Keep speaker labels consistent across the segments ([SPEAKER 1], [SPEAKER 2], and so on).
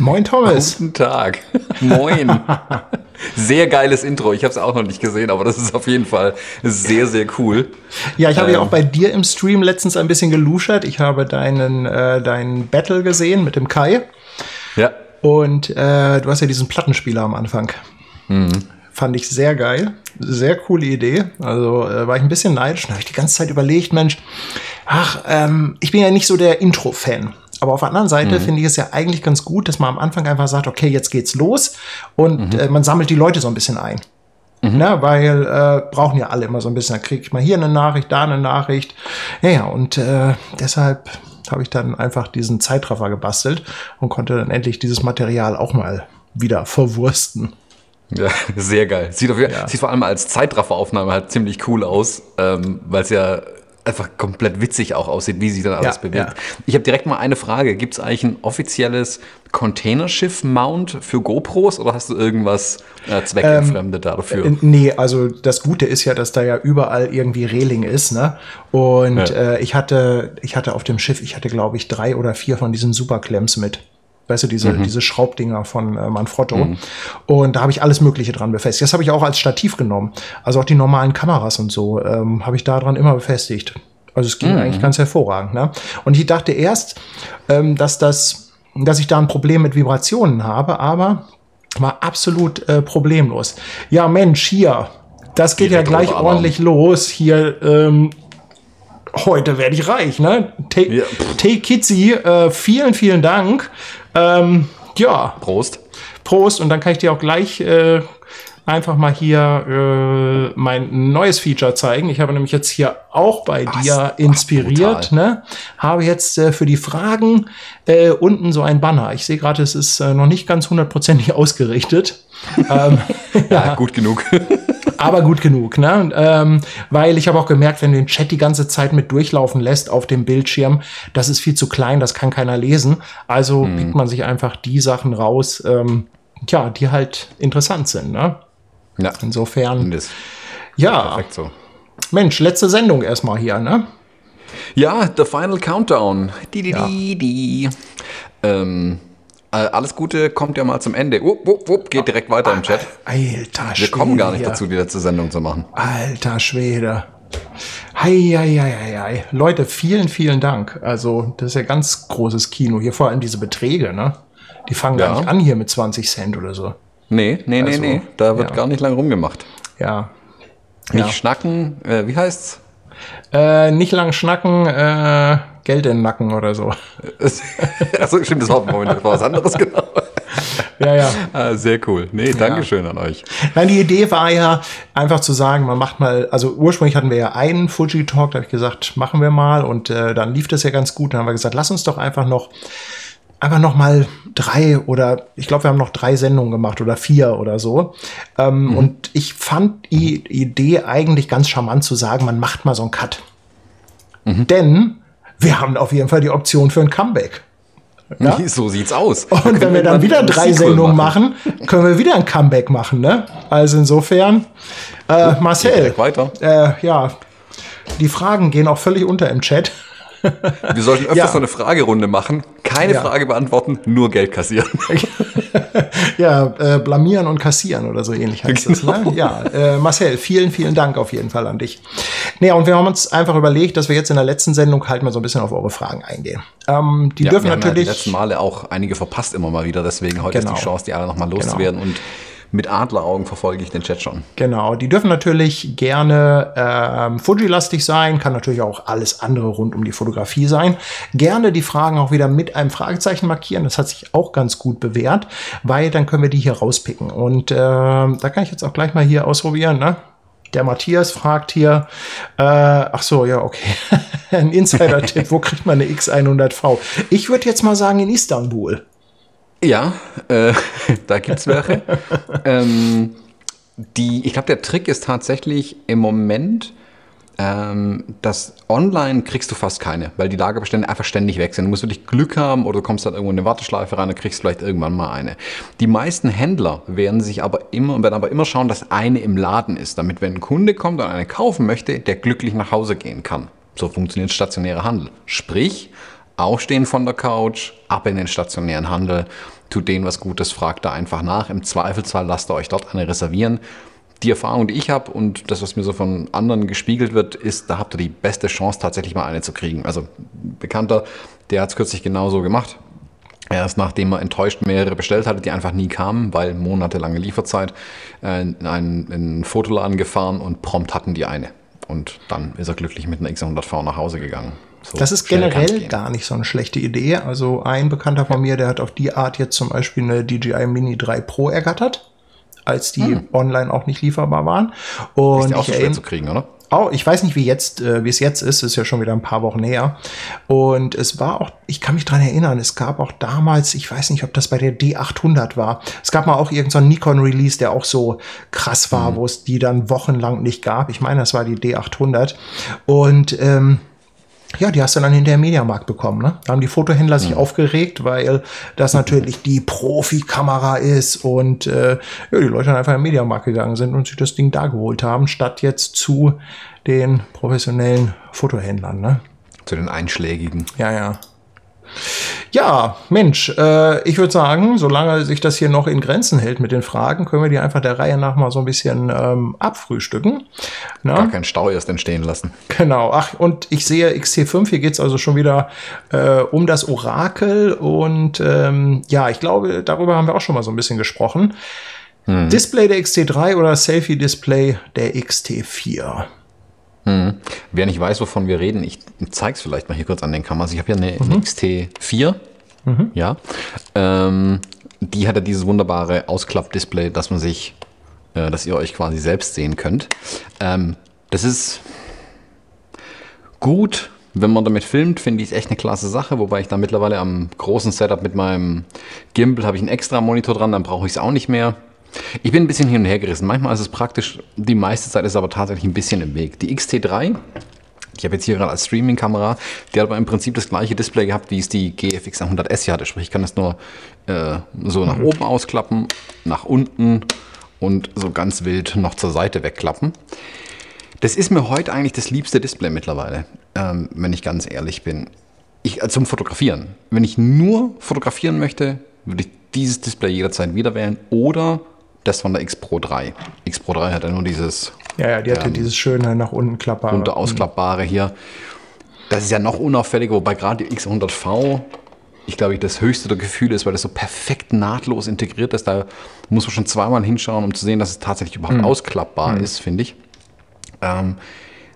[SPEAKER 1] Moin Thomas.
[SPEAKER 2] Guten Tag. Moin. Sehr geiles Intro. Ich habe es auch noch nicht gesehen, aber das ist auf jeden Fall sehr, sehr cool.
[SPEAKER 1] Ja, ich habe ähm, ja auch bei dir im Stream letztens ein bisschen geluschert. Ich habe deinen, äh, deinen Battle gesehen mit dem Kai.
[SPEAKER 2] Ja.
[SPEAKER 1] Und äh, du hast ja diesen Plattenspieler am Anfang. Mhm. Fand ich sehr geil. Sehr coole Idee. Also äh, war ich ein bisschen neidisch. Da habe ich die ganze Zeit überlegt, Mensch, ach, ähm, ich bin ja nicht so der Intro-Fan. Aber auf der anderen Seite mhm. finde ich es ja eigentlich ganz gut, dass man am Anfang einfach sagt, okay, jetzt geht's los und mhm. äh, man sammelt die Leute so ein bisschen ein. Mhm. Na, weil äh, brauchen ja alle immer so ein bisschen, da kriege ich mal hier eine Nachricht, da eine Nachricht. Ja, ja, und äh, deshalb habe ich dann einfach diesen Zeitraffer gebastelt und konnte dann endlich dieses Material auch mal wieder verwursten.
[SPEAKER 2] Ja, sehr geil. Sieht, auf, ja. sieht vor allem als Zeitrafferaufnahme halt ziemlich cool aus, ähm, weil es ja einfach komplett witzig auch aussieht, wie sich dann alles ja, bewegt. Ja. Ich habe direkt mal eine Frage. Gibt es eigentlich ein offizielles Containerschiff-Mount für GoPros oder hast du irgendwas äh, zweckentfremdet ähm, dafür? Äh,
[SPEAKER 1] nee, also das Gute ist ja, dass da ja überall irgendwie Reling ist, ne? Und ja. äh, ich hatte, ich hatte auf dem Schiff, ich hatte glaube ich drei oder vier von diesen Superklemms mit weißt du, diese, mhm. diese Schraubdinger von äh, Manfrotto. Mhm. Und da habe ich alles Mögliche dran befestigt. Das habe ich auch als Stativ genommen. Also auch die normalen Kameras und so ähm, habe ich da dran immer befestigt. Also es ging mhm. eigentlich ganz hervorragend. Ne? Und ich dachte erst, ähm, dass das, dass ich da ein Problem mit Vibrationen habe, aber war absolut äh, problemlos. Ja, Mensch, hier, das geht ja gleich ordentlich los. Hier, ähm, heute werde ich reich, ne? T-Kitzi, ja. äh, vielen, vielen Dank. Ähm, ja.
[SPEAKER 2] Prost.
[SPEAKER 1] Prost. Und dann kann ich dir auch gleich äh, einfach mal hier äh, mein neues Feature zeigen. Ich habe nämlich jetzt hier auch bei ach, dir inspiriert. Ach, ne? Habe jetzt äh, für die Fragen äh, unten so ein Banner. Ich sehe gerade, es ist äh, noch nicht ganz hundertprozentig ausgerichtet.
[SPEAKER 2] ähm, ja, ja, gut genug.
[SPEAKER 1] Aber gut genug, ne? Ähm, weil ich habe auch gemerkt, wenn du den Chat die ganze Zeit mit durchlaufen lässt auf dem Bildschirm, das ist viel zu klein, das kann keiner lesen. Also hm. pickt man sich einfach die Sachen raus, ähm, tja, die halt interessant sind, ne? Ja. Insofern. Das ja. Perfekt so. Mensch, letzte Sendung erstmal hier, ne?
[SPEAKER 2] Ja, The Final Countdown. Die, die, ja. die, die. Ähm, äh, alles Gute kommt ja mal zum Ende. Wupp, wupp, wupp, geht direkt weiter im Chat.
[SPEAKER 1] Alter
[SPEAKER 2] Schwede. Wir kommen gar nicht dazu, die letzte Sendung zu machen.
[SPEAKER 1] Alter Schwede. Hei, hei, hei, hei. Leute, vielen, vielen Dank. Also, das ist ja ganz großes Kino. Hier vor allem diese Beträge, ne? Die fangen ja. gar nicht an hier mit 20 Cent oder so.
[SPEAKER 2] Nee, nee, also, nee, nee. Da wird ja. gar nicht lang rumgemacht.
[SPEAKER 1] Ja.
[SPEAKER 2] Nicht ja. schnacken, äh, wie heißt's?
[SPEAKER 1] Äh, nicht lang schnacken, äh, Geld in den Nacken oder so.
[SPEAKER 2] Achso, stimmt, das war, Moment, das war was anderes, genau.
[SPEAKER 1] Ja, ja.
[SPEAKER 2] Ah, sehr cool. Nee, Dankeschön ja. an euch.
[SPEAKER 1] Nein, die Idee war ja einfach zu sagen, man macht mal, also ursprünglich hatten wir ja einen Fuji Talk, da habe ich gesagt, machen wir mal und äh, dann lief das ja ganz gut. Dann haben wir gesagt, lass uns doch einfach noch einfach noch mal drei oder ich glaube, wir haben noch drei Sendungen gemacht oder vier oder so. Ähm, mhm. Und ich fand die Idee eigentlich ganz charmant zu sagen, man macht mal so einen Cut. Mhm. Denn wir haben auf jeden Fall die Option für ein Comeback.
[SPEAKER 2] Ja? So sieht's aus.
[SPEAKER 1] Und wenn wir dann wieder drei Sendungen machen. machen. können wir wieder ein Comeback machen. Ne? Also insofern, äh, Marcel,
[SPEAKER 2] weiter.
[SPEAKER 1] Äh, ja, die Fragen gehen auch völlig unter im Chat.
[SPEAKER 2] Wir sollten öfters ja. so eine Fragerunde machen. Keine ja. Frage beantworten, nur Geld kassieren.
[SPEAKER 1] ja, äh, blamieren und kassieren oder so ähnlich heißt genau. das. Ne? Ja, äh, Marcel, vielen, vielen Dank auf jeden Fall an dich. Naja, und wir haben uns einfach überlegt, dass wir jetzt in der letzten Sendung halt mal so ein bisschen auf eure Fragen eingehen. Ähm, die ja, dürfen
[SPEAKER 2] wir
[SPEAKER 1] natürlich. Haben ja
[SPEAKER 2] die letzten Male auch einige verpasst immer mal wieder, deswegen heute genau. ist die Chance, die alle nochmal genau. loszuwerden genau. und mit Adleraugen verfolge ich den Chat schon.
[SPEAKER 1] Genau, die dürfen natürlich gerne ähm, Fuji-lastig sein, kann natürlich auch alles andere rund um die Fotografie sein. Gerne die Fragen auch wieder mit einem Fragezeichen markieren, das hat sich auch ganz gut bewährt, weil dann können wir die hier rauspicken. Und äh, da kann ich jetzt auch gleich mal hier ausprobieren, ne? Der Matthias fragt hier, äh, ach so, ja, okay. Ein Insider-Tipp, wo kriegt man eine X100V? Ich würde jetzt mal sagen in Istanbul.
[SPEAKER 2] Ja, äh, da gibt's welche. ähm, die, ich glaube, der Trick ist tatsächlich im Moment, ähm, dass online kriegst du fast keine, weil die Lagerbestände einfach ständig wechseln. Du musst wirklich Glück haben oder du kommst dann irgendwo in eine Warteschleife rein und kriegst vielleicht irgendwann mal eine. Die meisten Händler werden sich aber immer, werden aber immer schauen, dass eine im Laden ist, damit wenn ein Kunde kommt und eine kaufen möchte, der glücklich nach Hause gehen kann. So funktioniert stationärer Handel. Sprich, Aufstehen von der Couch, ab in den stationären Handel. tut denen was Gutes, fragt da einfach nach. Im Zweifelsfall lasst ihr euch dort eine reservieren. Die Erfahrung, die ich habe und das, was mir so von anderen gespiegelt wird, ist, da habt ihr die beste Chance, tatsächlich mal eine zu kriegen. Also ein Bekannter, der hat es kürzlich genauso gemacht. Erst nachdem er enttäuscht mehrere bestellt hatte, die einfach nie kamen, weil monatelange Lieferzeit, äh, in einen, in einen Fotoladen gefahren und prompt hatten die eine. Und dann ist er glücklich mit einer X100V nach Hause gegangen.
[SPEAKER 1] So das ist generell gar nicht so eine schlechte Idee. Also ein Bekannter von mir, der hat auf die Art jetzt zum Beispiel eine DJI Mini 3 Pro ergattert, als die hm. online auch nicht lieferbar waren. Und ist
[SPEAKER 2] auch so schwer zu kriegen, oder?
[SPEAKER 1] Oh, ich weiß nicht, wie jetzt, äh, wie es jetzt ist, ist ja schon wieder ein paar Wochen her. Und es war auch, ich kann mich dran erinnern, es gab auch damals, ich weiß nicht, ob das bei der D800 war. Es gab mal auch irgendein so Nikon Release, der auch so krass war, mhm. wo es die dann wochenlang nicht gab. Ich meine, das war die D800. Und ähm, ja, die hast du dann hinterher im Mediamarkt bekommen. Ne? Da haben die Fotohändler sich mhm. aufgeregt, weil das natürlich die Profikamera ist und äh, ja, die Leute dann einfach im Mediamarkt gegangen sind und sich das Ding da geholt haben, statt jetzt zu den professionellen Fotohändlern. Ne?
[SPEAKER 2] Zu den einschlägigen.
[SPEAKER 1] Ja, ja. Ja, Mensch, äh, ich würde sagen, solange sich das hier noch in Grenzen hält mit den Fragen, können wir die einfach der Reihe nach mal so ein bisschen ähm, abfrühstücken.
[SPEAKER 2] Na? Gar keinen Stau erst entstehen lassen.
[SPEAKER 1] Genau. Ach, und ich sehe XT5, hier geht's also schon wieder äh, um das Orakel. Und ähm, ja, ich glaube, darüber haben wir auch schon mal so ein bisschen gesprochen. Hm. Display der XT3 oder Selfie-Display der XT4?
[SPEAKER 2] Hm. Wer nicht weiß, wovon wir reden, ich zeige es vielleicht mal hier kurz an den Kameras. Ich habe ja eine, mhm. eine XT4. Mhm. Ja. Ähm, die hat ja dieses wunderbare Ausklappdisplay, dass man sich, äh, dass ihr euch quasi selbst sehen könnt. Ähm, das ist gut, wenn man damit filmt, finde ich es echt eine klasse Sache, wobei ich da mittlerweile am großen Setup mit meinem Gimbal habe ich einen extra Monitor dran, dann brauche ich es auch nicht mehr. Ich bin ein bisschen hin und her gerissen. Manchmal ist es praktisch, die meiste Zeit ist aber tatsächlich ein bisschen im Weg. Die XT3, ich habe jetzt hier gerade als Streaming-Kamera, die hat aber im Prinzip das gleiche Display gehabt, wie es die GFX 100S hier hatte. Sprich, ich kann das nur äh, so nach oben ausklappen, nach unten und so ganz wild noch zur Seite wegklappen. Das ist mir heute eigentlich das liebste Display mittlerweile, ähm, wenn ich ganz ehrlich bin. Ich, äh, zum Fotografieren. Wenn ich nur fotografieren möchte, würde ich dieses Display jederzeit wieder wählen oder das von der X Pro 3. X Pro 3 hat ja nur dieses.
[SPEAKER 1] Ja, ja, die hatte ähm, dieses schöne nach unten klappbare.
[SPEAKER 2] Unter ausklappbare hier. Das ist ja noch unauffälliger, wobei gerade die X100V, ich glaube, das höchste der Gefühle ist, weil das so perfekt nahtlos integriert ist. Da muss man schon zweimal hinschauen, um zu sehen, dass es tatsächlich überhaupt mhm. ausklappbar mhm. ist, finde ich. Ähm,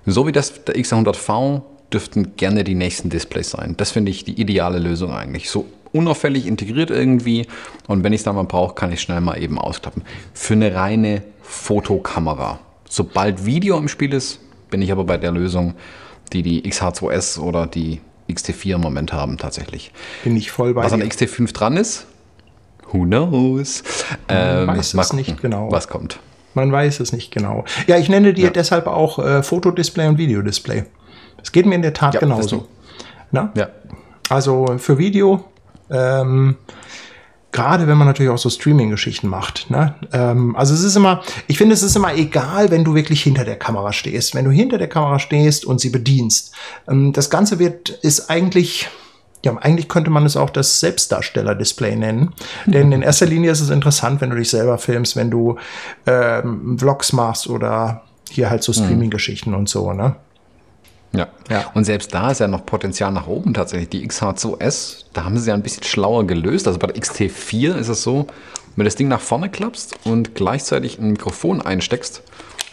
[SPEAKER 2] so wie das der X100V dürften gerne die nächsten Displays sein. Das finde ich die ideale Lösung eigentlich. So unauffällig integriert irgendwie und wenn ich es dann mal brauche, kann ich schnell mal eben ausklappen. Für eine reine Fotokamera. Sobald Video im Spiel ist, bin ich aber bei der Lösung, die die XH2S oder die XT4 im Moment haben tatsächlich.
[SPEAKER 1] Bin ich voll bei
[SPEAKER 2] Was an XT5 dran ist, who knows?
[SPEAKER 1] Man ähm, weiß es nicht genau.
[SPEAKER 2] Was kommt.
[SPEAKER 1] Man weiß es nicht genau. Ja, ich nenne dir ja. deshalb auch äh, Fotodisplay und Videodisplay. Es geht mir in der Tat ja, genauso.
[SPEAKER 2] Na? Ja.
[SPEAKER 1] Also für Video ähm, Gerade wenn man natürlich auch so Streaming-Geschichten macht. Ne? Ähm, also es ist immer, ich finde, es ist immer egal, wenn du wirklich hinter der Kamera stehst. Wenn du hinter der Kamera stehst und sie bedienst. Ähm, das Ganze wird, ist eigentlich, ja, eigentlich könnte man es auch das Selbstdarsteller-Display nennen. Denn in erster Linie ist es interessant, wenn du dich selber filmst, wenn du ähm, Vlogs machst oder hier halt so mhm. Streaming-Geschichten und so, ne?
[SPEAKER 2] Ja. ja. Und selbst da ist ja noch Potenzial nach oben tatsächlich. Die XH2S, da haben sie ja ein bisschen schlauer gelöst. Also bei der XT4 ist es so, wenn du das Ding nach vorne klappst und gleichzeitig ein Mikrofon einsteckst,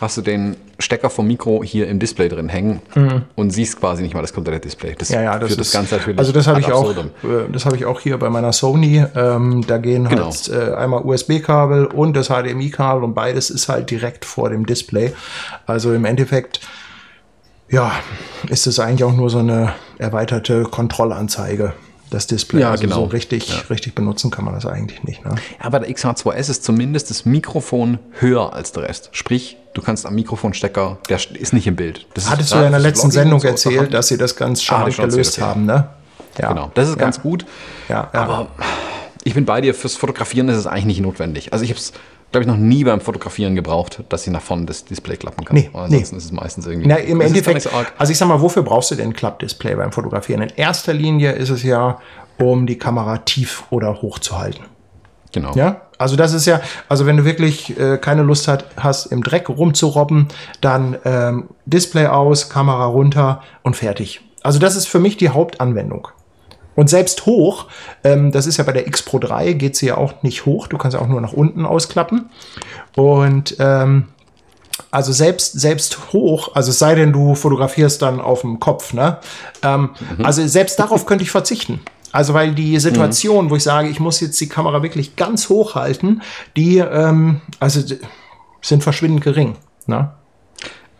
[SPEAKER 2] hast du den Stecker vom Mikro hier im Display drin hängen mhm. und siehst quasi nicht mal das komplette Display.
[SPEAKER 1] Das ja, ja, das, ist, das Ganze natürlich. Also das habe ich auch, äh, das habe ich auch hier bei meiner Sony. Ähm, da gehen genau. halt äh, einmal USB-Kabel und das HDMI-Kabel und beides ist halt direkt vor dem Display. Also im Endeffekt ja, ist es eigentlich auch nur so eine erweiterte Kontrollanzeige. Das Display.
[SPEAKER 2] Ja, also genau. So
[SPEAKER 1] richtig,
[SPEAKER 2] ja.
[SPEAKER 1] richtig benutzen kann man das eigentlich nicht. Ne?
[SPEAKER 2] Ja, aber der XH2S ist zumindest das Mikrofon höher als der Rest. Sprich, du kannst am Mikrofonstecker, der ist nicht im Bild.
[SPEAKER 1] Das Hattest ist, du ja in der letzten Sendung so erzählt, dass sie das ganz scharf ah, gelöst haben, ne?
[SPEAKER 2] Ja. Genau, das ist
[SPEAKER 1] ja.
[SPEAKER 2] ganz gut.
[SPEAKER 1] Ja,
[SPEAKER 2] aber ich bin bei dir, fürs Fotografieren ist es eigentlich nicht notwendig. Also ich habe es glaube ich, noch nie beim Fotografieren gebraucht, dass sie nach vorne das Display klappen kann.
[SPEAKER 1] Nee,
[SPEAKER 2] ansonsten
[SPEAKER 1] nee.
[SPEAKER 2] ist es meistens irgendwie.
[SPEAKER 1] Na, im Endeffekt, so also ich sag mal, wofür brauchst du denn ein Klappdisplay beim Fotografieren? In erster Linie ist es ja, um die Kamera tief oder hoch zu halten. Genau. Ja, also das ist ja, also wenn du wirklich äh, keine Lust hat, hast, im Dreck rumzurobben, dann ähm, Display aus, Kamera runter und fertig. Also das ist für mich die Hauptanwendung. Und selbst hoch, ähm, das ist ja bei der X Pro 3, geht sie ja auch nicht hoch, du kannst ja auch nur nach unten ausklappen. Und ähm, also selbst, selbst hoch, also es sei denn, du fotografierst dann auf dem Kopf, ne? Ähm, mhm. Also selbst darauf könnte ich verzichten. Also weil die Situation, mhm. wo ich sage, ich muss jetzt die Kamera wirklich ganz hoch halten, die ähm, also sind verschwindend gering. Ne?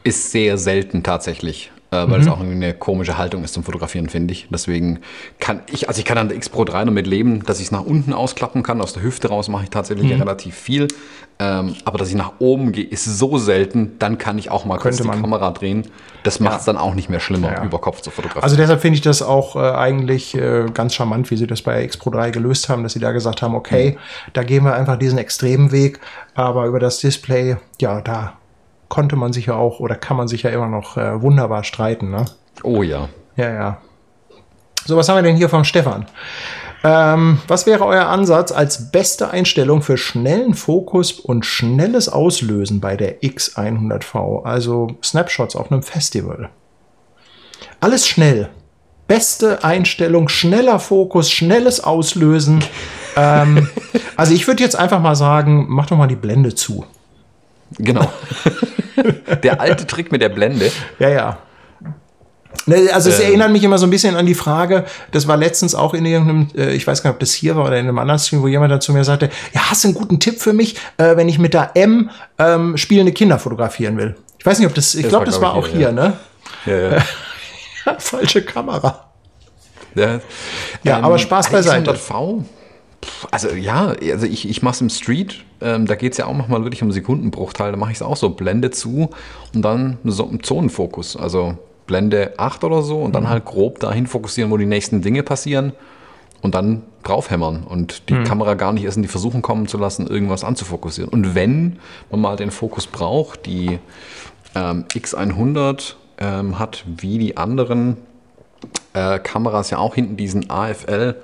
[SPEAKER 2] Ist sehr selten tatsächlich weil mhm. es auch eine komische Haltung ist zum Fotografieren, finde ich. Deswegen kann ich, also ich kann an der X Pro 3 damit leben, dass ich es nach unten ausklappen kann. Aus der Hüfte raus mache ich tatsächlich mhm. relativ viel. Ähm, aber dass ich nach oben gehe, ist so selten. Dann kann ich auch mal kurz die Kamera drehen. Das macht es ja. dann auch nicht mehr schlimmer, ja. über Kopf zu fotografieren.
[SPEAKER 1] Also deshalb finde ich das auch äh, eigentlich äh, ganz charmant, wie sie das bei X Pro 3 gelöst haben, dass sie da gesagt haben, okay, mhm. da gehen wir einfach diesen extremen Weg, aber über das Display, ja, da konnte man sich ja auch oder kann man sich ja immer noch äh, wunderbar streiten. Ne?
[SPEAKER 2] Oh ja.
[SPEAKER 1] Ja, ja. So, was haben wir denn hier vom Stefan? Ähm, was wäre euer Ansatz als beste Einstellung für schnellen Fokus und schnelles Auslösen bei der X100V? Also Snapshots auf einem Festival. Alles schnell. Beste Einstellung, schneller Fokus, schnelles Auslösen. ähm, also ich würde jetzt einfach mal sagen, mach doch mal die Blende zu.
[SPEAKER 2] Genau. der alte Trick mit der Blende.
[SPEAKER 1] Ja, ja. Ne, also es ähm. erinnert mich immer so ein bisschen an die Frage, das war letztens auch in irgendeinem, äh, ich weiß gar nicht, ob das hier war oder in einem anderen Stream, wo jemand dazu mir sagte, ja, hast du einen guten Tipp für mich, äh, wenn ich mit der M ähm, spielende Kinder fotografieren will? Ich weiß nicht, ob das, ich glaube, das war, glaub, das war auch hier, ne? Ja, ja. Falsche Kamera. Ja, ja ähm, aber Spaß beiseite.
[SPEAKER 2] V? Also ja, also ich, ich mache es im Street, ähm, da geht es ja auch manchmal wirklich um Sekundenbruchteil, da mache ich es auch so, Blende zu und dann so im Zonenfokus, also Blende 8 oder so und dann mhm. halt grob dahin fokussieren, wo die nächsten Dinge passieren und dann draufhämmern und die mhm. Kamera gar nicht erst in die Versuchung kommen zu lassen, irgendwas anzufokussieren. Und wenn man mal den Fokus braucht, die ähm, X100 ähm, hat wie die anderen äh, Kameras ja auch hinten diesen AFL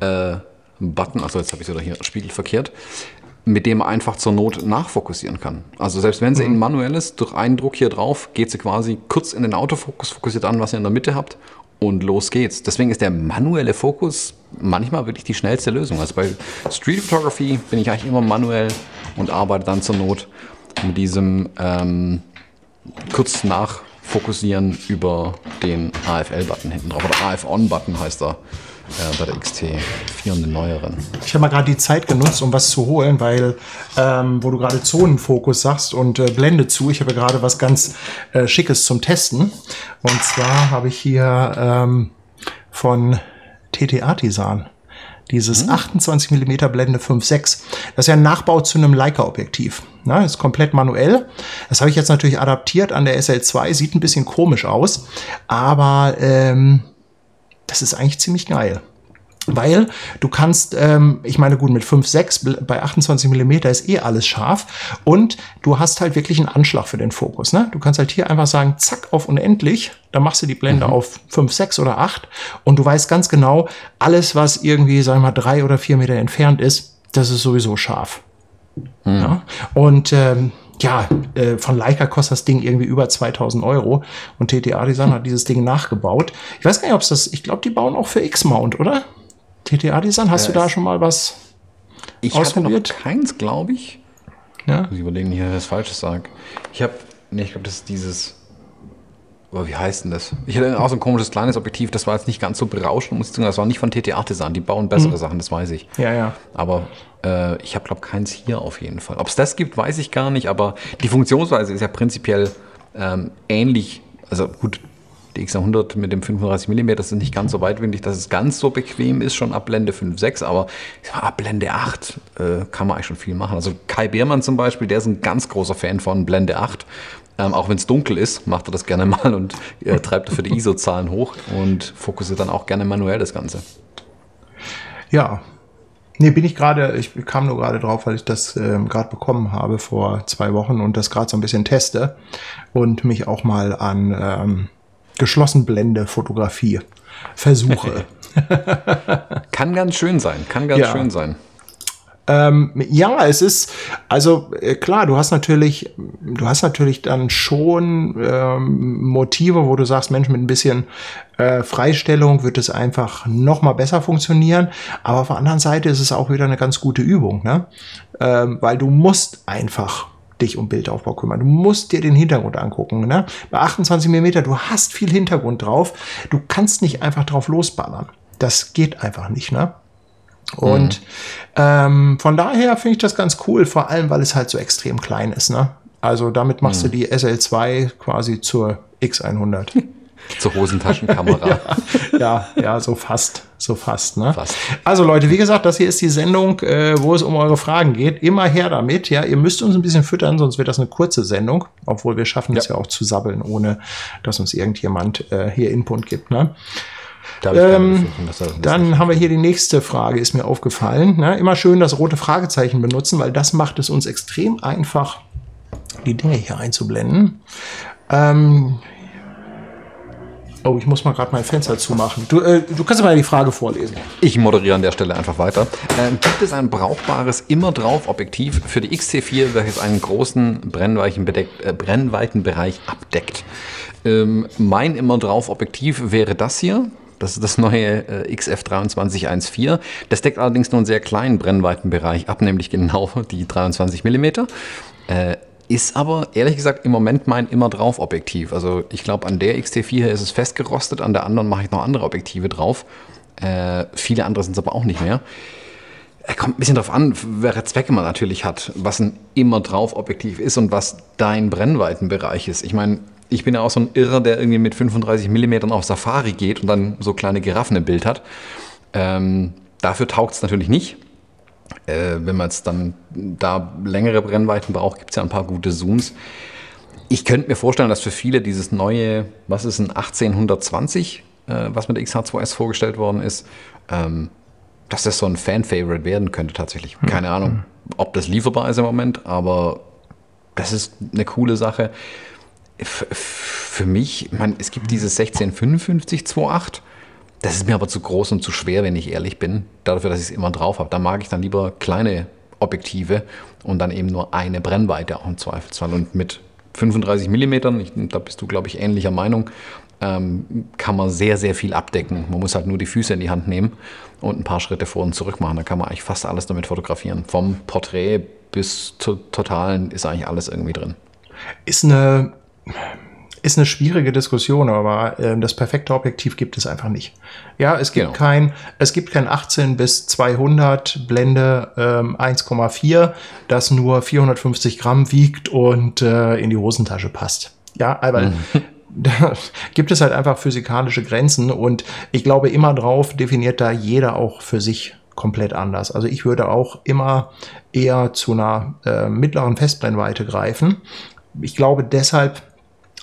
[SPEAKER 2] äh, Button, also jetzt habe ich es wieder hier spiegelverkehrt, mit dem man einfach zur Not nachfokussieren kann. Also selbst wenn sie mhm. in manuell ist, durch einen Druck hier drauf, geht sie quasi kurz in den Autofokus, fokussiert an, was ihr in der Mitte habt und los geht's. Deswegen ist der manuelle Fokus manchmal wirklich die schnellste Lösung. Also bei Street Photography bin ich eigentlich immer manuell und arbeite dann zur Not mit diesem ähm, kurz nachfokussieren über den AFL-Button hinten drauf. Oder AF-On-Button heißt er äh, bei der XT4 und den neueren.
[SPEAKER 1] Ich habe mal gerade die Zeit genutzt, um was zu holen, weil, ähm, wo du gerade Zonenfokus sagst und äh, Blende zu, ich habe gerade was ganz äh, Schickes zum Testen. Und zwar habe ich hier ähm, von TT Artisan dieses hm. 28 mm Blende 5.6. Das ist ja ein Nachbau zu einem Leica-Objektiv. Na, ist komplett manuell. Das habe ich jetzt natürlich adaptiert an der SL2. Sieht ein bisschen komisch aus, aber ähm, das ist eigentlich ziemlich geil. Weil du kannst, ähm, ich meine, gut, mit 5, 6 bei 28 Millimeter ist eh alles scharf und du hast halt wirklich einen Anschlag für den Fokus. Ne? Du kannst halt hier einfach sagen, zack, auf unendlich, dann machst du die Blende mhm. auf 5, 6 oder 8 und du weißt ganz genau, alles, was irgendwie, sagen wir mal, drei oder vier Meter entfernt ist, das ist sowieso scharf. Mhm. Ja? Und ähm, ja, äh, von Leica kostet das Ding irgendwie über 2000 Euro und TTA Design hat dieses Ding nachgebaut. Ich weiß gar nicht, ob es das, ich glaube, die bauen auch für X-Mount, oder? TTA Design, hast ja, du da schon mal was
[SPEAKER 2] ich ausprobiert? Ich keins, glaube ich. Ja? Muss ich überlegen, hier das Falsches sage. Ich habe, nee, ich glaube, das ist dieses, aber wie heißt denn das? Ich hatte auch so ein komisches kleines Objektiv, das war jetzt nicht ganz so berauschend, muss ich sagen, das war nicht von TTA Design, die bauen bessere mhm. Sachen, das weiß ich.
[SPEAKER 1] Ja, ja.
[SPEAKER 2] Aber äh, ich habe, glaube keins hier auf jeden Fall. Ob es das gibt, weiß ich gar nicht, aber die Funktionsweise ist ja prinzipiell ähm, ähnlich. Also gut, die X100 mit dem 35 mm ist nicht ganz so weitwinklig, dass es ganz so bequem ist, schon ab Blende 5, 6, aber ab Blende 8 äh, kann man eigentlich schon viel machen. Also Kai Beermann zum Beispiel, der ist ein ganz großer Fan von Blende 8. Ähm, auch wenn es dunkel ist, macht er das gerne mal und äh, treibt dafür die ISO-Zahlen hoch und fokussiert dann auch gerne manuell das Ganze.
[SPEAKER 1] Ja, Nee, bin ich gerade, ich kam nur gerade drauf, weil ich das ähm, gerade bekommen habe vor zwei Wochen und das gerade so ein bisschen teste und mich auch mal an ähm, Geschlossenblende Fotografie versuche.
[SPEAKER 2] kann ganz schön sein, kann ganz ja. schön sein.
[SPEAKER 1] Ähm, ja, es ist, also äh, klar, du hast natürlich, du hast natürlich dann schon ähm, Motive, wo du sagst, Mensch, mit ein bisschen äh, Freistellung wird es einfach noch mal besser funktionieren. Aber auf der anderen Seite ist es auch wieder eine ganz gute Übung, ne? Ähm, weil du musst einfach dich um Bildaufbau kümmern. Du musst dir den Hintergrund angucken. Ne? Bei 28 mm, du hast viel Hintergrund drauf. Du kannst nicht einfach drauf losballern. Das geht einfach nicht. Ne? Und mhm. ähm, von daher finde ich das ganz cool, vor allem weil es halt so extrem klein ist. Ne? Also damit machst mhm. du die SL2 quasi zur X100.
[SPEAKER 2] Zur Hosentaschenkamera.
[SPEAKER 1] ja, ja, ja, so fast. So fast, ne? Fast. Also Leute, wie gesagt, das hier ist die Sendung, äh, wo es um eure Fragen geht. Immer her damit, ja. Ihr müsst uns ein bisschen füttern, sonst wird das eine kurze Sendung. Obwohl wir schaffen es ja. ja auch zu sabbeln, ohne dass uns irgendjemand äh, hier Input gibt, ne? Ähm, dann haben wir hier die nächste Frage, ist mir aufgefallen. Ne? Immer schön das rote Fragezeichen benutzen, weil das macht es uns extrem einfach, die Dinge hier einzublenden. Ähm, Oh, ich muss mal gerade mein Fenster zumachen. Du, äh, du kannst mal die Frage vorlesen.
[SPEAKER 2] Ich moderiere an der Stelle einfach weiter. Äh, gibt es ein brauchbares immer drauf Objektiv für die XC4, welches einen großen Brennweitenbereich äh, Brennweitenbereich abdeckt? Ähm, mein immer drauf Objektiv wäre das hier. Das ist das neue äh, XF2314. Das deckt allerdings nur einen sehr kleinen Brennweitenbereich ab, nämlich genau die 23 mm. Äh, ist aber ehrlich gesagt im Moment mein immer drauf Objektiv. Also ich glaube, an der XT4 hier ist es festgerostet, an der anderen mache ich noch andere Objektive drauf. Äh, viele andere sind es aber auch nicht mehr. Er kommt ein bisschen darauf an, welche Zwecke man natürlich hat, was ein immer drauf Objektiv ist und was dein Brennweitenbereich ist. Ich meine, ich bin ja auch so ein Irrer, der irgendwie mit 35 mm auf Safari geht und dann so kleine Giraffen im Bild hat. Ähm, dafür taugt es natürlich nicht. Äh, wenn man jetzt dann da längere Brennweiten braucht, gibt es ja ein paar gute Zooms. Ich könnte mir vorstellen, dass für viele dieses neue, was ist ein 1820, äh, was mit der XH2S vorgestellt worden ist, ähm, dass das so ein Fan-Favorite werden könnte tatsächlich. Hm. Keine Ahnung, ob das lieferbar ist im Moment, aber das ist eine coole Sache. Für mich, man, es gibt dieses 1655 2.8 das ist mir aber zu groß und zu schwer, wenn ich ehrlich bin, dafür, dass ich es immer drauf habe. Da mag ich dann lieber kleine Objektive und dann eben nur eine Brennweite auch im Zweifelsfall. Und mit 35 mm, ich, da bist du, glaube ich, ähnlicher Meinung, ähm, kann man sehr, sehr viel abdecken. Man muss halt nur die Füße in die Hand nehmen und ein paar Schritte vor und zurück machen. Da kann man eigentlich fast alles damit fotografieren. Vom Porträt bis zur Totalen ist eigentlich alles irgendwie drin.
[SPEAKER 1] Ist eine ist eine schwierige Diskussion, aber äh, das perfekte Objektiv gibt es einfach nicht. Ja, es gibt genau. kein, es gibt kein 18 bis 200 Blende ähm, 1,4, das nur 450 Gramm wiegt und äh, in die Hosentasche passt. Ja, aber mhm. da gibt es halt einfach physikalische Grenzen und ich glaube immer drauf definiert da jeder auch für sich komplett anders. Also ich würde auch immer eher zu einer äh, mittleren Festbrennweite greifen. Ich glaube deshalb,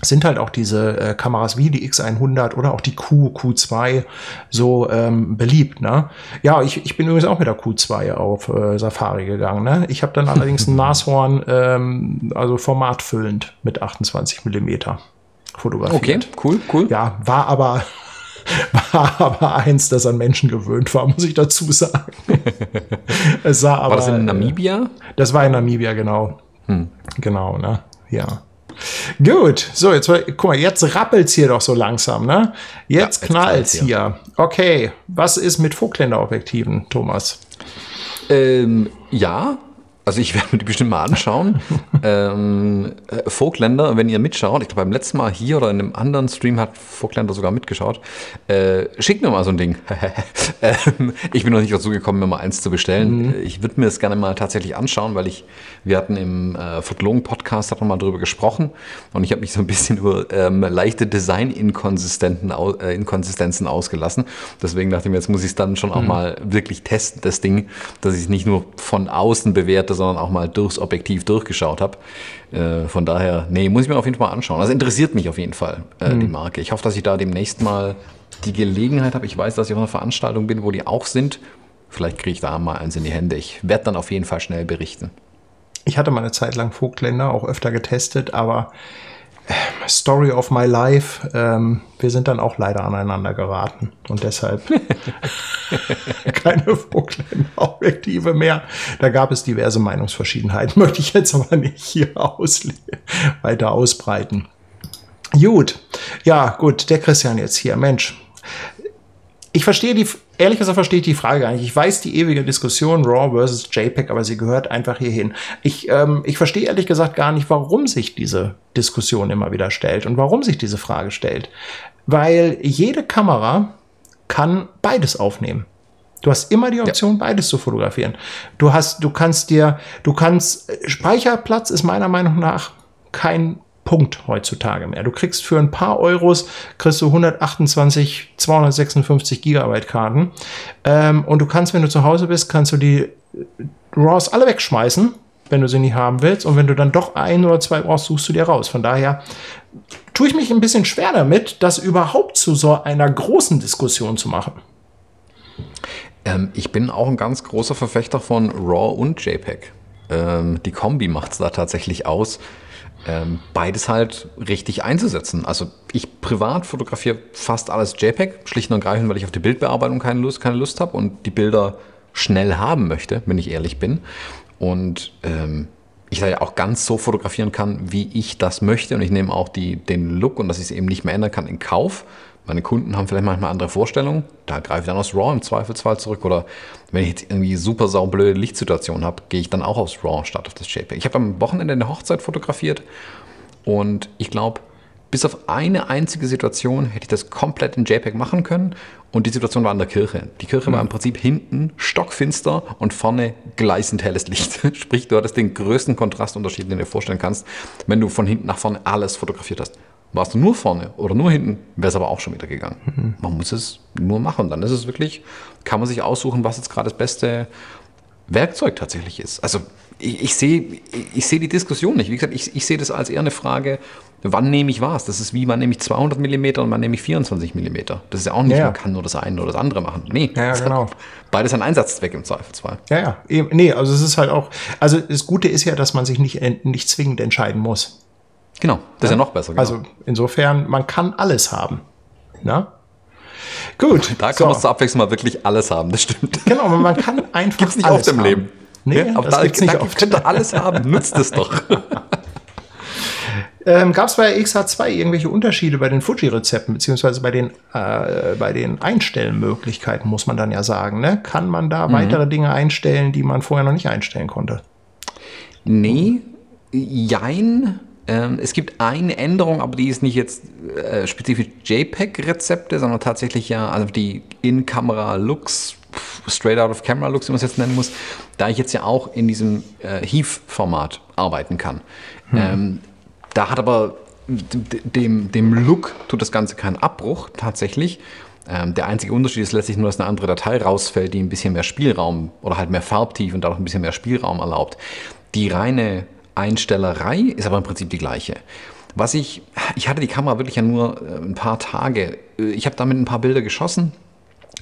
[SPEAKER 1] sind halt auch diese äh, Kameras wie die X100 oder auch die Q, Q2 so ähm, beliebt. Ne? Ja, ich, ich bin übrigens auch mit der Q2 auf äh, Safari gegangen. Ne? Ich habe dann allerdings ein Nashorn, ähm, also formatfüllend mit 28 Millimeter fotografiert.
[SPEAKER 2] Okay, cool, cool.
[SPEAKER 1] Ja, war aber war aber eins, das an Menschen gewöhnt war, muss ich dazu sagen.
[SPEAKER 2] es sah aber, war das in Namibia?
[SPEAKER 1] Das war in Namibia, genau. Hm. Genau, ne? Ja. Gut, so, jetzt guck mal, jetzt rappelt's hier doch so langsam, ne? Jetzt ja, knallt's hier. hier. Okay, was ist mit Vogtländer-Objektiven, Thomas?
[SPEAKER 2] Ähm, ja, also ich werde mir die bestimmt mal anschauen. ähm, äh, Vogtländer, wenn ihr mitschaut, ich glaube beim letzten Mal hier oder in einem anderen Stream hat Vogtländer sogar mitgeschaut, äh, schickt mir mal so ein Ding. ähm, ich bin noch nicht dazu gekommen, mir mal eins zu bestellen. Mhm. Ich würde mir das gerne mal tatsächlich anschauen, weil ich, wir hatten im äh, Verklungen-Podcast hat mal drüber gesprochen und ich habe mich so ein bisschen über ähm, leichte Design-Inkonsistenzen äh, Inkonsistenzen ausgelassen. Deswegen dachte ich mir, jetzt muss ich es dann schon mhm. auch mal wirklich testen, das Ding, dass ich es nicht nur von außen bewerte, hatte, sondern auch mal durchs Objektiv durchgeschaut habe. Äh, von daher, nee, muss ich mir auf jeden Fall mal anschauen. Das interessiert mich auf jeden Fall, äh, mhm. die Marke. Ich hoffe, dass ich da demnächst mal die Gelegenheit habe. Ich weiß, dass ich auf einer Veranstaltung bin, wo die auch sind. Vielleicht kriege ich da mal eins in die Hände. Ich werde dann auf jeden Fall schnell berichten.
[SPEAKER 1] Ich hatte mal eine Zeit lang Vogtländer auch öfter getestet, aber Story of my life. Ähm, wir sind dann auch leider aneinander geraten und deshalb keine Vogtland-Objektive mehr. Da gab es diverse Meinungsverschiedenheiten, möchte ich jetzt aber nicht hier weiter ausbreiten. Gut, ja gut, der Christian jetzt hier, Mensch. Ich verstehe die, ehrlich gesagt verstehe ich die Frage gar nicht. Ich weiß die ewige Diskussion RAW versus JPEG, aber sie gehört einfach hierhin. Ich, ähm, ich verstehe ehrlich gesagt gar nicht, warum sich diese Diskussion immer wieder stellt und warum sich diese Frage stellt. Weil jede Kamera kann beides aufnehmen. Du hast immer die Option, ja. beides zu fotografieren. Du hast, du kannst dir, du kannst, Speicherplatz ist meiner Meinung nach kein Punkt heutzutage mehr. Du kriegst für ein paar Euros kriegst du 128, 256 Gigabyte Karten. Ähm, und du kannst, wenn du zu Hause bist, kannst du die äh, RAWs alle wegschmeißen, wenn du sie nicht haben willst. Und wenn du dann doch ein oder zwei brauchst, suchst du dir raus. Von daher tue ich mich ein bisschen schwer damit, das überhaupt zu so einer großen Diskussion zu machen.
[SPEAKER 2] Ähm, ich bin auch ein ganz großer Verfechter von RAW und JPEG. Ähm, die Kombi macht es da tatsächlich aus ähm, beides halt richtig einzusetzen. Also ich privat fotografiere fast alles JPEG, schlicht und ergreifend, weil ich auf die Bildbearbeitung keine Lust, keine Lust habe und die Bilder schnell haben möchte, wenn ich ehrlich bin. Und ähm, ich da ja auch ganz so fotografieren kann, wie ich das möchte. Und ich nehme auch die, den Look und dass ich es eben nicht mehr ändern kann in Kauf. Meine Kunden haben vielleicht manchmal andere Vorstellungen. Da greife ich dann aus RAW im Zweifelsfall zurück. Oder wenn ich jetzt irgendwie super saublöde Lichtsituation habe, gehe ich dann auch aus RAW statt auf das JPEG. Ich habe am Wochenende eine Hochzeit fotografiert und ich glaube, bis auf eine einzige Situation hätte ich das komplett in JPEG machen können. Und die Situation war an der Kirche. Die Kirche mhm. war im Prinzip hinten stockfinster und vorne gleißend helles Licht. Sprich, du hattest den größten Kontrastunterschied, den du dir vorstellen kannst, wenn du von hinten nach vorne alles fotografiert hast. Warst du nur vorne oder nur hinten, wäre es aber auch schon wieder gegangen. Mhm. Man muss es nur machen. Dann ist es wirklich, kann man sich aussuchen, was jetzt gerade das beste Werkzeug tatsächlich ist. Also ich, ich sehe ich seh die Diskussion nicht. Wie gesagt, ich, ich sehe das als eher eine Frage, wann nehme ich was? Das ist wie, wann nehme ich 200 mm und wann nehme ich 24 mm. Das ist ja auch nicht, ja, man kann nur das eine oder das andere machen. Nee,
[SPEAKER 1] ja, genau.
[SPEAKER 2] beides ein Einsatzzweck im Zweifelsfall.
[SPEAKER 1] Ja, ja. Nee, also es ist halt auch, also das Gute ist ja, dass man sich nicht, nicht zwingend entscheiden muss.
[SPEAKER 2] Genau, das ja? ist ja noch besser. Genau.
[SPEAKER 1] Also insofern, man kann alles haben. Na? Gut.
[SPEAKER 2] Da kann so. man zur Abwechslung mal wirklich alles haben, das stimmt.
[SPEAKER 1] Genau, man kann einfach
[SPEAKER 2] Gibt's nicht alles auf dem haben. Leben.
[SPEAKER 1] Nee, ja, aber
[SPEAKER 2] das da, gibt's nicht da oft. könnte alles haben, nutzt es doch.
[SPEAKER 1] Ähm, Gab es bei XH2 irgendwelche Unterschiede bei den Fuji-Rezepten, beziehungsweise bei den, äh, bei den Einstellmöglichkeiten, muss man dann ja sagen? Ne? Kann man da mhm. weitere Dinge einstellen, die man vorher noch nicht einstellen konnte?
[SPEAKER 2] Nee, jein. Ähm, es gibt eine Änderung, aber die ist nicht jetzt äh, spezifisch JPEG-Rezepte, sondern tatsächlich ja also die In-Kamera-Looks, straight out of camera Looks, wie man es jetzt nennen muss, da ich jetzt ja auch in diesem äh, Heave-Format arbeiten kann. Hm. Ähm, da hat aber dem, dem Look tut das Ganze keinen Abbruch tatsächlich. Ähm, der einzige Unterschied ist letztlich nur, dass eine andere Datei rausfällt, die ein bisschen mehr Spielraum oder halt mehr Farbtief und dadurch ein bisschen mehr Spielraum erlaubt. Die reine Einstellerei ist aber im Prinzip die gleiche. Was ich, ich hatte die Kamera wirklich ja nur äh, ein paar Tage. Äh, ich habe damit ein paar Bilder geschossen.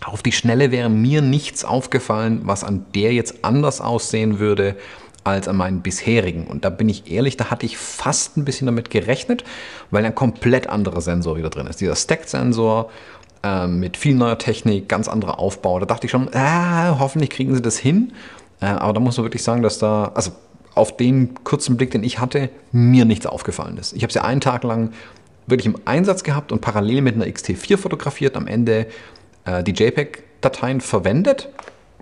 [SPEAKER 2] Auf die Schnelle wäre mir nichts aufgefallen, was an der jetzt anders aussehen würde als an meinen bisherigen. Und da bin ich ehrlich, da hatte ich fast ein bisschen damit gerechnet, weil ein komplett anderer Sensor wieder drin ist. Dieser Stacked-Sensor äh, mit viel neuer Technik, ganz anderer Aufbau. Da dachte ich schon, äh, hoffentlich kriegen sie das hin. Äh, aber da muss man wirklich sagen, dass da, also auf den kurzen Blick, den ich hatte, mir nichts aufgefallen ist. Ich habe sie einen Tag lang wirklich im Einsatz gehabt und parallel mit einer XT4 fotografiert, am Ende äh, die JPEG-Dateien verwendet.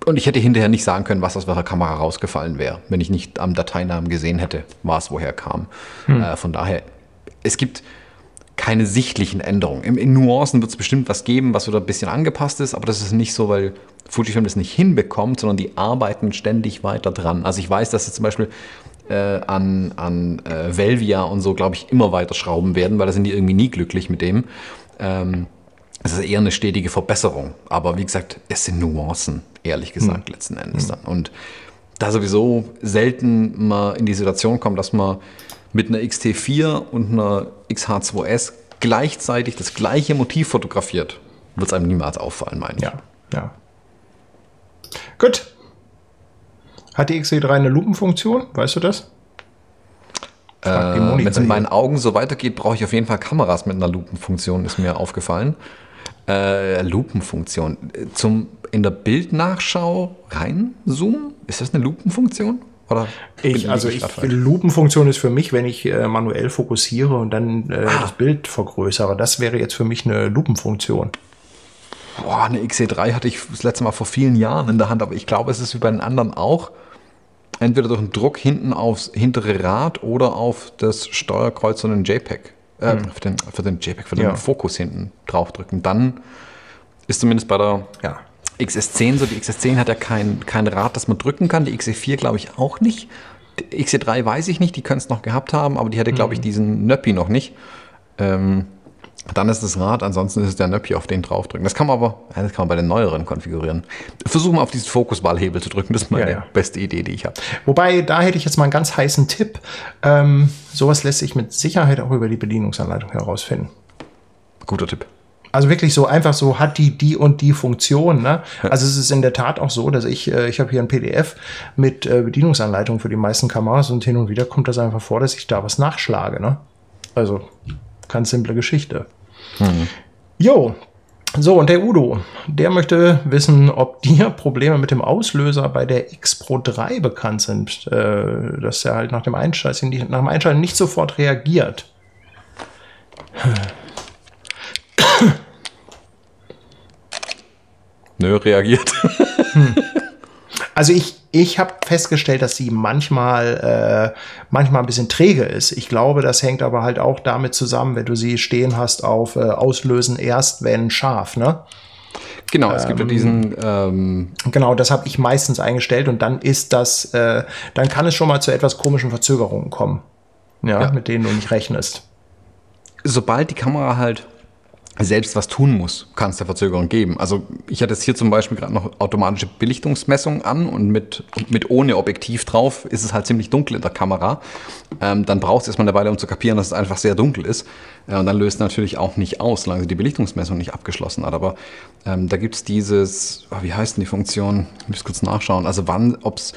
[SPEAKER 2] Und ich hätte hinterher nicht sagen können, was aus welcher Kamera rausgefallen wäre, wenn ich nicht am Dateinamen gesehen hätte, was woher kam. Hm. Äh, von daher, es gibt keine sichtlichen Änderungen. In, in Nuancen wird es bestimmt was geben, was wieder ein bisschen angepasst ist, aber das ist nicht so, weil Fujifilm das nicht hinbekommt, sondern die arbeiten ständig weiter dran. Also ich weiß, dass sie zum Beispiel äh, an, an äh, Velvia und so, glaube ich, immer weiter schrauben werden, weil da sind die irgendwie nie glücklich mit dem. Ähm, es ist eher eine stetige Verbesserung. Aber wie gesagt, es sind Nuancen, ehrlich gesagt, hm. letzten Endes hm. dann. Und da sowieso selten mal in die Situation kommt, dass man mit einer XT4 und einer XH2S gleichzeitig das gleiche Motiv fotografiert, wird es einem niemals auffallen, meine ich.
[SPEAKER 1] Ja, ja. Gut. Hat die XE3 eine Lupenfunktion? Weißt du das?
[SPEAKER 2] Äh, Wenn es in meinen Augen so weitergeht, brauche ich auf jeden Fall Kameras mit einer Lupenfunktion, ist mir aufgefallen. Äh, Lupenfunktion. Zum in der Bildnachschau reinzoomen? Ist das eine Lupenfunktion?
[SPEAKER 1] Oder ich, also ich, Lupenfunktion ist für mich, wenn ich äh, manuell fokussiere und dann äh, ah. das Bild vergrößere. Das wäre jetzt für mich eine Lupenfunktion.
[SPEAKER 2] Boah, eine XE3 hatte ich das letzte Mal vor vielen Jahren in der Hand, aber ich glaube, es ist wie bei den anderen auch. Entweder durch einen Druck hinten aufs hintere Rad oder auf das Steuerkreuz und den JPEG. Äh, hm. für, den, für den JPEG, für den ja. Fokus hinten draufdrücken. Dann ist zumindest bei der ja. XS10 so, die XS10 hat ja kein, kein Rad, das man drücken kann. Die XE4 glaube ich auch nicht. Die XE3 weiß ich nicht, die können es noch gehabt haben, aber die hatte, glaube ich, mhm. diesen Nöppi noch nicht. Ähm, dann ist das Rad, ansonsten ist es der Nöppi, auf den draufdrücken. Das kann man aber, ja, das kann man bei den neueren konfigurieren. Versuchen wir auf diesen Fokusballhebel zu drücken, das ist meine ja, ja. beste Idee, die ich habe.
[SPEAKER 1] Wobei, da hätte ich jetzt mal einen ganz heißen Tipp. Ähm, sowas lässt sich mit Sicherheit auch über die Bedienungsanleitung herausfinden.
[SPEAKER 2] Guter Tipp.
[SPEAKER 1] Also wirklich so einfach so hat die die und die Funktion. Ne? Also es ist in der Tat auch so, dass ich äh, ich habe hier ein PDF mit äh, Bedienungsanleitung für die meisten Kameras und hin und wieder kommt das einfach vor, dass ich da was nachschlage. Ne? Also ganz simple Geschichte. Mhm. Jo, so, und der Udo, der möchte wissen, ob dir Probleme mit dem Auslöser bei der X Pro 3 bekannt sind. Äh, dass er halt nach dem Einschalten, nach dem Einschalten nicht sofort reagiert.
[SPEAKER 2] Nö, reagiert.
[SPEAKER 1] Hm. Also ich, ich habe festgestellt, dass sie manchmal, äh, manchmal ein bisschen träge ist. Ich glaube, das hängt aber halt auch damit zusammen, wenn du sie stehen hast auf äh, Auslösen erst, wenn scharf, ne?
[SPEAKER 2] Genau, es gibt ja ähm, diesen. Ähm
[SPEAKER 1] genau, das habe ich meistens eingestellt und dann ist das, äh, dann kann es schon mal zu etwas komischen Verzögerungen kommen, ja, ja. mit denen du nicht rechnest.
[SPEAKER 2] Sobald die Kamera halt selbst was tun muss, kann es der Verzögerung geben. Also ich hatte jetzt hier zum Beispiel gerade noch automatische Belichtungsmessung an und mit, mit ohne Objektiv drauf ist es halt ziemlich dunkel in der Kamera. Ähm, dann braucht es erstmal eine Weile, um zu kapieren, dass es einfach sehr dunkel ist. Äh, und dann löst natürlich auch nicht aus, solange sie die Belichtungsmessung nicht abgeschlossen hat. Aber ähm, da gibt es dieses, oh, wie heißt denn die Funktion? Ich muss kurz nachschauen. Also wann, ob es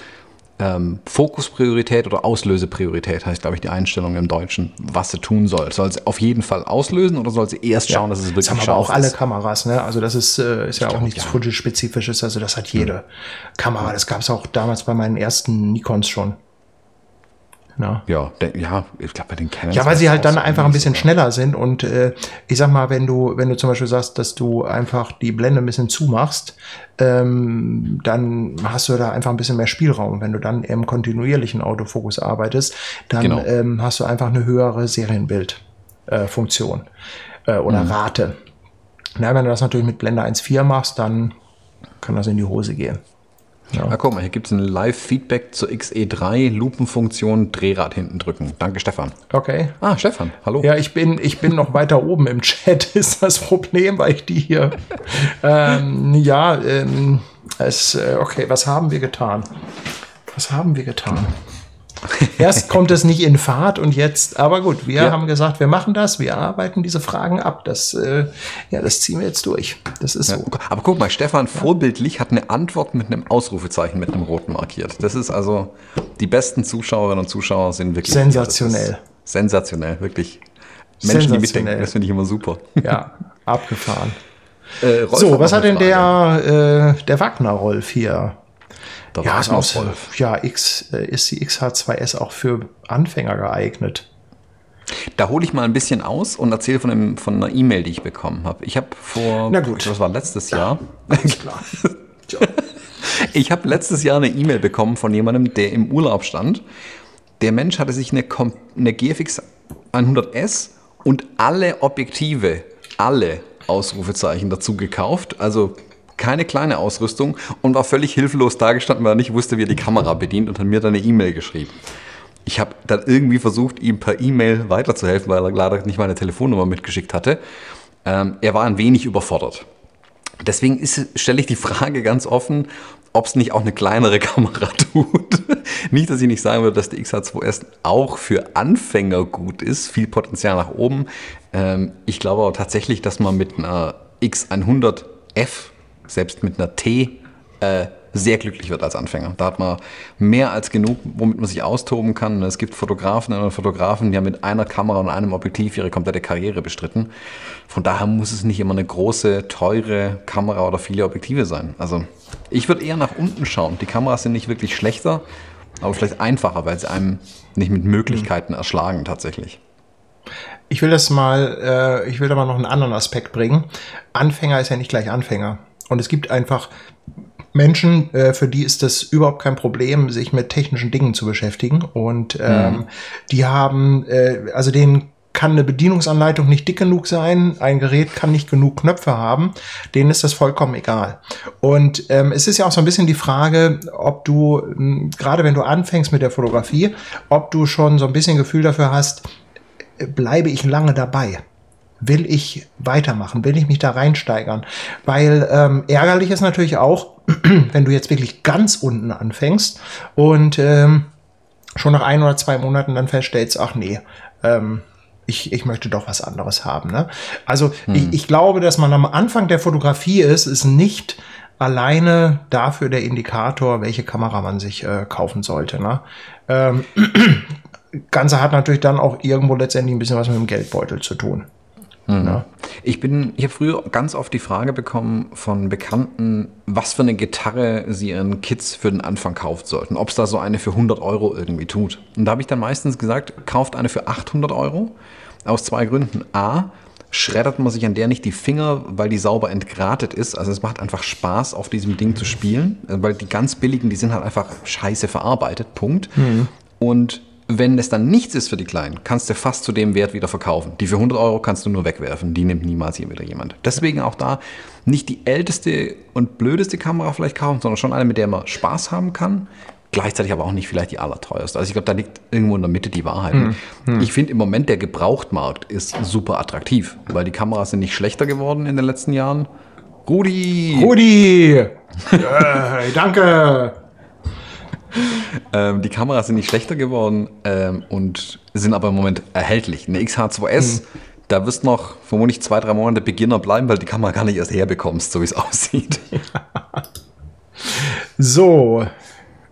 [SPEAKER 2] ähm, Fokuspriorität oder Auslösepriorität heißt, glaube ich, die Einstellung im Deutschen, was sie tun soll. Soll sie auf jeden Fall auslösen oder soll sie erst schauen, ja, dass es wirklich
[SPEAKER 1] das haben aber auch ist? alle Kameras, ne? Also das ist, äh, ist ja auch nichts ja. Fuji-spezifisches, also das hat jede hm. Kamera. Das gab es auch damals bei meinen ersten Nikons schon.
[SPEAKER 2] Ja, ja, ja ich glaube bei den
[SPEAKER 1] Canons. Ja, weil sie halt dann einfach ein bisschen schneller sind und äh, ich sag mal, wenn du, wenn du zum Beispiel sagst, dass du einfach die Blende ein bisschen zumachst, ähm, dann hast du da einfach ein bisschen mehr Spielraum. Wenn du dann im kontinuierlichen Autofokus arbeitest, dann genau. ähm, hast du einfach eine höhere Serienbildfunktion äh, äh, oder mhm. Rate. Na, wenn du das natürlich mit Blende 1.4 machst, dann kann das in die Hose gehen.
[SPEAKER 2] Ja. Na guck mal, hier gibt es ein Live-Feedback zur XE3, Lupenfunktion, Drehrad hinten drücken. Danke, Stefan.
[SPEAKER 1] Okay.
[SPEAKER 2] Ah, Stefan, hallo.
[SPEAKER 1] Ja, ich bin, ich bin noch weiter oben im Chat, ist das Problem, weil ich die hier. ähm, ja, ähm, es, äh, okay, was haben wir getan? Was haben wir getan? Erst kommt es nicht in Fahrt und jetzt, aber gut, wir ja. haben gesagt, wir machen das, wir arbeiten diese Fragen ab. Das, äh, ja, das ziehen wir jetzt durch. Das ist ja. so.
[SPEAKER 2] Aber guck mal, Stefan vorbildlich hat eine Antwort mit einem Ausrufezeichen mit einem roten markiert. Das ist also, die besten Zuschauerinnen und Zuschauer sind wirklich.
[SPEAKER 1] Sensationell.
[SPEAKER 2] Sensationell, wirklich. Menschen, die mitdenken, das finde ich immer super.
[SPEAKER 1] Ja, abgefahren. Äh, so, was hat denn der, äh, der Wagner-Rolf hier? Da ja, ist aus, ja, X äh, ist die XH2S auch für Anfänger geeignet.
[SPEAKER 2] Da hole ich mal ein bisschen aus und erzähle von, einem, von einer E-Mail, die ich bekommen habe. Ich habe vor,
[SPEAKER 1] Na gut.
[SPEAKER 2] das war letztes Jahr. Ja, klar. ich habe letztes Jahr eine E-Mail bekommen von jemandem, der im Urlaub stand. Der Mensch hatte sich eine, eine GFX 100S und alle Objektive, alle Ausrufezeichen dazu gekauft. Also keine kleine Ausrüstung und war völlig hilflos dagestanden, weil er nicht wusste, wie er die Kamera bedient und hat mir dann eine E-Mail geschrieben. Ich habe dann irgendwie versucht, ihm per E-Mail weiterzuhelfen, weil er leider nicht meine Telefonnummer mitgeschickt hatte. Ähm, er war ein wenig überfordert. Deswegen stelle ich die Frage ganz offen, ob es nicht auch eine kleinere Kamera tut. nicht, dass ich nicht sagen würde, dass die XH2S auch für Anfänger gut ist, viel Potenzial nach oben. Ähm, ich glaube aber tatsächlich, dass man mit einer X100F selbst mit einer T äh, sehr glücklich wird als Anfänger. Da hat man mehr als genug, womit man sich austoben kann. Es gibt Fotografen und Fotografen, die haben mit einer Kamera und einem Objektiv ihre komplette Karriere bestritten. Von daher muss es nicht immer eine große, teure Kamera oder viele Objektive sein. Also ich würde eher nach unten schauen. Die Kameras sind nicht wirklich schlechter, aber vielleicht einfacher, weil sie einem nicht mit Möglichkeiten erschlagen tatsächlich.
[SPEAKER 1] Ich will das mal, äh, ich will da mal noch einen anderen Aspekt bringen. Anfänger ist ja nicht gleich Anfänger. Und es gibt einfach Menschen, äh, für die ist das überhaupt kein Problem, sich mit technischen Dingen zu beschäftigen. Und ähm, mhm. die haben, äh, also denen kann eine Bedienungsanleitung nicht dick genug sein, ein Gerät kann nicht genug Knöpfe haben, denen ist das vollkommen egal. Und ähm, es ist ja auch so ein bisschen die Frage, ob du, gerade wenn du anfängst mit der Fotografie, ob du schon so ein bisschen Gefühl dafür hast, bleibe ich lange dabei? Will ich weitermachen? Will ich mich da reinsteigern? Weil ähm, ärgerlich ist natürlich auch, wenn du jetzt wirklich ganz unten anfängst und ähm, schon nach ein oder zwei Monaten dann feststellst, ach nee, ähm, ich, ich möchte doch was anderes haben. Ne? Also hm. ich, ich glaube, dass man am Anfang der Fotografie ist, ist nicht alleine dafür der Indikator, welche Kamera man sich äh, kaufen sollte. Ne? Ähm, Ganze hat natürlich dann auch irgendwo letztendlich ein bisschen was mit dem Geldbeutel zu tun.
[SPEAKER 2] Mhm. Ja. Ich bin hier früher ganz oft die Frage bekommen von Bekannten, was für eine Gitarre sie ihren Kids für den Anfang kaufen sollten. Ob es da so eine für 100 Euro irgendwie tut. Und da habe ich dann meistens gesagt, kauft eine für 800 Euro. Aus zwei Gründen. A, schreddert man sich an der nicht die Finger, weil die sauber entgratet ist. Also es macht einfach Spaß, auf diesem Ding zu spielen. Weil die ganz billigen, die sind halt einfach scheiße verarbeitet. Punkt. Mhm. Und wenn es dann nichts ist für die Kleinen, kannst du fast zu dem Wert wieder verkaufen. Die für 100 Euro kannst du nur wegwerfen. Die nimmt niemals hier wieder jemand. Deswegen auch da nicht die älteste und blödeste Kamera vielleicht kaufen, sondern schon eine, mit der man Spaß haben kann. Gleichzeitig aber auch nicht vielleicht die allerteuerste. Also ich glaube, da liegt irgendwo in der Mitte die Wahrheit. Hm, hm. Ich finde im Moment der Gebrauchtmarkt ist super attraktiv, weil die Kameras sind nicht schlechter geworden in den letzten Jahren.
[SPEAKER 1] Rudi! Rudi! äh, danke!
[SPEAKER 2] ähm, die Kameras sind nicht schlechter geworden ähm, und sind aber im Moment erhältlich. Eine XH2S, mhm. da wirst noch vermutlich zwei, drei Monate Beginner bleiben, weil die Kamera gar nicht erst herbekommst, so wie es aussieht.
[SPEAKER 1] so.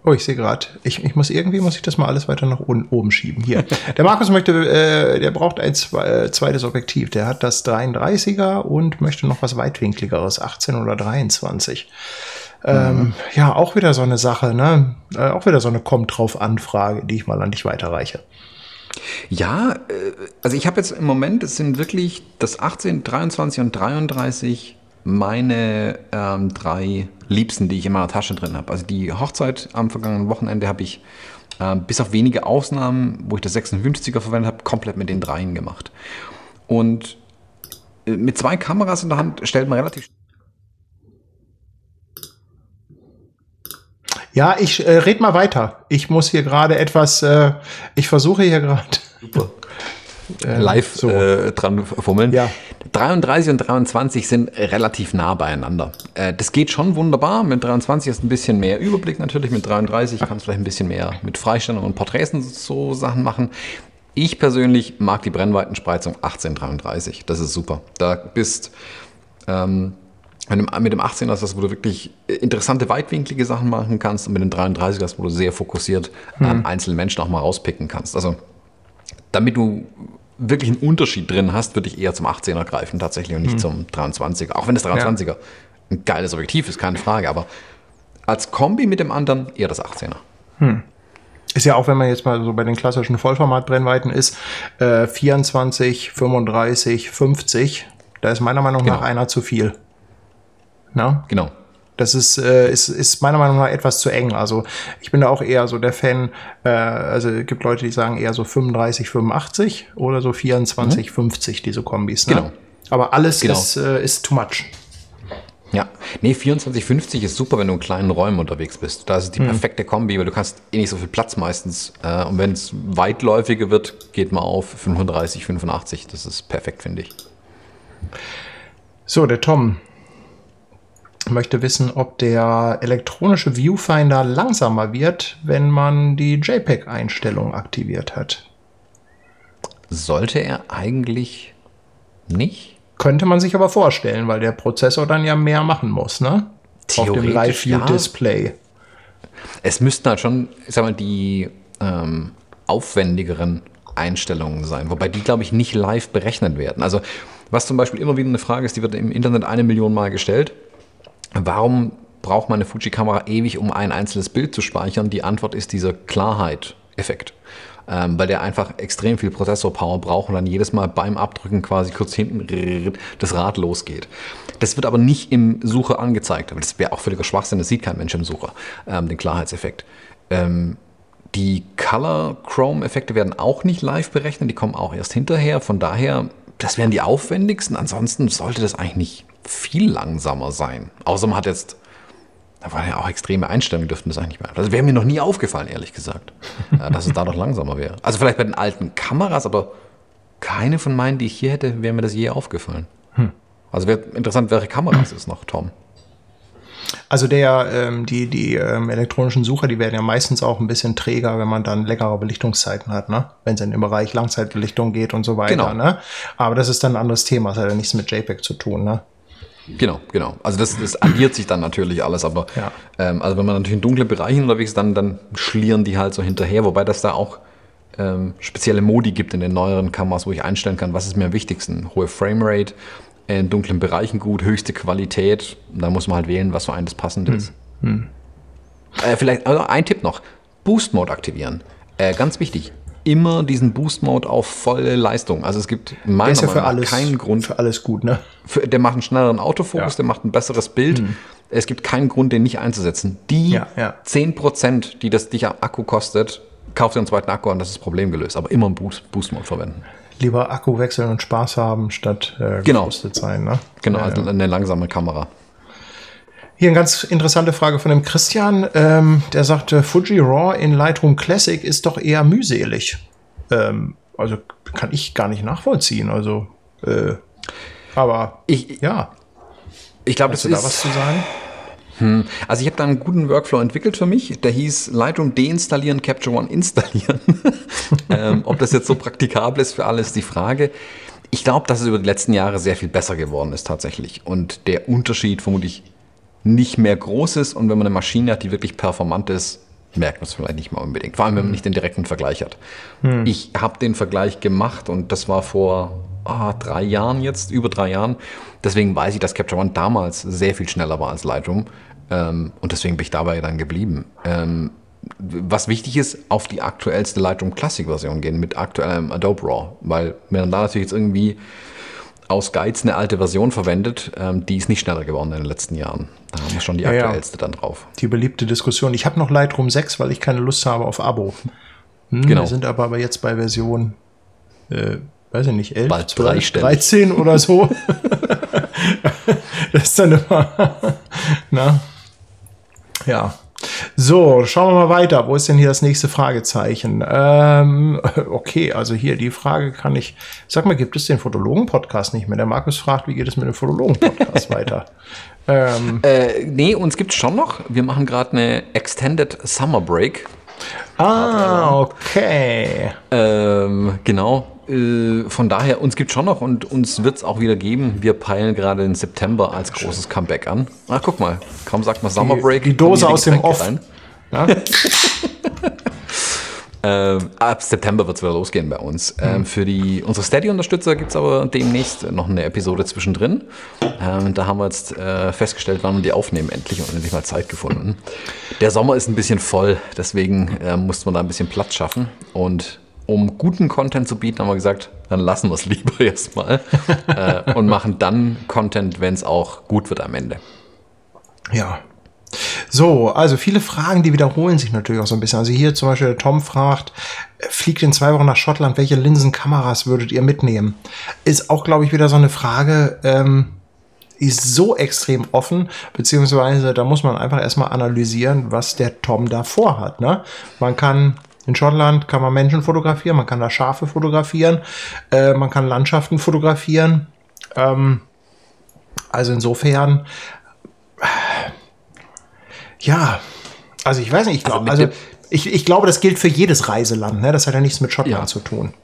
[SPEAKER 1] Oh, ich sehe gerade, ich, ich muss irgendwie muss ich das mal alles weiter nach unten, oben schieben. Hier. Der Markus möchte, äh, der braucht ein äh, zweites Objektiv. Der hat das 33er und möchte noch was weitwinkligeres, 18 oder 23. Ähm, mhm. Ja, auch wieder so eine Sache, ne? Äh, auch wieder so eine kommt drauf Anfrage, die ich mal an dich weiterreiche.
[SPEAKER 2] Ja, äh, also ich habe jetzt im Moment, es sind wirklich das 18, 23 und 33 meine ähm, drei Liebsten, die ich in meiner Tasche drin habe. Also die Hochzeit am vergangenen Wochenende habe ich äh, bis auf wenige Ausnahmen, wo ich das 56er verwendet habe, komplett mit den dreien gemacht. Und äh, mit zwei Kameras in der Hand stellt man relativ
[SPEAKER 1] Ja, ich äh, red mal weiter. Ich muss hier gerade etwas, äh, ich versuche hier gerade. Super.
[SPEAKER 2] Äh, Live so. äh, dran fummeln. Ja. 33 und 23 sind relativ nah beieinander. Äh, das geht schon wunderbar. Mit 23 ist ein bisschen mehr Überblick natürlich. Mit 33 kannst du vielleicht ein bisschen mehr mit Freistellungen und Porträts und so Sachen machen. Ich persönlich mag die Brennweitenspreizung 1833. Das ist super. Da bist ähm, mit dem, mit dem 18er ist das, wo du wirklich interessante weitwinklige Sachen machen kannst und mit dem 33er ist, wo du sehr fokussiert mhm. an einzelnen Menschen auch mal rauspicken kannst. Also damit du wirklich einen Unterschied drin hast, würde ich eher zum 18er greifen tatsächlich und nicht mhm. zum 23er. Auch wenn das 23er ja. ein geiles Objektiv ist, keine Frage, aber als Kombi mit dem anderen eher das 18er. Hm.
[SPEAKER 1] Ist ja auch, wenn man jetzt mal so bei den klassischen Vollformat-Brennweiten ist, äh, 24, 35, 50, da ist meiner Meinung nach genau. einer zu viel.
[SPEAKER 2] Na? Genau.
[SPEAKER 1] Das ist, äh, ist, ist meiner Meinung nach etwas zu eng. Also ich bin da auch eher so der Fan, äh, also es gibt Leute, die sagen eher so 35, 85 oder so 24, mhm. 50, diese Kombis. Ne? Genau. Aber alles genau. ist, äh, ist too much.
[SPEAKER 2] Ja, nee, 2450 ist super, wenn du in kleinen Räumen unterwegs bist. Da ist die hm. perfekte Kombi, weil du kannst eh nicht so viel Platz meistens. Äh, und wenn es weitläufiger wird, geht man auf 35, 85. Das ist perfekt, finde ich.
[SPEAKER 1] So, der Tom möchte wissen, ob der elektronische Viewfinder langsamer wird, wenn man die JPEG-Einstellung aktiviert hat.
[SPEAKER 2] Sollte er eigentlich nicht?
[SPEAKER 1] Könnte man sich aber vorstellen, weil der Prozessor dann ja mehr machen muss, ne? auf dem Live-View-Display. Ja.
[SPEAKER 2] Es müssten halt schon, ich sag mal, die ähm, aufwendigeren Einstellungen sein, wobei die, glaube ich, nicht live berechnet werden. Also, was zum Beispiel immer wieder eine Frage ist, die wird im Internet eine Million Mal gestellt. Warum braucht man eine Fuji-Kamera ewig, um ein einzelnes Bild zu speichern? Die Antwort ist dieser Klarheit-Effekt. Ähm, weil der einfach extrem viel Prozessor-Power braucht und dann jedes Mal beim Abdrücken quasi kurz hinten das Rad losgeht. Das wird aber nicht im Sucher angezeigt. Aber das wäre auch völliger Schwachsinn, das sieht kein Mensch im Sucher, ähm, den Klarheitseffekt. Ähm, die Color-Chrome-Effekte werden auch nicht live berechnet, die kommen auch erst hinterher. Von daher, das wären die aufwendigsten. Ansonsten sollte das eigentlich nicht viel langsamer sein. Außer man hat jetzt, da waren ja auch extreme Einstellungen, dürften das eigentlich nicht mehr. Das wäre mir noch nie aufgefallen, ehrlich gesagt, dass es da noch langsamer wäre. Also vielleicht bei den alten Kameras, aber keine von meinen, die ich hier hätte, wäre mir das je aufgefallen. Hm. Also wäre interessant, welche Kameras ist noch, Tom?
[SPEAKER 1] Also der, ähm, die, die ähm, elektronischen Sucher, die werden ja meistens auch ein bisschen träger, wenn man dann längere Belichtungszeiten hat, ne? Wenn es in den Bereich Langzeitbelichtung geht und so weiter, genau. ne? Aber das ist dann ein anderes Thema, das hat ja nichts mit JPEG zu tun, ne?
[SPEAKER 2] Genau, genau. Also das, das addiert sich dann natürlich alles, aber ja. ähm, also wenn man natürlich in dunklen Bereichen unterwegs ist, dann, dann schlieren die halt so hinterher, wobei das da auch ähm, spezielle Modi gibt in den neueren Kameras, wo ich einstellen kann, was ist mir am wichtigsten. Hohe Framerate, in dunklen Bereichen gut, höchste Qualität. Da muss man halt wählen, was für einen das passende hm. ist. Hm. Äh, vielleicht also ein Tipp noch: Boost Mode aktivieren. Äh, ganz wichtig. Immer diesen Boost Mode auf volle Leistung. Also es gibt
[SPEAKER 1] meiner ja für alles, keinen Grund. Für alles gut, ne?
[SPEAKER 2] Für, der macht einen schnelleren Autofokus, ja. der macht ein besseres Bild. Hm. Es gibt keinen Grund, den nicht einzusetzen. Die ja, ja. 10%, die das dich am Akku kostet, kauft dir einen zweiten Akku und das ist das Problem gelöst. Aber immer einen Boost, Boost Mode verwenden
[SPEAKER 1] lieber Akku wechseln und Spaß haben, statt
[SPEAKER 2] äh, genau. sein. Ne? Genau, ja, also eine langsame Kamera.
[SPEAKER 1] Hier eine ganz interessante Frage von dem Christian. Ähm, der sagte, Fuji RAW in Lightroom Classic ist doch eher mühselig. Ähm, also kann ich gar nicht nachvollziehen. Also, äh, aber
[SPEAKER 2] ich, ja. Ich glaube, das ist da was zu sagen. Hm. Also ich habe da einen guten Workflow entwickelt für mich. Der hieß Lightroom deinstallieren, Capture One installieren. ähm, ob das jetzt so praktikabel ist für alle, ist die Frage. Ich glaube, dass es über die letzten Jahre sehr viel besser geworden ist tatsächlich. Und der Unterschied vermutlich nicht mehr groß ist. Und wenn man eine Maschine hat, die wirklich performant ist, merkt man es vielleicht nicht mal unbedingt. Vor allem, wenn man hm. nicht den direkten Vergleich hat. Hm. Ich habe den Vergleich gemacht und das war vor oh, drei Jahren jetzt, über drei Jahren. Deswegen weiß ich, dass Capture One damals sehr viel schneller war als Lightroom. Ähm, und deswegen bin ich dabei dann geblieben. Ähm, was wichtig ist, auf die aktuellste Lightroom Classic Version gehen mit aktuellem Adobe RAW, weil man da natürlich jetzt irgendwie aus Geiz eine alte Version verwendet, ähm, die ist nicht schneller geworden in den letzten Jahren. Da haben wir schon die ja, aktuellste ja. dann drauf.
[SPEAKER 1] Die beliebte Diskussion. Ich habe noch Lightroom 6, weil ich keine Lust habe auf Abo. Hm, genau. Wir sind aber, jetzt bei Version, äh, weiß ich nicht, 11, Bald 12, 13 oder so. das ist dann immer, na, ja. So, schauen wir mal weiter. Wo ist denn hier das nächste Fragezeichen? Ähm, okay, also hier die Frage kann ich. Sag mal, gibt es den Fotologen-Podcast nicht mehr? Der Markus fragt, wie geht es mit dem Fotologen-Podcast weiter?
[SPEAKER 2] Ähm, äh, nee, uns gibt es schon noch. Wir machen gerade eine Extended Summer Break.
[SPEAKER 1] Ah, okay.
[SPEAKER 2] Ähm, genau. Äh, von daher, uns gibt es schon noch und uns wird es auch wieder geben. Wir peilen gerade den September als großes Comeback an. Ach, guck mal, kaum sagt man Summer Break.
[SPEAKER 1] Die, die Dose aus dem Off.
[SPEAKER 2] Ja? ähm, ab September wird es wieder losgehen bei uns. Ähm, mhm. für die, unsere Steady-Unterstützer gibt es aber demnächst noch eine Episode zwischendrin. Ähm, da haben wir jetzt äh, festgestellt, wann wir die aufnehmen, endlich und endlich mal Zeit gefunden. Der Sommer ist ein bisschen voll, deswegen äh, musste man da ein bisschen Platz schaffen. Und um guten Content zu bieten, haben wir gesagt, dann lassen wir es lieber erstmal äh, und machen dann Content, wenn es auch gut wird am Ende.
[SPEAKER 1] Ja. So, also viele Fragen, die wiederholen sich natürlich auch so ein bisschen. Also hier zum Beispiel der Tom fragt, fliegt in zwei Wochen nach Schottland, welche Linsenkameras würdet ihr mitnehmen? Ist auch, glaube ich, wieder so eine Frage, ähm, ist so extrem offen, beziehungsweise da muss man einfach erstmal analysieren, was der Tom da vorhat. Ne? Man kann in Schottland kann man Menschen fotografieren, man kann da Schafe fotografieren, äh, man kann Landschaften fotografieren. Ähm, also insofern, äh, ja, also ich weiß nicht, ich, glaub, also, also ich, ich glaube, das gilt für jedes Reiseland. Ne? Das hat ja nichts mit Schottland ja. zu tun.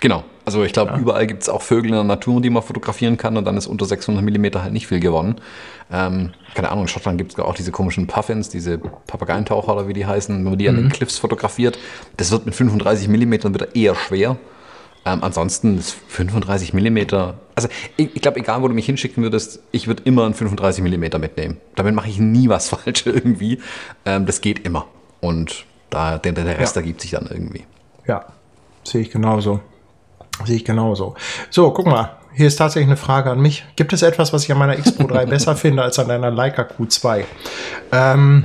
[SPEAKER 2] Genau. Also ich glaube, ja. überall gibt es auch Vögel in der Natur, die man fotografieren kann und dann ist unter 600 mm halt nicht viel gewonnen. Ähm, keine Ahnung, in Schottland gibt es auch diese komischen Puffins, diese Papageientaucher oder wie die heißen, wenn man die mhm. an den mhm. Cliffs fotografiert. Das wird mit 35 mm wieder eher schwer. Ähm, ansonsten ist 35 mm, also ich, ich glaube, egal wo du mich hinschicken würdest, ich würde immer ein 35 mm mitnehmen. Damit mache ich nie was falsch irgendwie. Ähm, das geht immer. Und da, der, der Rest ja. ergibt sich dann irgendwie.
[SPEAKER 1] Ja, sehe ich genauso. Sehe ich genauso. So, guck mal. Hier ist tatsächlich eine Frage an mich. Gibt es etwas, was ich an meiner X Pro 3 besser finde als an deiner Leica Q2? Ähm,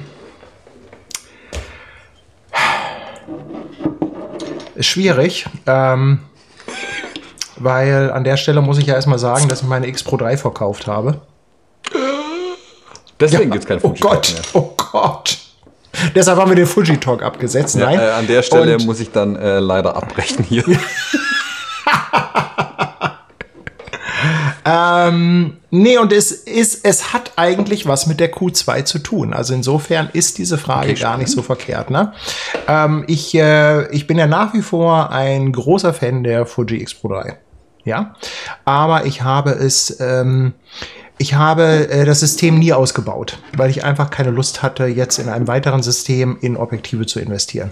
[SPEAKER 1] ist schwierig. Ähm, weil an der Stelle muss ich ja erstmal sagen, dass ich meine X Pro 3 verkauft habe.
[SPEAKER 2] Deswegen ja. gibt es keinen
[SPEAKER 1] Fuji Oh Gott, mehr. oh Gott. Deshalb haben wir den Fuji Talk abgesetzt. Nein.
[SPEAKER 2] Ja, äh, an der Stelle Und muss ich dann äh, leider abbrechen hier.
[SPEAKER 1] ähm, nee, und es ist, es hat eigentlich was mit der Q2 zu tun. Also insofern ist diese Frage okay, gar nicht so verkehrt. Ne? Ähm, ich, äh, ich bin ja nach wie vor ein großer Fan der Fuji X Pro 3. Ja, aber ich habe es, ähm, ich habe äh, das System nie ausgebaut, weil ich einfach keine Lust hatte, jetzt in einem weiteren System in Objektive zu investieren.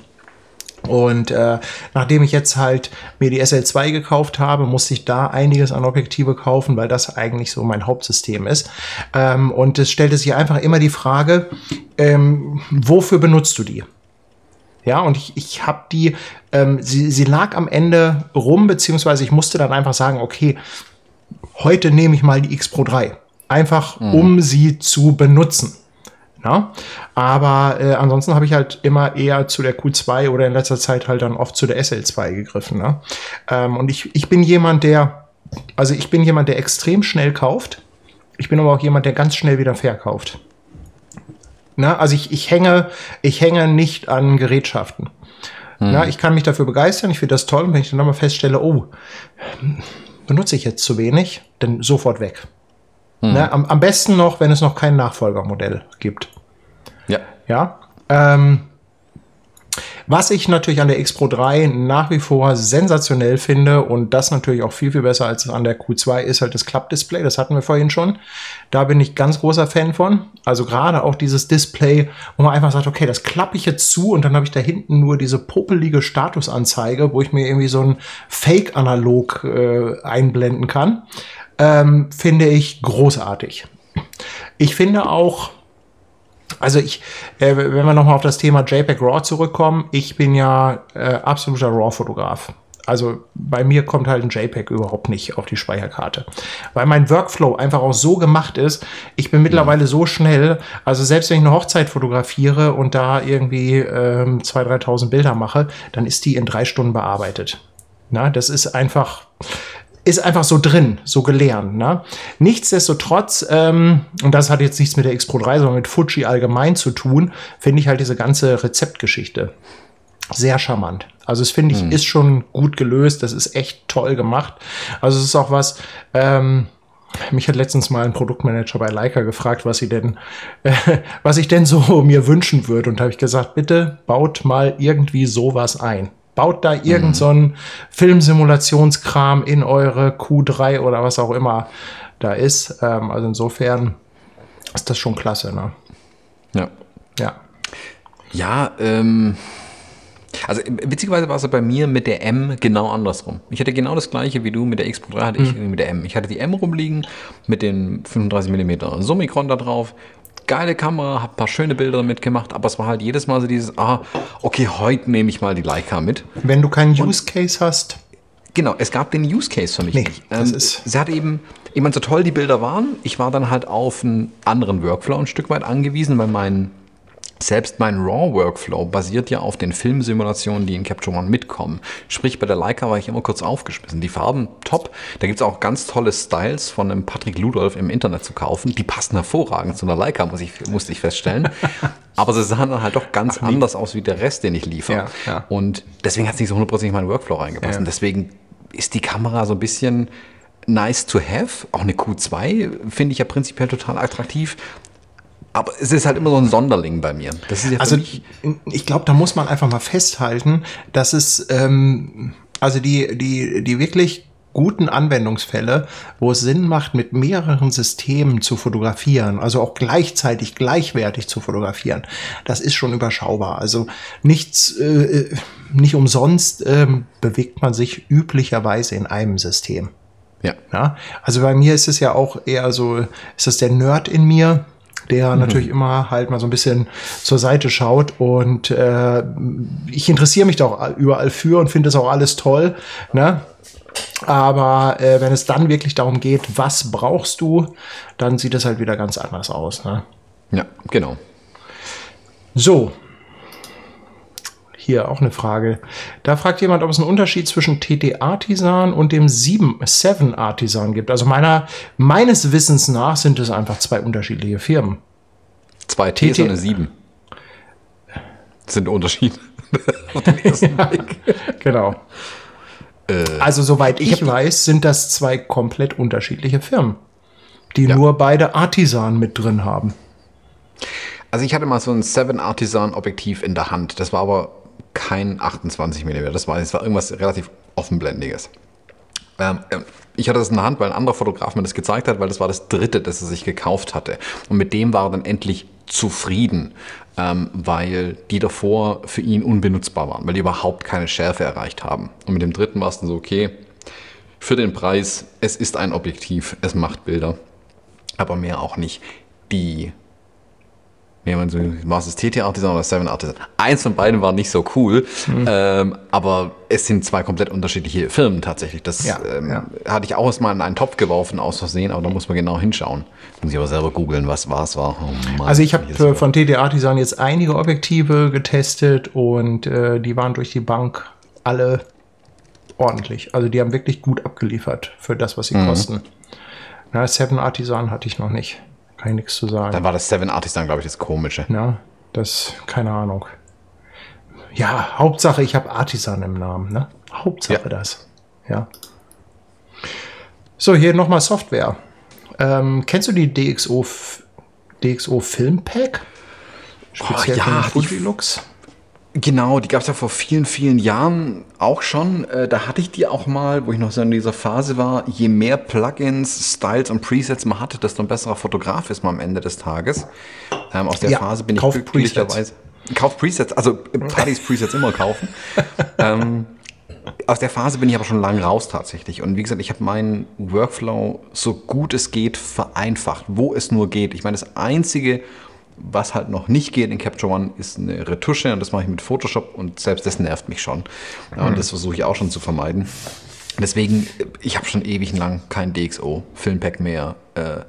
[SPEAKER 1] Und äh, nachdem ich jetzt halt mir die SL2 gekauft habe, musste ich da einiges an Objektive kaufen, weil das eigentlich so mein Hauptsystem ist. Ähm, und es stellte sich einfach immer die Frage, ähm, wofür benutzt du die? Ja, und ich, ich habe die, ähm, sie, sie lag am Ende rum, beziehungsweise ich musste dann einfach sagen, okay, heute nehme ich mal die X Pro 3. Einfach, mhm. um sie zu benutzen. Na? Aber äh, ansonsten habe ich halt immer eher zu der Q2 oder in letzter Zeit halt dann oft zu der SL2 gegriffen. Ne? Ähm, und ich, ich bin jemand, der, also ich bin jemand, der extrem schnell kauft. Ich bin aber auch jemand, der ganz schnell wieder verkauft. Na, also ich, ich hänge, ich hänge nicht an Gerätschaften. Hm. Na, ich kann mich dafür begeistern, ich finde das toll, und wenn ich dann nochmal feststelle, oh, benutze ich jetzt zu wenig, dann sofort weg. Hm. Na, am, am besten noch, wenn es noch kein Nachfolgermodell gibt.
[SPEAKER 2] Ja.
[SPEAKER 1] Ja. Ähm, was ich natürlich an der X Pro 3 nach wie vor sensationell finde und das natürlich auch viel, viel besser als an der Q2 ist halt das Klappdisplay. Das hatten wir vorhin schon. Da bin ich ganz großer Fan von. Also gerade auch dieses Display, wo man einfach sagt, okay, das klappe ich jetzt zu und dann habe ich da hinten nur diese popelige Statusanzeige, wo ich mir irgendwie so ein Fake-Analog äh, einblenden kann. Ähm, finde ich großartig. Ich finde auch, also ich, äh, wenn wir nochmal auf das Thema JPEG RAW zurückkommen, ich bin ja äh, absoluter RAW-Fotograf. Also bei mir kommt halt ein JPEG überhaupt nicht auf die Speicherkarte. Weil mein Workflow einfach auch so gemacht ist, ich bin mittlerweile so schnell, also selbst wenn ich eine Hochzeit fotografiere und da irgendwie ähm, 2.000, 3.000 Bilder mache, dann ist die in drei Stunden bearbeitet. Na, das ist einfach, ist einfach so drin, so gelernt. Ne? Nichtsdestotrotz, ähm, und das hat jetzt nichts mit der X Pro 3, sondern mit Fuji allgemein zu tun, finde ich halt diese ganze Rezeptgeschichte sehr charmant. Also es finde ich, hm. ist schon gut gelöst, das ist echt toll gemacht. Also es ist auch was, ähm, mich hat letztens mal ein Produktmanager bei Leica gefragt, was sie denn, äh, was ich denn so mir wünschen würde. Und habe ich gesagt, bitte baut mal irgendwie sowas ein baut da irgend so einen Filmsimulationskram in eure Q3 oder was auch immer da ist. Ähm, also insofern ist das schon klasse, ne?
[SPEAKER 2] Ja.
[SPEAKER 1] Ja.
[SPEAKER 2] Ja, ähm. Also witzigerweise war es bei mir mit der M genau andersrum. Ich hatte genau das gleiche wie du mit der X Pro 3 hatte ich mhm. mit der M. Ich hatte die M rumliegen mit den 35 mm Summicron da drauf geile Kamera, habe ein paar schöne Bilder mitgemacht, aber es war halt jedes Mal so dieses, ah, okay, heute nehme ich mal die Leica mit.
[SPEAKER 1] Wenn du keinen Use Case hast.
[SPEAKER 2] Genau, es gab den Use Case für mich nee, nicht. Ähm, sie hat eben, ich meine, so toll die Bilder waren, ich war dann halt auf einen anderen Workflow ein Stück weit angewiesen, weil mein selbst mein RAW-Workflow basiert ja auf den Filmsimulationen, die in Capture One mitkommen. Sprich, bei der Leica war ich immer kurz aufgeschmissen. Die Farben top. Da gibt es auch ganz tolle Styles von einem Patrick Ludolf im Internet zu kaufen. Die passen hervorragend zu einer Leica, muss ich, musste ich feststellen. Aber sie sahen dann halt doch ganz Ach, anders aus wie der Rest, den ich liefere. Ja, ja. Und deswegen hat es nicht so hundertprozentig in meinen Workflow reingepasst. Ja. Und deswegen ist die Kamera so ein bisschen nice to have. Auch eine Q2 finde ich ja prinzipiell total attraktiv. Aber es ist halt immer so ein Sonderling bei mir.
[SPEAKER 1] Also ich glaube, da muss man einfach mal festhalten, dass es ähm, Also die, die, die wirklich guten Anwendungsfälle, wo es Sinn macht, mit mehreren Systemen zu fotografieren, also auch gleichzeitig gleichwertig zu fotografieren, das ist schon überschaubar. Also nichts, äh, nicht umsonst äh, bewegt man sich üblicherweise in einem System. Ja. ja. Also bei mir ist es ja auch eher so, ist das der Nerd in mir, der mhm. natürlich immer halt mal so ein bisschen zur Seite schaut und äh, ich interessiere mich da auch überall für und finde das auch alles toll. Ne? Aber äh, wenn es dann wirklich darum geht, was brauchst du, dann sieht es halt wieder ganz anders aus. Ne?
[SPEAKER 2] Ja, genau.
[SPEAKER 1] So. Hier auch eine Frage. Da fragt jemand, ob es einen Unterschied zwischen TT Artisan und dem 7, 7 Artisan gibt. Also meiner, meines Wissens nach sind es einfach zwei unterschiedliche Firmen.
[SPEAKER 2] Zwei T und eine 7. Das sind Unterschiede.
[SPEAKER 1] ja, genau. Äh, also soweit ich, ich weiß, sind das zwei komplett unterschiedliche Firmen, die ja. nur beide Artisan mit drin haben.
[SPEAKER 2] Also ich hatte mal so ein 7 Artisan Objektiv in der Hand. Das war aber kein 28 mm. Das war, das war irgendwas relativ offenblendiges. Ähm, ähm, ich hatte das in der Hand, weil ein anderer Fotograf mir das gezeigt hat, weil das war das dritte, das er sich gekauft hatte. Und mit dem war er dann endlich zufrieden, ähm, weil die davor für ihn unbenutzbar waren, weil die überhaupt keine Schärfe erreicht haben. Und mit dem dritten war es dann so, okay, für den Preis, es ist ein Objektiv, es macht Bilder, aber mehr auch nicht. Die ja, man so, war es TT Artisan oder Seven Artisan? Eins von beiden war nicht so cool, mhm. ähm, aber es sind zwei komplett unterschiedliche Firmen tatsächlich. Das ja, ähm, ja. hatte ich auch erstmal in einen Topf geworfen, aus Versehen, aber da muss man genau hinschauen. Muss ich aber selber googeln, was war es war.
[SPEAKER 1] Oh also ich habe von TT Artisan jetzt einige Objektive getestet und äh, die waren durch die Bank alle ordentlich. Also die haben wirklich gut abgeliefert für das, was sie mhm. kosten. Na, Seven Artisan hatte ich noch nicht. Kann ich nichts zu sagen.
[SPEAKER 2] Dann war das Seven Artisan, glaube ich, das Komische.
[SPEAKER 1] Ja, das, keine Ahnung. Ja, Hauptsache, ich habe Artisan im Namen, ne? Hauptsache ja. das. Ja. So, hier nochmal Software. Ähm, kennst du die DxO, DxO Film Pack?
[SPEAKER 2] Speziell oh, ja, für den Lux? Genau, die gab es ja vor vielen, vielen Jahren auch schon. Äh, da hatte ich die auch mal, wo ich noch so in dieser Phase war. Je mehr Plugins, Styles und Presets man hatte, desto ein besserer Fotograf ist man am Ende des Tages. Ähm, aus der ja, Phase bin ich glücklicherweise. Kauf Presets, also Partys Presets immer kaufen. ähm, aus der Phase bin ich aber schon lange raus tatsächlich. Und wie gesagt, ich habe meinen Workflow so gut es geht vereinfacht, wo es nur geht. Ich meine, das einzige, was halt noch nicht geht in Capture One, ist eine Retusche und das mache ich mit Photoshop und selbst das nervt mich schon. Ja, und mhm. das versuche ich auch schon zu vermeiden. Deswegen, ich habe schon ewig lang kein DxO-Filmpack mehr äh,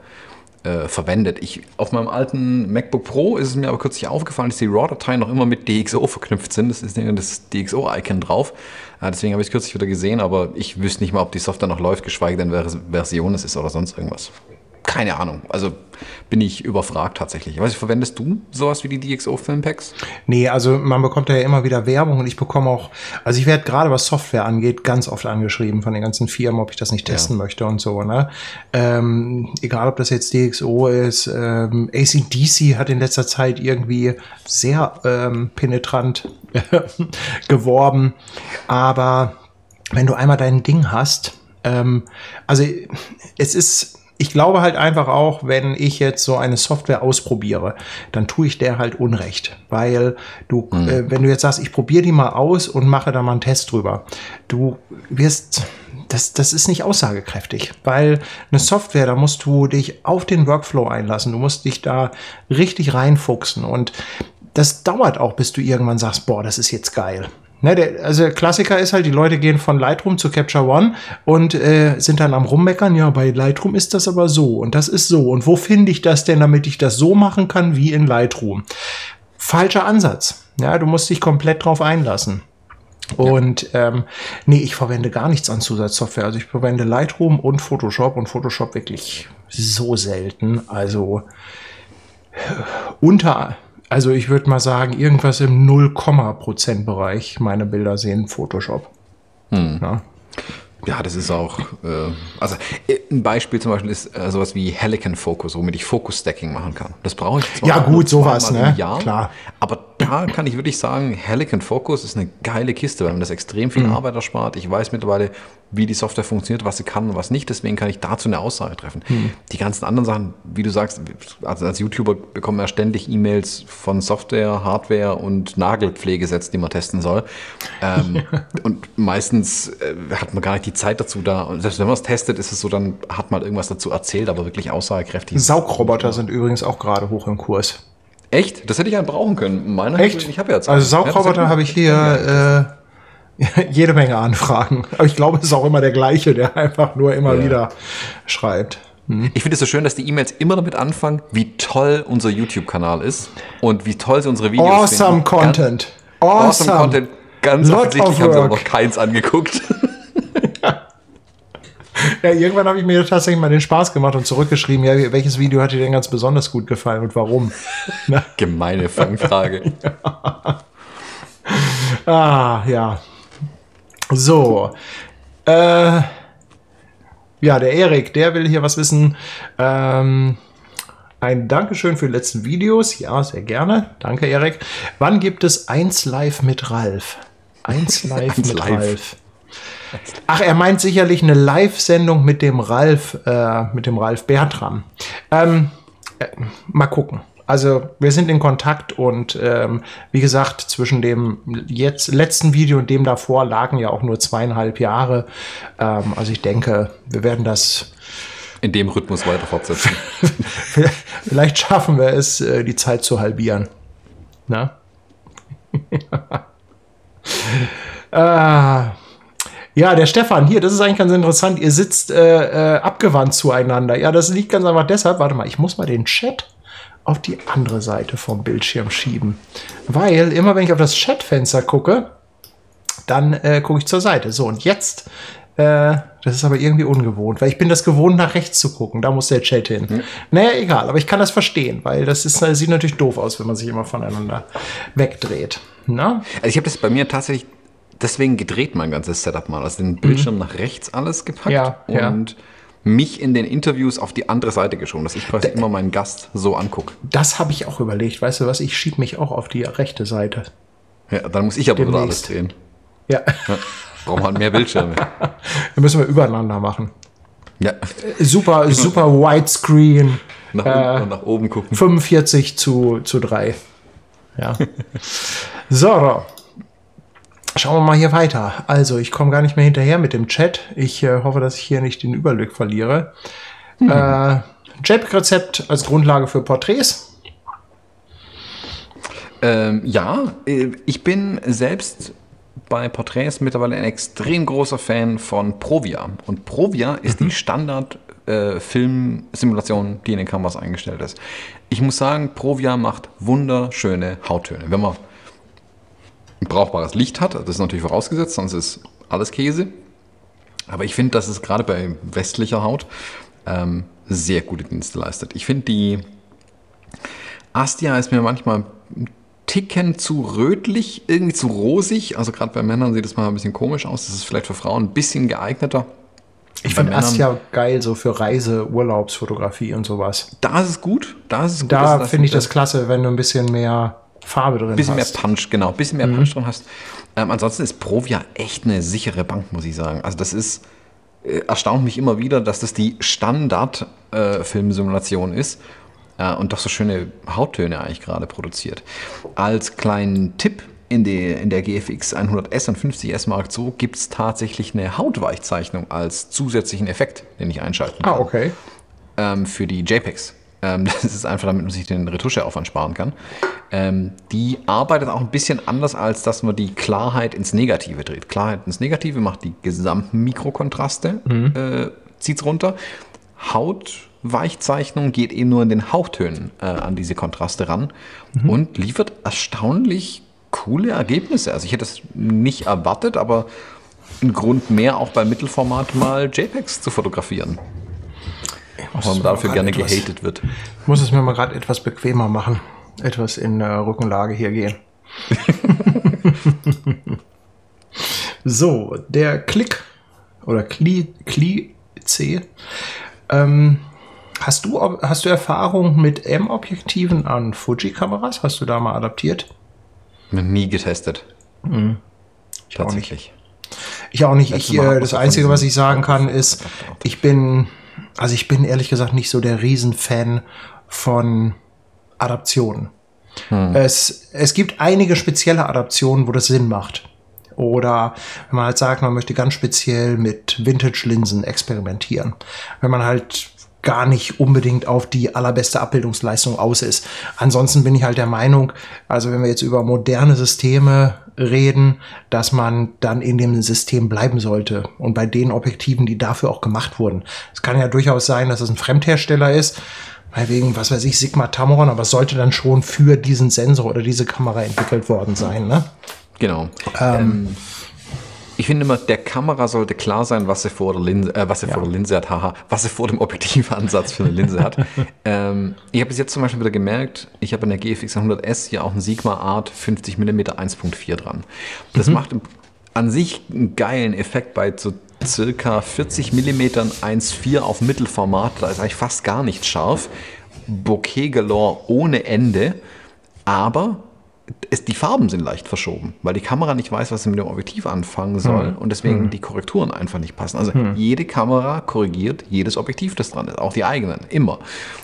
[SPEAKER 2] äh, verwendet. Ich, auf meinem alten MacBook Pro ist es mir aber kürzlich aufgefallen, dass die RAW-Dateien noch immer mit DxO verknüpft sind. Das ist das DxO-Icon drauf. Äh, deswegen habe ich es kürzlich wieder gesehen, aber ich wüsste nicht mal, ob die Software noch läuft, geschweige denn, welche Version es ist oder sonst irgendwas keine Ahnung. Also bin ich überfragt tatsächlich. Was verwendest du sowas wie die DxO Filmpacks?
[SPEAKER 1] Nee, also man bekommt ja immer wieder Werbung und ich bekomme auch, also ich werde gerade was Software angeht, ganz oft angeschrieben von den ganzen Firmen, ob ich das nicht testen ja. möchte und so, ne? Ähm, egal ob das jetzt DxO ist, ähm, ACDC hat in letzter Zeit irgendwie sehr ähm, penetrant geworben. Aber wenn du einmal dein Ding hast, ähm, also es ist ich glaube halt einfach auch, wenn ich jetzt so eine Software ausprobiere, dann tue ich der halt Unrecht. Weil du, mhm. äh, wenn du jetzt sagst, ich probiere die mal aus und mache da mal einen Test drüber, du wirst, das, das ist nicht aussagekräftig, weil eine Software, da musst du dich auf den Workflow einlassen, du musst dich da richtig reinfuchsen und das dauert auch, bis du irgendwann sagst, boah, das ist jetzt geil. Ne, der, also der Klassiker ist halt, die Leute gehen von Lightroom zu Capture One und äh, sind dann am Rummeckern, ja, bei Lightroom ist das aber so und das ist so. Und wo finde ich das denn, damit ich das so machen kann wie in Lightroom? Falscher Ansatz. Ja, du musst dich komplett drauf einlassen. Und ja. ähm, nee, ich verwende gar nichts an Zusatzsoftware. Also ich verwende Lightroom und Photoshop und Photoshop wirklich so selten. Also unter also ich würde mal sagen, irgendwas im 0, Prozent-Bereich meine Bilder sehen Photoshop.
[SPEAKER 2] Hm. Ja. ja. das ist auch, äh, also äh, ein Beispiel zum Beispiel ist äh, sowas wie Helicon Focus, womit ich Focus Stacking machen kann. Das brauche ich
[SPEAKER 1] zwar Ja gut, sowas, ne? Jahr,
[SPEAKER 2] Klar. Aber da kann ich wirklich sagen, Helicon Focus ist eine geile Kiste, weil man das extrem viel mhm. Arbeit erspart. Ich weiß mittlerweile, wie die Software funktioniert, was sie kann und was nicht. Deswegen kann ich dazu eine Aussage treffen. Mhm. Die ganzen anderen Sachen, wie du sagst, also als YouTuber bekommen wir ständig E-Mails von Software, Hardware und Nagelpflegesätzen, die man testen soll. Ähm, und meistens äh, hat man gar nicht die Zeit dazu da. Und selbst wenn man es testet, ist es so, dann hat man irgendwas dazu erzählt, aber wirklich aussagekräftig.
[SPEAKER 1] Saugroboter sind übrigens auch gerade hoch im Kurs.
[SPEAKER 2] Echt? Das hätte ich einen brauchen können.
[SPEAKER 1] Meiner Echt? Ich habe ja Zeit. Also Saugroboter ja, habe ich hier äh, jede Menge Anfragen. Aber ich glaube, es ist auch immer der gleiche, der einfach nur immer ja. wieder schreibt.
[SPEAKER 2] Hm. Ich finde es so schön, dass die E-Mails immer damit anfangen, wie toll unser YouTube-Kanal ist und wie toll sie unsere Videos
[SPEAKER 1] awesome finden. Content.
[SPEAKER 2] Awesome. awesome Content. Ganz Lot offensichtlich haben sie auch noch keins angeguckt.
[SPEAKER 1] Ja, irgendwann habe ich mir tatsächlich mal den Spaß gemacht und zurückgeschrieben, ja, welches Video hat dir denn ganz besonders gut gefallen und warum?
[SPEAKER 2] Gemeine Fangfrage.
[SPEAKER 1] Ah, ja. So. Äh, ja, der Erik, der will hier was wissen. Ähm, ein Dankeschön für die letzten Videos. Ja, sehr gerne. Danke, Erik. Wann gibt es eins live mit Ralf? Eins live mit live. Ralf. Ach, er meint sicherlich eine Live-Sendung mit dem Ralf, äh, mit dem Ralf Bertram. Ähm, äh, mal gucken. Also wir sind in Kontakt und ähm, wie gesagt, zwischen dem jetzt letzten Video und dem davor lagen ja auch nur zweieinhalb Jahre. Ähm, also ich denke, wir werden das
[SPEAKER 2] in dem Rhythmus weiter fortsetzen.
[SPEAKER 1] Vielleicht schaffen wir es, äh, die Zeit zu halbieren. Na? ah. Ja, der Stefan, hier, das ist eigentlich ganz interessant. Ihr sitzt äh, äh, abgewandt zueinander. Ja, das liegt ganz einfach deshalb. Warte mal, ich muss mal den Chat auf die andere Seite vom Bildschirm schieben. Weil immer wenn ich auf das Chatfenster gucke, dann äh, gucke ich zur Seite. So, und jetzt, äh, das ist aber irgendwie ungewohnt, weil ich bin das gewohnt, nach rechts zu gucken. Da muss der Chat hin. Hm. Naja, egal, aber ich kann das verstehen, weil das ist, das sieht natürlich doof aus, wenn man sich immer voneinander wegdreht.
[SPEAKER 2] Na? Also ich habe das bei mir tatsächlich deswegen gedreht mein ganzes Setup mal. Also den Bildschirm mhm. nach rechts alles gepackt
[SPEAKER 1] ja,
[SPEAKER 2] und
[SPEAKER 1] ja.
[SPEAKER 2] mich in den Interviews auf die andere Seite geschoben, dass ich quasi da, immer meinen Gast so angucke.
[SPEAKER 1] Das habe ich auch überlegt. Weißt du was? Ich schiebe mich auch auf die rechte Seite.
[SPEAKER 2] Ja, dann muss ich aber wieder alles drehen.
[SPEAKER 1] Ja. ja.
[SPEAKER 2] Brauchen halt mehr Bildschirme.
[SPEAKER 1] dann müssen wir übereinander machen.
[SPEAKER 2] Ja.
[SPEAKER 1] Super, super Widescreen.
[SPEAKER 2] Nach, äh, nach oben gucken.
[SPEAKER 1] 45 zu, zu 3. Ja. so, Schauen wir mal hier weiter. Also, ich komme gar nicht mehr hinterher mit dem Chat. Ich äh, hoffe, dass ich hier nicht den Überblick verliere. Mhm. Äh, JPEG-Rezept als Grundlage für Porträts.
[SPEAKER 2] Ähm, ja, äh, ich bin selbst bei Porträts mittlerweile ein extrem großer Fan von Provia. Und Provia ist mhm. die Standard-Film-Simulation, äh, die in den Kameras eingestellt ist. Ich muss sagen, Provia macht wunderschöne Hauttöne. Wenn man brauchbares Licht hat. Das ist natürlich vorausgesetzt, sonst ist alles Käse. Aber ich finde, dass es gerade bei westlicher Haut ähm, sehr gute Dienste leistet. Ich finde, die Astia ist mir manchmal ein Ticken zu rötlich, irgendwie zu rosig. Also gerade bei Männern sieht es mal ein bisschen komisch aus. Das ist vielleicht für Frauen ein bisschen geeigneter.
[SPEAKER 1] Ich finde Astia geil, so für Reise, Urlaubsfotografie und sowas.
[SPEAKER 2] Da ist es gut. Da ist es gut.
[SPEAKER 1] Da finde ich das klasse, wenn du ein bisschen mehr Farbe drin
[SPEAKER 2] bisschen hast. Bisschen mehr Punch, genau. Bisschen mehr mhm. Punch drin hast. Ähm, ansonsten ist Provia echt eine sichere Bank, muss ich sagen. Also das ist, äh, erstaunt mich immer wieder, dass das die Standard-Filmsimulation äh, ist äh, und doch so schöne Hauttöne eigentlich gerade produziert. Als kleinen Tipp, in, die, in der GFX 100S und 50S Mark II gibt es tatsächlich eine Hautweichzeichnung als zusätzlichen Effekt, den ich einschalten
[SPEAKER 1] kann. Ah, okay.
[SPEAKER 2] Ähm, für die JPEGs. Ähm, das ist einfach, damit man sich den Retuscheaufwand sparen kann. Ähm, die arbeitet auch ein bisschen anders, als dass man die Klarheit ins Negative dreht. Klarheit ins Negative macht die gesamten Mikrokontraste, mhm. äh, zieht es runter. Hautweichzeichnung geht eben nur in den Hauchtönen äh, an diese Kontraste ran mhm. und liefert erstaunlich coole Ergebnisse. Also ich hätte es nicht erwartet, aber ein Grund mehr auch bei Mittelformat mal JPEGs zu fotografieren. Auch wenn man dafür gerne etwas, gehatet wird.
[SPEAKER 1] Ich muss es mir mal gerade etwas bequemer machen. Etwas in äh, Rückenlage hier gehen. so, der Klick oder Kli, Kli C. Ähm, hast, du, hast du Erfahrung mit M-Objektiven an Fuji-Kameras? Hast du da mal adaptiert?
[SPEAKER 2] Nie getestet.
[SPEAKER 1] Mhm. Ich Tatsächlich. Auch ich auch nicht. Ich, äh, das Einzige, was ich sagen kann, ist, ich bin, also ich bin ehrlich gesagt nicht so der Riesenfan von Adaptionen. Hm. Es, es gibt einige spezielle Adaptionen, wo das Sinn macht. Oder wenn man halt sagt, man möchte ganz speziell mit Vintage-Linsen experimentieren. Wenn man halt gar nicht unbedingt auf die allerbeste Abbildungsleistung aus ist. Ansonsten bin ich halt der Meinung, also wenn wir jetzt über moderne Systeme reden, dass man dann in dem System bleiben sollte und bei den Objektiven, die dafür auch gemacht wurden. Es kann ja durchaus sein, dass es ein Fremdhersteller ist, wegen, was weiß ich, Sigma Tamron, aber es sollte dann schon für diesen Sensor oder diese Kamera entwickelt worden sein, ne?
[SPEAKER 2] Genau. Ähm, ähm ich finde immer, der Kamera sollte klar sein, was sie vor der Linse, äh, was sie ja. vor der Linse hat, haha, was sie vor dem Objektivansatz für eine Linse hat. ähm, ich habe bis jetzt zum Beispiel wieder gemerkt, ich habe in der GFX 100S hier auch ein Sigma Art 50 mm 1.4 dran. Das mhm. macht an sich einen geilen Effekt bei so circa 40 mm 1.4 auf Mittelformat. Da ist eigentlich fast gar nicht scharf. Bokeh galore ohne Ende. Aber es, die Farben sind leicht verschoben, weil die Kamera nicht weiß, was sie mit dem Objektiv anfangen soll hm. und deswegen hm. die Korrekturen einfach nicht passen. Also hm. jede Kamera korrigiert jedes Objektiv, das dran ist, auch die eigenen, immer.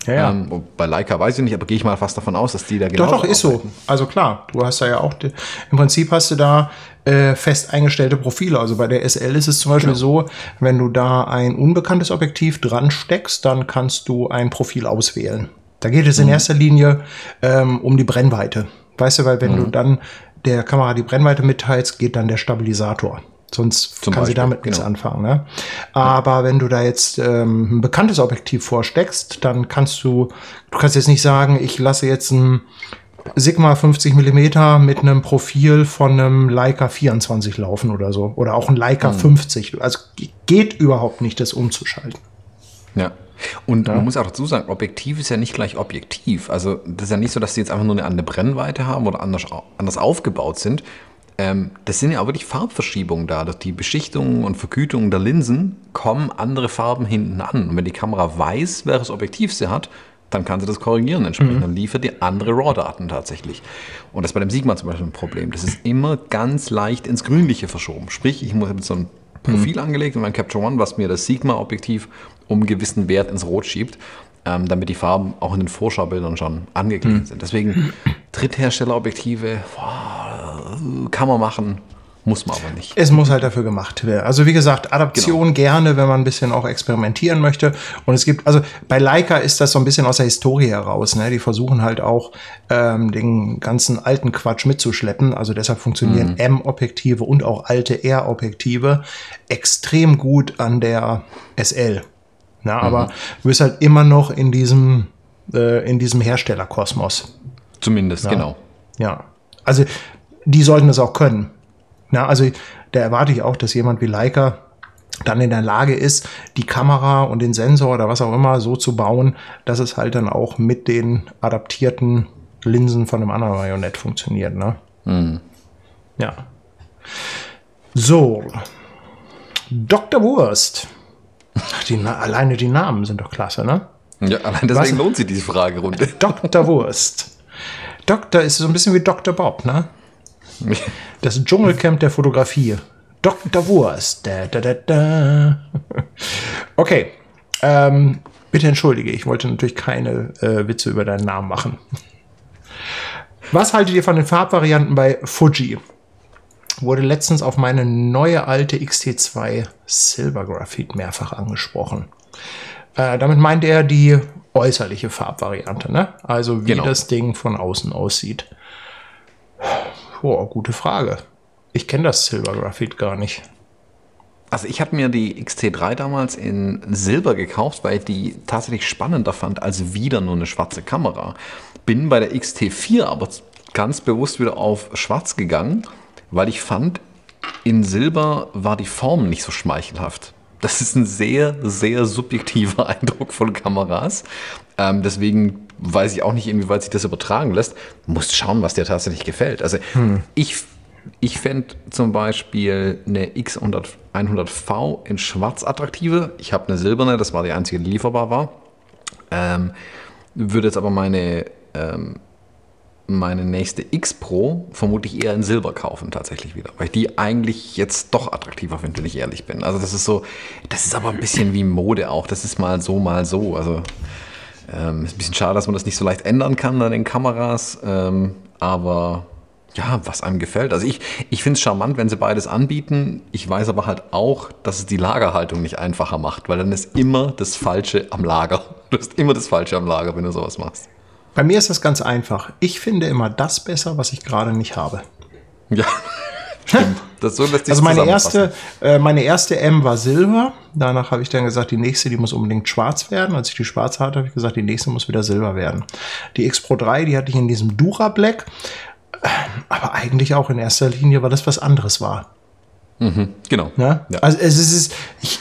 [SPEAKER 2] Ja, ja. Ähm, bei Leica weiß ich nicht, aber gehe ich mal fast davon aus, dass die da
[SPEAKER 1] genau. Doch, doch, ist so. Also klar, du hast da ja auch, die, im Prinzip hast du da äh, fest eingestellte Profile. Also bei der SL ist es zum Beispiel genau. so, wenn du da ein unbekanntes Objektiv dran steckst, dann kannst du ein Profil auswählen. Da geht es in mhm. erster Linie ähm, um die Brennweite. Weißt du, weil wenn mhm. du dann der Kamera die Brennweite mitteilst, geht dann der Stabilisator. Sonst Zum kann Beispiel, sie damit genau. nichts anfangen. Ne? Aber ja. wenn du da jetzt ähm, ein bekanntes Objektiv vorsteckst, dann kannst du, du kannst jetzt nicht sagen, ich lasse jetzt ein Sigma 50 mm mit einem Profil von einem Leica 24 laufen oder so. Oder auch ein Leica mhm. 50. Also geht überhaupt nicht, das umzuschalten.
[SPEAKER 2] Ja. Und ja. man muss auch dazu sagen, Objektiv ist ja nicht gleich Objektiv. Also das ist ja nicht so, dass sie jetzt einfach nur eine andere Brennweite haben oder anders, anders aufgebaut sind. Ähm, das sind ja auch wirklich Farbverschiebungen da. Durch die Beschichtung und Vergütung der Linsen kommen andere Farben hinten an. Und wenn die Kamera weiß, welches Objektiv sie hat, dann kann sie das korrigieren entsprechend. Mhm. Dann liefert die andere RAW-Daten tatsächlich. Und das ist bei dem Sigma zum Beispiel ein Problem. Das ist immer ganz leicht ins Grünliche verschoben. Sprich, ich muss jetzt so ein Profil mhm. angelegt in meinem Capture One, was mir das Sigma-Objektiv um einen gewissen Wert ins Rot schiebt, ähm, damit die Farben auch in den Vorschaubildern schon angeklickt mhm. sind. Deswegen Drittherstellerobjektive kann man machen, muss man aber nicht.
[SPEAKER 1] Es muss halt dafür gemacht werden. Also wie gesagt, Adaption genau. gerne, wenn man ein bisschen auch experimentieren möchte. Und es gibt, also bei Leica ist das so ein bisschen aus der Historie heraus. Ne? Die versuchen halt auch ähm, den ganzen alten Quatsch mitzuschleppen. Also deshalb funktionieren mhm. M-Objektive und auch alte R-Objektive extrem gut an der SL. Na, aber mhm. du bist halt immer noch in diesem, äh, in diesem Herstellerkosmos.
[SPEAKER 2] Zumindest,
[SPEAKER 1] ja.
[SPEAKER 2] genau.
[SPEAKER 1] Ja. Also die sollten es auch können. Na, also da erwarte ich auch, dass jemand wie Leica dann in der Lage ist, die Kamera und den Sensor oder was auch immer so zu bauen, dass es halt dann auch mit den adaptierten Linsen von einem anderen Marionett funktioniert. Ne? Mhm. Ja. So. Dr. Wurst. Die, alleine die Namen sind doch klasse, ne?
[SPEAKER 2] Ja, allein deswegen was? lohnt sich diese Fragerunde.
[SPEAKER 1] Dr. Wurst. Doktor ist so ein bisschen wie Dr. Bob, ne? Das Dschungelcamp der Fotografie. Dr. Wurst. Da, da, da, da. Okay. Ähm, bitte entschuldige, ich wollte natürlich keine äh, Witze über deinen Namen machen. Was haltet ihr von den Farbvarianten bei Fuji? Wurde letztens auf meine neue alte XT2 Silver Graphite mehrfach angesprochen. Äh, damit meint er die äußerliche Farbvariante, ne? Also wie genau. das Ding von außen aussieht. Boah, gute Frage. Ich kenne das Silber Graphit gar nicht.
[SPEAKER 2] Also ich habe mir die XT3 damals in Silber gekauft, weil ich die tatsächlich spannender fand als wieder nur eine schwarze Kamera. Bin bei der XT4 aber ganz bewusst wieder auf schwarz gegangen, weil ich fand, in Silber war die Form nicht so schmeichelhaft. Das ist ein sehr, sehr subjektiver Eindruck von Kameras. Ähm, deswegen weiß ich auch nicht, inwieweit sich das übertragen lässt. Muss schauen, was dir tatsächlich gefällt. Also hm. ich, ich fände zum Beispiel eine X100V in schwarz attraktive. Ich habe eine silberne, das war die einzige, die lieferbar war. Ähm, würde jetzt aber meine ähm, meine nächste X Pro vermutlich eher in Silber kaufen, tatsächlich wieder. Weil ich die eigentlich jetzt doch attraktiver finde, wenn ich ehrlich bin. Also, das ist so, das ist aber ein bisschen wie Mode auch. Das ist mal so, mal so. Also, ähm, ist ein bisschen schade, dass man das nicht so leicht ändern kann an den Kameras. Ähm, aber ja, was einem gefällt. Also ich, ich finde es charmant, wenn sie beides anbieten. Ich weiß aber halt auch, dass es die Lagerhaltung nicht einfacher macht, weil dann ist immer das Falsche am Lager. Du hast immer das Falsche am Lager, wenn du sowas machst.
[SPEAKER 1] Bei mir ist das ganz einfach. Ich finde immer das besser, was ich gerade nicht habe.
[SPEAKER 2] Ja, stimmt. Das so
[SPEAKER 1] also meine erste, äh, meine erste M war Silber. Danach habe ich dann gesagt, die nächste, die muss unbedingt schwarz werden. Als ich die schwarze hatte, habe ich gesagt, die nächste muss wieder Silber werden. Die X Pro 3, die hatte ich in diesem Dura Black. Aber eigentlich auch in erster Linie, weil das was anderes war.
[SPEAKER 2] Mhm, genau.
[SPEAKER 1] Ja? Ja. Also es ist, ich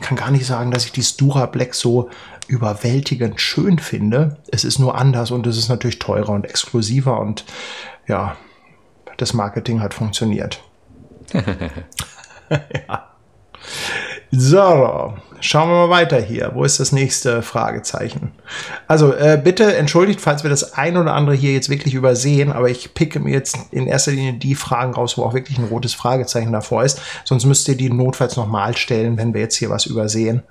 [SPEAKER 1] kann gar nicht sagen, dass ich die Dura Black so überwältigend schön finde. Es ist nur anders und es ist natürlich teurer und exklusiver und ja, das Marketing hat funktioniert. ja. So, schauen wir mal weiter hier. Wo ist das nächste Fragezeichen? Also äh, bitte entschuldigt, falls wir das ein oder andere hier jetzt wirklich übersehen, aber ich picke mir jetzt in erster Linie die Fragen raus, wo auch wirklich ein rotes Fragezeichen davor ist. Sonst müsst ihr die notfalls nochmal stellen, wenn wir jetzt hier was übersehen.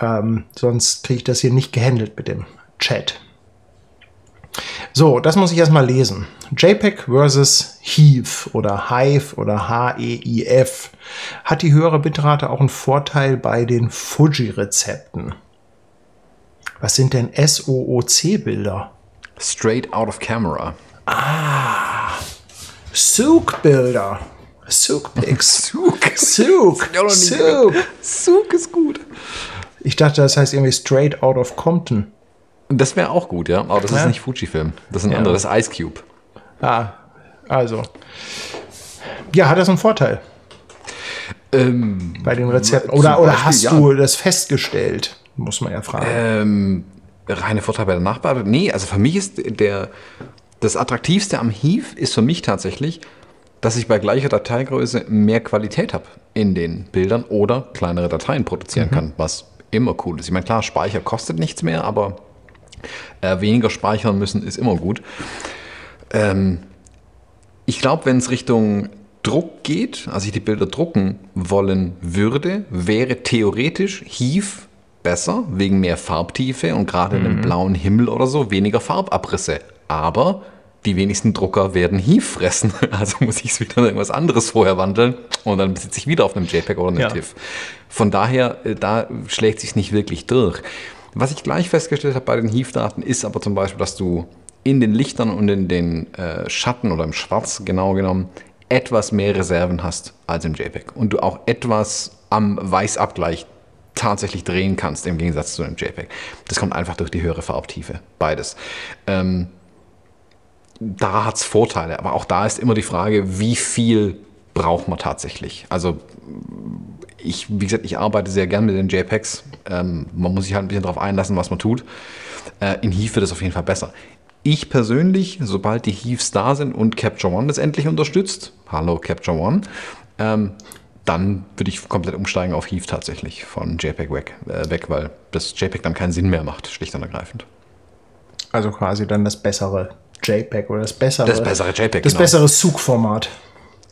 [SPEAKER 1] Ähm, sonst kriege ich das hier nicht gehandelt mit dem Chat. So, das muss ich erstmal lesen. JPEG versus Heave oder Hive oder H-E-I-F. Hat die höhere Bitrate auch einen Vorteil bei den Fuji-Rezepten? Was sind denn SOOC-Bilder?
[SPEAKER 2] Straight out of camera.
[SPEAKER 1] Ah, Souk-Bilder. Souk-Pics.
[SPEAKER 2] Souk.
[SPEAKER 1] Souk.
[SPEAKER 2] Souk. Souk ist gut.
[SPEAKER 1] Ich dachte, das heißt irgendwie straight out of Compton.
[SPEAKER 2] Das wäre auch gut, ja. Aber das ja. ist nicht Fujifilm. Das ist ein ja. anderes, Ice Cube.
[SPEAKER 1] Ah, also. Ja, hat das einen Vorteil?
[SPEAKER 2] Ähm,
[SPEAKER 1] Bei den Rezepten. Oder, Beispiel, oder hast ja. du das festgestellt? Muss man ja fragen.
[SPEAKER 2] Ähm, reine Vorteil bei der Nachbearbeitung? Nee, also für mich ist der, das Attraktivste am Heave ist für mich tatsächlich, dass ich bei gleicher Dateigröße mehr Qualität habe in den Bildern oder kleinere Dateien produzieren mhm. kann, was immer cool ist. Ich meine, klar, Speicher kostet nichts mehr, aber äh, weniger speichern müssen ist immer gut. Ähm, ich glaube, wenn es Richtung Druck geht, also ich die Bilder drucken wollen würde, wäre theoretisch Heave besser, wegen mehr Farbtiefe und gerade mhm. in einem mhm. blauen Himmel oder so weniger Farbabrisse. Aber die wenigsten Drucker werden Heave fressen. Also muss ich es wieder in irgendwas anderes vorher wandeln und dann sitze ich wieder auf einem JPEG oder einem ja. TIFF. Von daher, äh, da schlägt sich nicht wirklich durch. Was ich gleich festgestellt habe bei den Heave-Daten ist aber zum Beispiel, dass du in den Lichtern und in den äh, Schatten oder im Schwarz genau genommen etwas mehr Reserven hast als im JPEG und du auch etwas am Weißabgleich tatsächlich drehen kannst im Gegensatz zu einem JPEG. Das kommt einfach durch die höhere Farbtiefe, beides. Ähm, da hat es Vorteile, aber auch da ist immer die Frage, wie viel braucht man tatsächlich? Also ich, wie gesagt, ich arbeite sehr gern mit den JPEGs. Ähm, man muss sich halt ein bisschen darauf einlassen, was man tut. Äh, in Heave wird es auf jeden Fall besser. Ich persönlich, sobald die Heaves da sind und Capture One das endlich unterstützt, hallo Capture One, ähm, dann würde ich komplett umsteigen auf Heave tatsächlich von JPEG weg, äh, weg, weil das JPEG dann keinen Sinn mehr macht, schlicht und ergreifend.
[SPEAKER 1] Also quasi dann das bessere JPEG oder das bessere,
[SPEAKER 2] das bessere JPEG,
[SPEAKER 1] das genau. bessere Zugformat.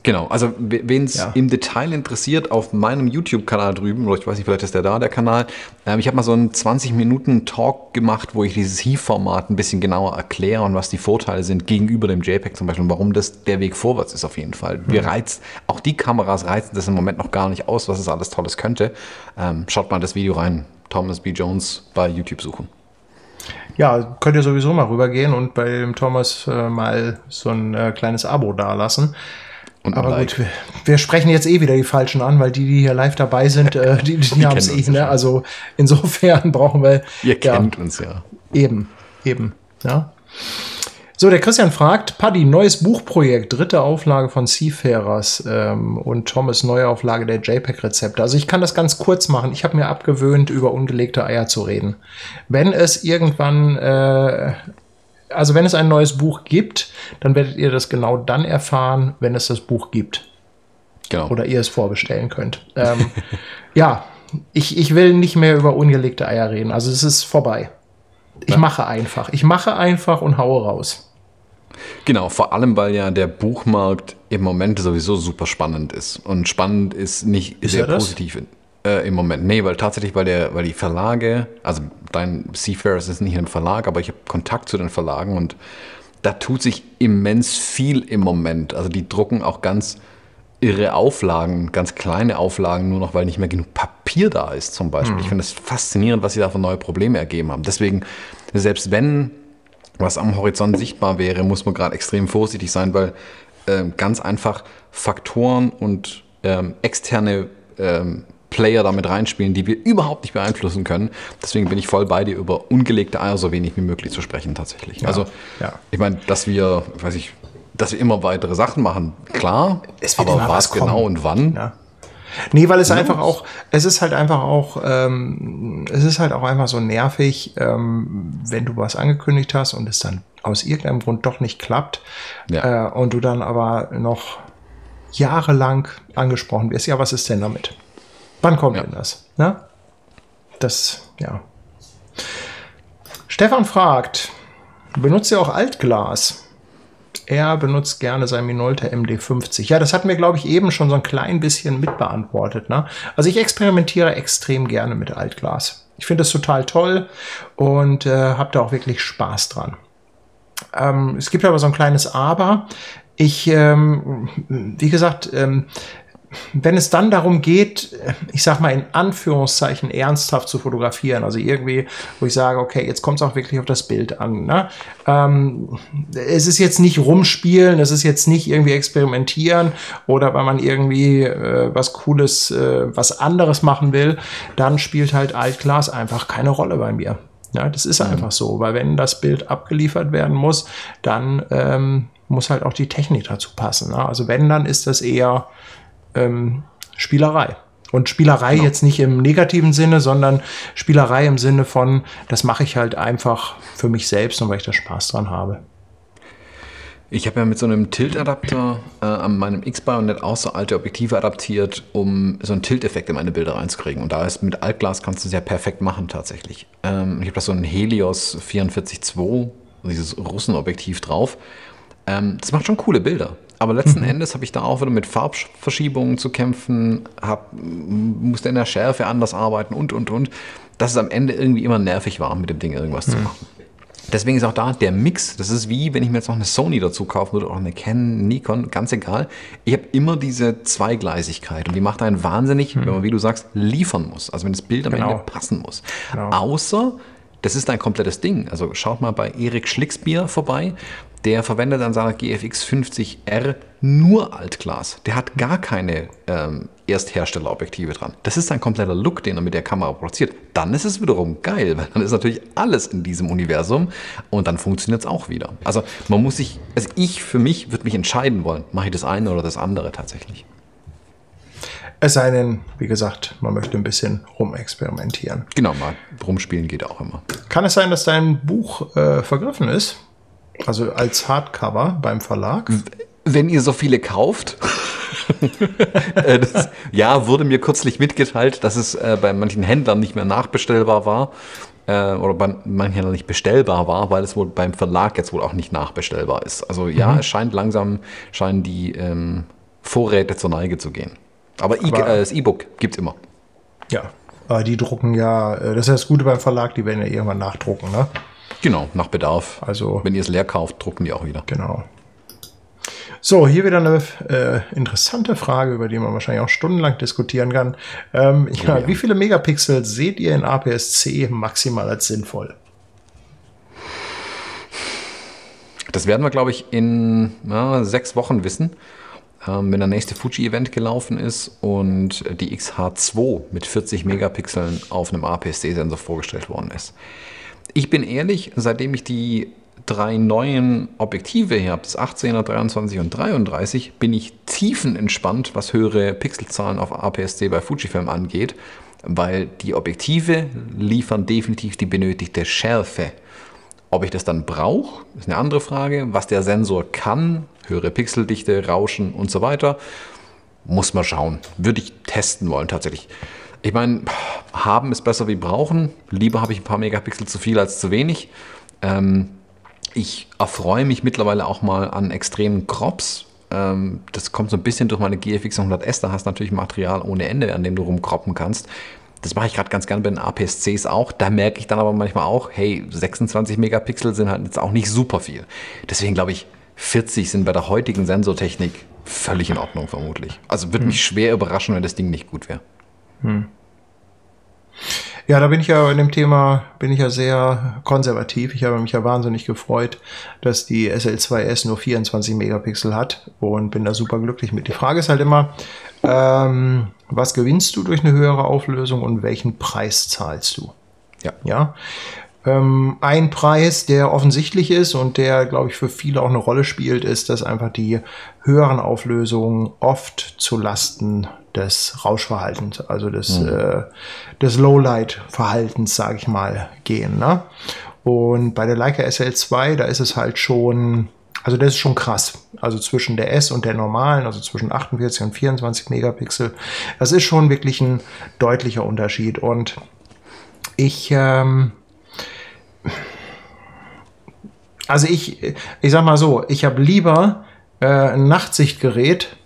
[SPEAKER 2] Genau, also wen es ja. im Detail interessiert, auf meinem YouTube-Kanal drüben, oder ich weiß nicht, vielleicht ist der da, der Kanal, ähm, ich habe mal so einen 20-Minuten-Talk gemacht, wo ich dieses HEAF-Format ein bisschen genauer erkläre und was die Vorteile sind gegenüber dem JPEG zum Beispiel und warum das der Weg vorwärts ist auf jeden Fall. Mhm. Wir reizen, auch die Kameras reizen das im Moment noch gar nicht aus, was es alles Tolles könnte. Ähm, schaut mal das Video rein, Thomas B. Jones bei YouTube suchen.
[SPEAKER 1] Ja, könnt ihr sowieso mal rübergehen und bei Thomas äh, mal so ein äh, kleines Abo dalassen. Und Aber like. gut, wir, wir, sprechen jetzt eh wieder die Falschen an, weil die, die hier live dabei sind, äh, die, die, die haben es eh. Ne? Also insofern brauchen wir.
[SPEAKER 2] Ihr ja, kennt uns ja.
[SPEAKER 1] Eben, eben. Ja. So, der Christian fragt, Paddy, neues Buchprojekt, dritte Auflage von Seafarers ähm, und Thomas neue Auflage der JPEG-Rezepte. Also ich kann das ganz kurz machen. Ich habe mir abgewöhnt, über ungelegte Eier zu reden. Wenn es irgendwann äh, also wenn es ein neues Buch gibt, dann werdet ihr das genau dann erfahren, wenn es das Buch gibt. Genau. Oder ihr es vorbestellen könnt. Ähm, ja, ich, ich will nicht mehr über ungelegte Eier reden. Also es ist vorbei. Ich ja. mache einfach. Ich mache einfach und haue raus.
[SPEAKER 2] Genau, vor allem, weil ja der Buchmarkt im Moment sowieso super spannend ist. Und spannend ist nicht
[SPEAKER 1] Ist
[SPEAKER 2] sehr
[SPEAKER 1] er das?
[SPEAKER 2] Äh, im Moment. Nee, weil tatsächlich, weil, der, weil die Verlage, also dein Seafarers ist nicht ein Verlag, aber ich habe Kontakt zu den Verlagen und da tut sich immens viel im Moment. Also die drucken auch ganz irre Auflagen, ganz kleine Auflagen, nur noch weil nicht mehr genug Papier da ist zum Beispiel. Ich finde es faszinierend, was sie da für neue Probleme ergeben haben. Deswegen, selbst wenn was am Horizont sichtbar wäre, muss man gerade extrem vorsichtig sein, weil ähm, ganz einfach Faktoren und ähm, externe ähm, Player damit reinspielen, die wir überhaupt nicht beeinflussen können. Deswegen bin ich voll bei dir, über ungelegte Eier so wenig wie möglich zu sprechen tatsächlich. also
[SPEAKER 1] ja.
[SPEAKER 2] ich meine, dass wir, weiß ich, dass wir immer weitere Sachen machen, klar,
[SPEAKER 1] Es wird
[SPEAKER 2] aber was
[SPEAKER 1] was kommen.
[SPEAKER 2] genau und wann?
[SPEAKER 1] Ja. Nee, weil es einfach auch, es ist halt einfach auch, ähm, es ist halt auch einfach so nervig, ähm, wenn du was angekündigt hast und es dann aus irgendeinem Grund doch nicht klappt
[SPEAKER 2] Ja.
[SPEAKER 1] äh, und du dann aber noch jahrelang angesprochen wirst. Ja, was ist denn damit? Wann kommt
[SPEAKER 2] Ja.
[SPEAKER 1] denn das? Ne? Das, ja. Stefan fragt, benutzt ihr auch Altglas? Er benutzt gerne sein Minolta MD50. Ja, das hat mir, glaube ich, eben schon so ein klein bisschen mitbeantwortet. Ne? Also ich experimentiere extrem gerne mit Altglas. Ich finde das total toll und äh, habe da auch wirklich Spaß dran. Ähm, es gibt aber so ein kleines Aber. Ich, ähm, wie gesagt, ähm, wenn es dann darum geht, ich sag mal in Anführungszeichen ernsthaft zu fotografieren, also irgendwie, wo ich sage, okay, jetzt kommt es auch wirklich auf das Bild an. Ne? Ähm, es ist jetzt nicht rumspielen, es ist jetzt nicht irgendwie experimentieren oder weil man irgendwie äh, was Cooles, äh, was anderes machen will, dann spielt halt Altglas einfach keine Rolle bei mir. Ja, das ist einfach so, weil wenn das Bild abgeliefert werden muss, dann ähm, muss halt auch die Technik dazu passen. Ne? Also wenn, dann ist das eher ähm, Spielerei. Und Spielerei jetzt nicht im negativen Sinne, sondern Spielerei im Sinne von, das mache ich halt einfach für mich selbst und weil ich da Spaß dran habe.
[SPEAKER 2] Ich habe ja mit so einem Tilt-Adapter äh, an meinem X-Bayonet auch so alte Objektive adaptiert, um so einen Tilt-Effekt in meine Bilder reinzukriegen. Und da ist mit Altglas kannst du es ja perfekt machen tatsächlich. Ähm, ich habe da so ein Helios 44.2, dieses Russenobjektiv drauf. Ähm, das macht schon coole Bilder. Aber letzten Endes habe ich da auch wieder mit Farbverschiebungen zu kämpfen, hab, musste in der Schärfe anders arbeiten und, und, und. Dass es am Ende irgendwie immer nervig war, mit dem Ding irgendwas zu machen. Deswegen ist auch da der Mix, das ist wie, wenn ich mir jetzt noch eine Sony dazu kaufen würde, oder eine Canon, Nikon, ganz egal. Ich habe immer diese Zweigleisigkeit und die macht einen wahnsinnig, wenn man, wie du sagst, liefern muss. Also wenn das Bild am
[SPEAKER 1] Genau.
[SPEAKER 2] Ende passen muss.
[SPEAKER 1] Genau.
[SPEAKER 2] Außer, das ist ein komplettes Ding. Also schaut mal bei Erik Schlicksbier vorbei. Der verwendet an seiner GFX 50R nur Altglas. Der hat gar keine ähm, Erstherstellerobjektive dran. Das ist ein kompletter Look, den er mit der Kamera produziert. Dann ist es wiederum geil, weil dann ist natürlich alles in diesem Universum und dann funktioniert es auch wieder. Also man muss sich, also ich für mich würde mich entscheiden wollen, mache ich das eine oder das andere tatsächlich.
[SPEAKER 1] Es sei denn, wie gesagt, man möchte ein bisschen rumexperimentieren.
[SPEAKER 2] Genau, mal rumspielen geht auch immer.
[SPEAKER 1] Kann es sein, dass dein Buch äh, vergriffen ist? Also als Hardcover beim Verlag?
[SPEAKER 2] Wenn ihr so viele kauft, äh, das, ja, wurde mir kürzlich mitgeteilt, dass es äh, bei manchen Händlern nicht mehr nachbestellbar war äh, oder bei manchen Händlern nicht bestellbar war, weil es wohl beim Verlag jetzt wohl auch nicht nachbestellbar ist. Also ja, es scheint langsam, scheinen die ähm, Vorräte zur Neige zu gehen. Aber,
[SPEAKER 1] Aber-
[SPEAKER 2] äh, das E-Book gibt es immer.
[SPEAKER 1] Ja. Die drucken ja, äh, das ist das Gute beim Verlag, die werden ja irgendwann nachdrucken, ne?
[SPEAKER 2] Genau, nach Bedarf.
[SPEAKER 1] Also-
[SPEAKER 2] Wenn ihr es leer kauft, drucken die auch wieder.
[SPEAKER 1] Genau. So, hier wieder eine äh, interessante Frage, über die man wahrscheinlich auch stundenlang diskutieren kann. Ähm, ja,
[SPEAKER 2] ja.
[SPEAKER 1] Wie viele Megapixel seht ihr in APS-C maximal als sinnvoll?
[SPEAKER 2] Das werden wir, glaube ich, in ja, sechs Wochen wissen, ähm, wenn der nächste Fuji-Event gelaufen ist und die XH2 mit 40 Megapixeln auf einem APS-C-Sensor vorgestellt worden ist. Ich bin ehrlich, seitdem ich die drei neuen Objektive hier habe, das 18er, 23 und 33, bin ich tiefenentspannt, was höhere Pixelzahlen auf APS-C bei Fujifilm angeht, weil die Objektive liefern definitiv die benötigte Schärfe. Ob ich das dann brauche, ist eine andere Frage. Was der Sensor kann, höhere Pixeldichte, Rauschen und so weiter, muss man schauen. Würde ich testen wollen tatsächlich. Ich meine, haben ist besser wie brauchen. Lieber habe ich ein paar Megapixel zu viel als zu wenig. Ähm, Ich erfreue mich mittlerweile auch mal an extremen Crops. Ähm, das kommt so ein bisschen durch meine GFX 100S. Da hast du natürlich Material ohne Ende, an dem du rumkroppen kannst. Das mache ich gerade ganz gerne bei den APS-Cs auch. Da merke ich dann aber manchmal auch, hey, 26 Megapixel sind halt jetzt auch nicht super viel. Deswegen glaube ich, 40 sind bei der heutigen Sensortechnik völlig in Ordnung vermutlich. Also würde hm. mich schwer überraschen, wenn das Ding nicht gut wäre. Hm.
[SPEAKER 1] Ja, da bin ich ja in dem Thema, bin ich ja sehr konservativ. Ich habe mich ja wahnsinnig gefreut, dass die SL2S nur 24 Megapixel hat und bin da super glücklich mit. Die Frage ist halt immer, ähm, was gewinnst du durch eine höhere Auflösung und welchen Preis zahlst du? Ja. Ja. Ähm, ein Preis, der offensichtlich ist und der, glaube ich, für viele auch eine Rolle spielt, ist, dass einfach die höheren Auflösungen oft zu Lasten des Rauschverhaltens, also des, mhm. äh, des Lowlight-Verhaltens, sage ich mal, gehen. Ne? Und bei der Leica SL2, da ist es halt schon, also das ist schon krass. Also zwischen der S und der normalen, also zwischen 48 und 24 Megapixel, das ist schon wirklich ein deutlicher Unterschied. Und ich, ähm, also ich, ich sag mal so, ich habe lieber äh, ein Nachtsichtgerät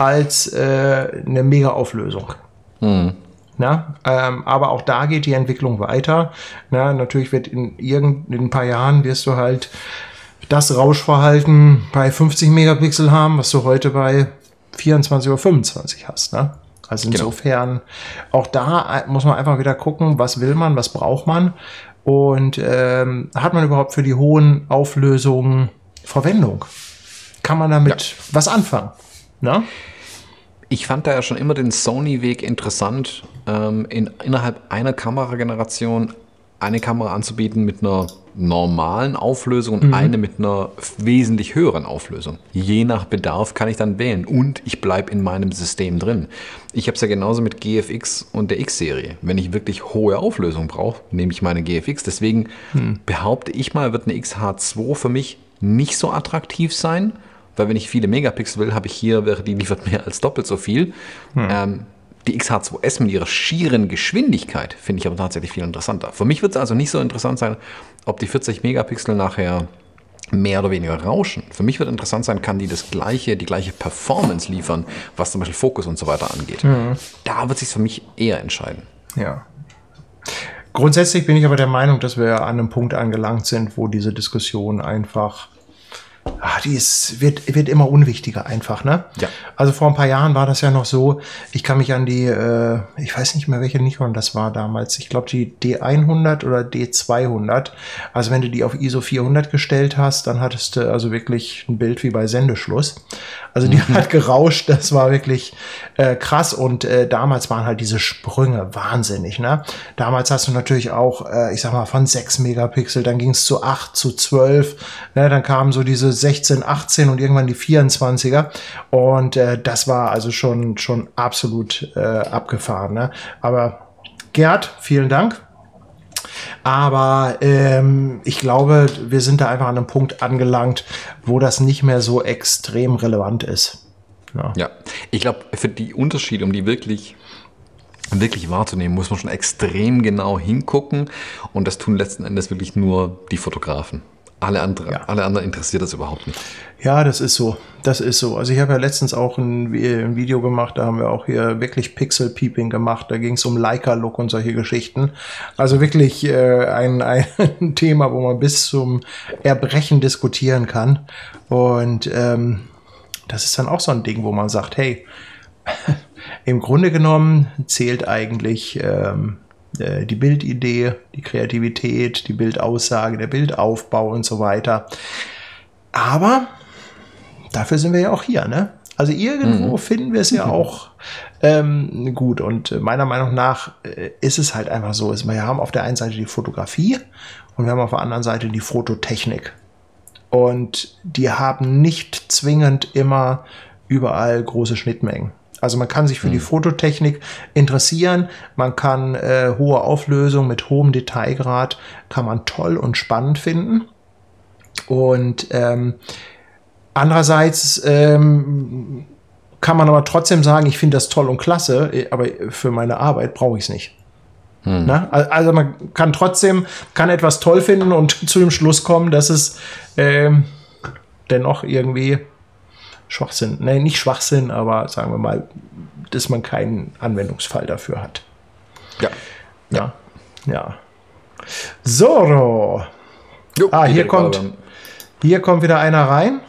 [SPEAKER 1] als äh, eine Mega-Auflösung. Mhm. Na, ähm, aber auch da geht die Entwicklung weiter. Na, natürlich wird in irgendein paar Jahren wirst du halt das Rauschverhalten bei 50 Megapixel haben, was du heute bei 24 oder 25 hast. Ne? Also genau. insofern, genau. auch da muss man einfach wieder gucken, was will man, was braucht man und ähm, hat man überhaupt für die hohen Auflösungen Verwendung? Kann man damit ja. was anfangen? Na?
[SPEAKER 2] Ich fand da ja schon immer den Sony-Weg interessant, ähm, in, innerhalb einer Kamerageneration eine Kamera anzubieten mit einer normalen Auflösung und mhm. eine mit einer wesentlich höheren Auflösung. Je nach Bedarf kann ich dann wählen und ich bleibe in meinem System drin. Ich habe es ja genauso mit GFX und der X-Serie. Wenn ich wirklich hohe Auflösung brauche, nehme ich meine GFX. Deswegen mhm. behaupte ich mal, wird eine XH2 für mich nicht so attraktiv sein, weil wenn ich viele Megapixel will, habe ich hier, wäre die liefert mehr als doppelt so viel. Hm. Ähm, die XH2S mit ihrer schieren Geschwindigkeit finde ich aber tatsächlich viel interessanter. Für mich wird es also nicht so interessant sein, ob die 40 Megapixel nachher mehr oder weniger rauschen. Für mich wird interessant sein, kann die das gleiche, die gleiche Performance liefern, was zum Beispiel Fokus und so weiter angeht. Mhm. Da wird sich für mich eher entscheiden.
[SPEAKER 1] Ja. Grundsätzlich bin ich aber der Meinung, dass wir an einem Punkt angelangt sind, wo diese Diskussion einfach ach, die ist, wird, wird immer unwichtiger einfach, ne? Ja. Also vor ein paar Jahren war das ja noch so, ich kann mich an die, äh, ich weiß nicht mehr, welche Nikon das war damals, ich glaube die D100 oder D200. Also wenn du die auf ISO 400 gestellt hast, dann hattest du also wirklich ein Bild wie bei Sendeschluss. Also die mhm. hat gerauscht, das war wirklich äh, krass und äh, damals waren halt diese Sprünge wahnsinnig, ne? Damals hast du natürlich auch, äh, ich sag mal, von 6 Megapixel, dann ging es zu 8, zu 12, ne? Dann kamen so diese 16, 18 und irgendwann die 24er. Und äh, das war also schon, schon absolut äh, abgefahren. Ne? Aber Gerd, vielen Dank. Aber ähm, ich glaube, wir sind da einfach an einem Punkt angelangt, wo das nicht mehr so extrem relevant ist.
[SPEAKER 2] Ja, ja. ich glaube, für die Unterschiede, um die wirklich wirklich wahrzunehmen, muss man schon extrem genau hingucken und das tun letzten Endes wirklich nur die Fotografen. Alle, andere, ja. alle anderen interessiert das überhaupt nicht.
[SPEAKER 1] Ja, das ist so. Das ist so. Also ich habe ja letztens auch ein, ein, Video gemacht, da haben wir auch hier wirklich Pixel-Peeping gemacht. Da ging es um Leica-Look und solche Geschichten. Also wirklich äh, ein, ein Thema, wo man bis zum Erbrechen diskutieren kann. Und ähm, das ist dann auch so ein Ding, wo man sagt, hey, im Grunde genommen zählt eigentlich ähm, äh, die Bildidee, die Kreativität, die Bildaussage, der Bildaufbau und so weiter. Aber dafür sind wir ja auch hier, ne? Also irgendwo mhm. finden wir es ja mhm. auch ähm, gut. Und meiner Meinung nach äh, ist es halt einfach so. Wir haben auf der einen Seite die Fotografie und wir haben auf der anderen Seite die Fototechnik. Und die haben nicht zwingend immer überall große Schnittmengen. Also man kann sich für mhm. die Fototechnik interessieren, man kann äh, hohe Auflösung mit hohem Detailgrad, kann man toll und spannend finden. Und ähm, andererseits ähm, kann man aber trotzdem sagen, ich finde das toll und klasse, aber für meine Arbeit brauche ich es nicht. Hm. Also man kann trotzdem, kann etwas toll finden und zu dem Schluss kommen, dass es äh, dennoch irgendwie Schwachsinn, nee, nicht Schwachsinn, aber sagen wir mal, dass man keinen Anwendungsfall dafür hat.
[SPEAKER 2] Ja.
[SPEAKER 1] Ja. Ja. So. Jo, ah, hier kommt, hier kommt wieder einer rein.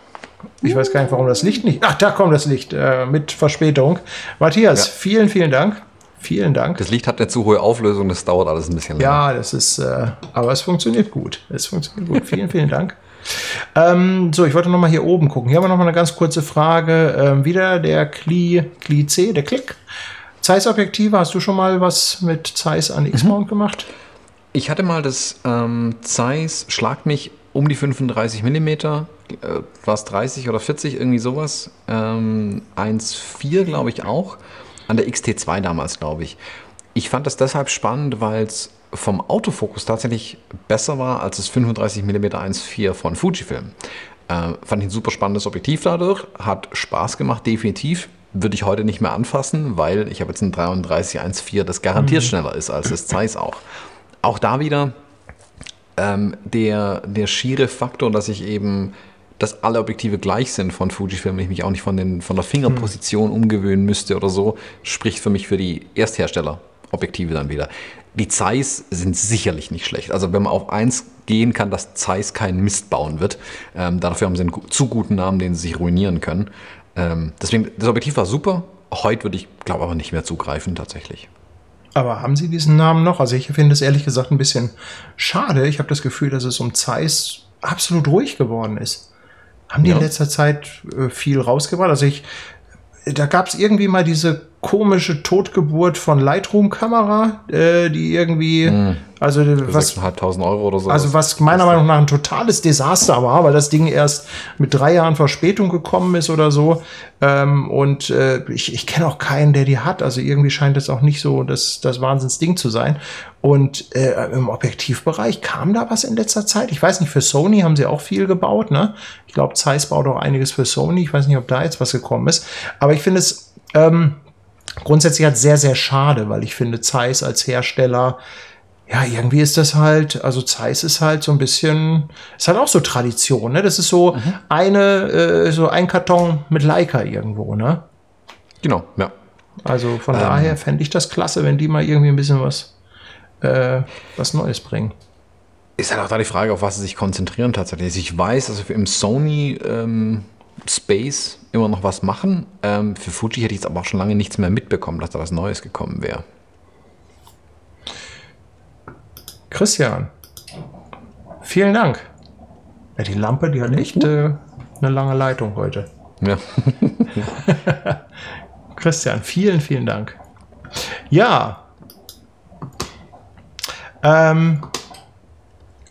[SPEAKER 1] Ich weiß gar nicht, warum das Licht nicht. Ach, da kommt das Licht äh, mit Verspätung. Matthias, ja. vielen, vielen Dank. Vielen Dank.
[SPEAKER 2] Das Licht hat eine zu hohe Auflösung, das dauert alles ein bisschen
[SPEAKER 1] länger. Ja, das ist, äh, aber es funktioniert gut. Es funktioniert gut. vielen, vielen Dank. Ähm, so, ich wollte noch mal hier oben gucken. Hier haben wir noch mal eine ganz kurze Frage. Ähm, wieder der Kli, Kli C, der Klick. Zeiss-Objektive, hast du schon mal was mit Zeiss an X-Mount mhm. gemacht?
[SPEAKER 2] Ich hatte mal das ähm, Zeiss Schlag mich um die 35 mm, äh, war es 30 oder 40, irgendwie sowas. Ähm, 1,4 glaube ich auch. An der XT2 damals, glaube ich. Ich fand das deshalb spannend, weil es vom Autofokus tatsächlich besser war als das 35 mm 1.4 von Fujifilm. Äh, fand ich ein super spannendes Objektiv dadurch, hat Spaß gemacht, definitiv. Würde ich heute nicht mehr anfassen, weil ich habe jetzt ein 33 1.4, das garantiert mhm. schneller ist als das Zeiss auch. Auch da wieder ähm, der, der schiere Faktor, dass ich eben dass alle Objektive gleich sind von Fujifilm, ich mich auch nicht von, den, von der Fingerposition hm. umgewöhnen müsste oder so, spricht für mich für die Ersthersteller-Objektive dann wieder. Die Zeiss sind sicherlich nicht schlecht. Also wenn man auf eins gehen kann, dass Zeiss keinen Mist bauen wird. Ähm, dafür haben sie einen zu guten Namen, den sie sich ruinieren können. Ähm, deswegen, das Objektiv war super. Heute würde ich, glaube aber nicht mehr zugreifen tatsächlich.
[SPEAKER 1] Aber haben Sie diesen Namen noch? Also ich finde es ehrlich gesagt ein bisschen schade. Ich habe das Gefühl, dass es um Zeiss absolut ruhig geworden ist. Haben die ja. in letzter Zeit äh, viel rausgebracht? Also ich, da gab es irgendwie mal diese komische Totgeburt von Lightroom-Kamera, äh, die irgendwie, hm. also
[SPEAKER 2] was, 6.500 Euro oder so.
[SPEAKER 1] Also was meiner Meinung nach ein totales Desaster war, weil das Ding erst mit drei Jahren Verspätung gekommen ist oder so. Ähm, und äh, ich, ich kenne auch keinen, der die hat. Also irgendwie scheint es auch nicht so das, das Wahnsinnsding zu sein. Und äh, im Objektivbereich kam da was in letzter Zeit. Ich weiß nicht, für Sony haben sie auch viel gebaut. Ne? Ich glaube, Zeiss baut auch einiges für Sony. Ich weiß nicht, ob da jetzt was gekommen ist. Aber ich finde es ähm, grundsätzlich halt sehr, sehr schade, weil ich finde, Zeiss als Hersteller, ja, irgendwie ist das halt, also Zeiss ist halt so ein bisschen, ist halt auch so Tradition, ne? Das ist so mhm. eine, äh, so ein Karton mit Leica irgendwo, ne?
[SPEAKER 2] Genau, ja.
[SPEAKER 1] Also von ähm. daher fände ich das klasse, wenn die mal irgendwie ein bisschen was, äh, was Neues bringen.
[SPEAKER 2] Ist halt auch da die Frage, auf was sie sich konzentrieren tatsächlich. Also ich weiß, also im Sony ähm, Space immer noch was machen. Ähm, für Fuji hätte ich jetzt aber auch schon lange nichts mehr mitbekommen, dass da was Neues gekommen wäre.
[SPEAKER 1] Christian, vielen Dank. Ja, die Lampe, die hat echt äh, eine lange Leitung heute.
[SPEAKER 2] Ja.
[SPEAKER 1] Christian, vielen, vielen Dank. Ja. Ähm,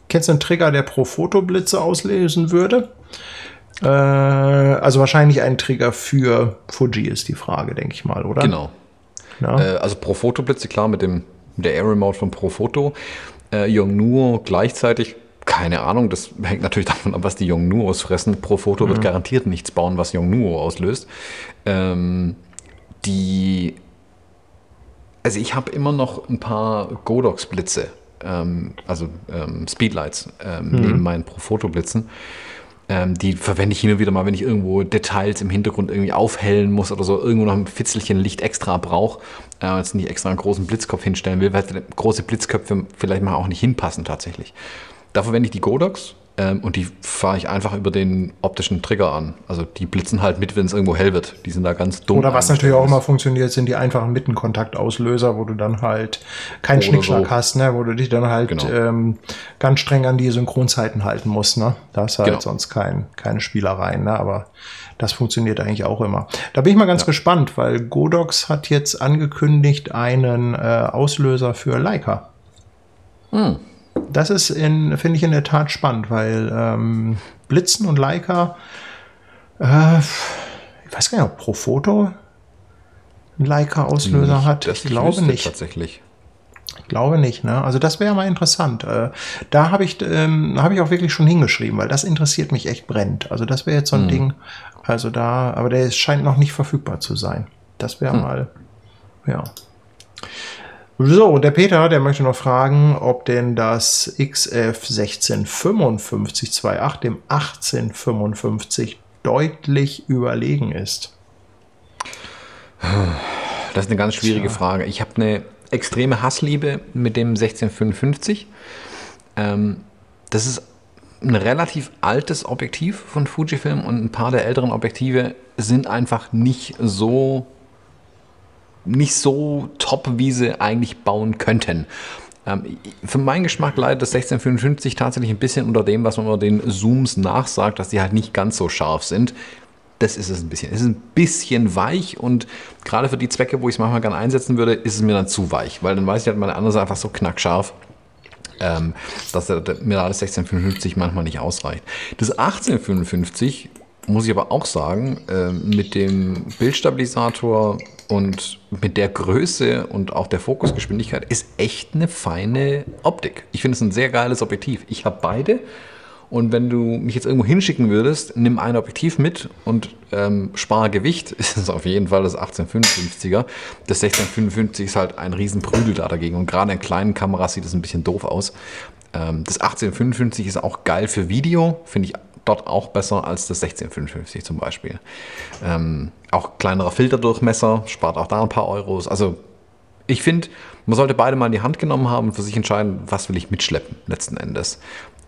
[SPEAKER 1] kennst du einen Trigger, der pro Fotoblitze auslösen würde? Äh, also wahrscheinlich ein Trigger für Fuji ist die Frage, denke ich mal, oder?
[SPEAKER 2] Genau. Ja. Äh, also Pro Foto Blitze, klar, mit dem mit der Air Remote von Pro Foto. Äh, Yongnuo gleichzeitig, keine Ahnung, das hängt natürlich davon ab, was die Yongnuos fressen. Pro Foto mhm. wird garantiert nichts bauen, was Yongnuo auslöst. Ähm, die also ich habe immer noch ein paar Godox-Blitze, ähm, also ähm, Speedlights ähm, mhm. neben meinen Profoto-Blitzen. Ähm, die verwende ich hin und wieder mal, wenn ich irgendwo Details im Hintergrund irgendwie aufhellen muss oder so, irgendwo noch ein Fitzelchen Licht extra brauche. Äh, jetzt nicht extra einen großen Blitzkopf hinstellen will, weil große Blitzköpfe vielleicht mal auch nicht hinpassen tatsächlich. Da verwende ich die Godox ähm, und die fahre ich einfach über den optischen Trigger an. Also die blitzen halt mit, wenn es irgendwo hell wird. Die sind da ganz dumm.
[SPEAKER 1] Oder was natürlich auch immer funktioniert, sind die einfachen Mittenkontaktauslöser, wo du dann halt keinen Schnickschnack so. hast, ne? wo du dich dann halt genau. ähm, ganz streng an die Synchronzeiten halten musst. Ne? Da hast halt genau. sonst kein, keine Spielereien. Ne? Aber das funktioniert eigentlich auch immer. Da bin ich mal ganz ja. gespannt, weil Godox hat jetzt angekündigt einen äh, Auslöser für Leica. Hm das ist, finde ich, in der Tat spannend, weil ähm, Blitzen und Leica, äh, ich weiß gar nicht, ob Pro Foto einen Leica-Auslöser hat.
[SPEAKER 2] ich glaube nicht. Tatsächlich.
[SPEAKER 1] Ich glaube nicht, ne? Also das wäre mal interessant. Äh, da habe ich, ähm, habe ich auch wirklich schon hingeschrieben, weil das interessiert mich echt brennt. Also das wäre jetzt so ein hm. Ding. Also da, aber der scheint noch nicht verfügbar zu sein. Das wäre hm. mal, ja. So, der Peter, der möchte noch fragen, ob denn das XF 1655 2.8 dem 1855 deutlich überlegen ist.
[SPEAKER 2] Das ist eine ganz schwierige Tja. Frage. Ich habe eine extreme Hassliebe mit dem 1655. Ähm, das ist ein relativ altes Objektiv von Fujifilm und ein paar der älteren Objektive sind einfach nicht so nicht so top, wie sie eigentlich bauen könnten. Ähm, für meinen Geschmack leidet das 1655 tatsächlich ein bisschen unter dem, was man über den Zooms nachsagt, dass die halt nicht ganz so scharf sind. Das ist es ein bisschen. Es ist ein bisschen weich und gerade für die Zwecke, wo ich es manchmal gerne einsetzen würde, ist es mir dann zu weich, weil dann weiß ich halt, meine andere ist einfach so knackscharf, ähm, dass der, der Mirage 1655 manchmal nicht ausreicht. Das 1855 muss ich aber auch sagen, äh, mit dem Bildstabilisator und mit der Größe und auch der Fokusgeschwindigkeit ist echt eine feine Optik. Ich finde es ein sehr geiles Objektiv. Ich habe beide. Und wenn du mich jetzt irgendwo hinschicken würdest, nimm ein Objektiv mit und ähm, spare Gewicht, ist es auf jeden Fall das 1855er. Das 1655 ist halt ein Riesenprügel da dagegen. Und gerade in kleinen Kameras sieht es ein bisschen doof aus. Ähm, das 1855 ist auch geil für Video, finde ich dort auch besser als das 1655 zum Beispiel. Ähm, auch kleinerer Filterdurchmesser, spart auch da ein paar Euros. Also ich finde, man sollte beide mal in die Hand genommen haben und für sich entscheiden, was will ich mitschleppen letzten Endes.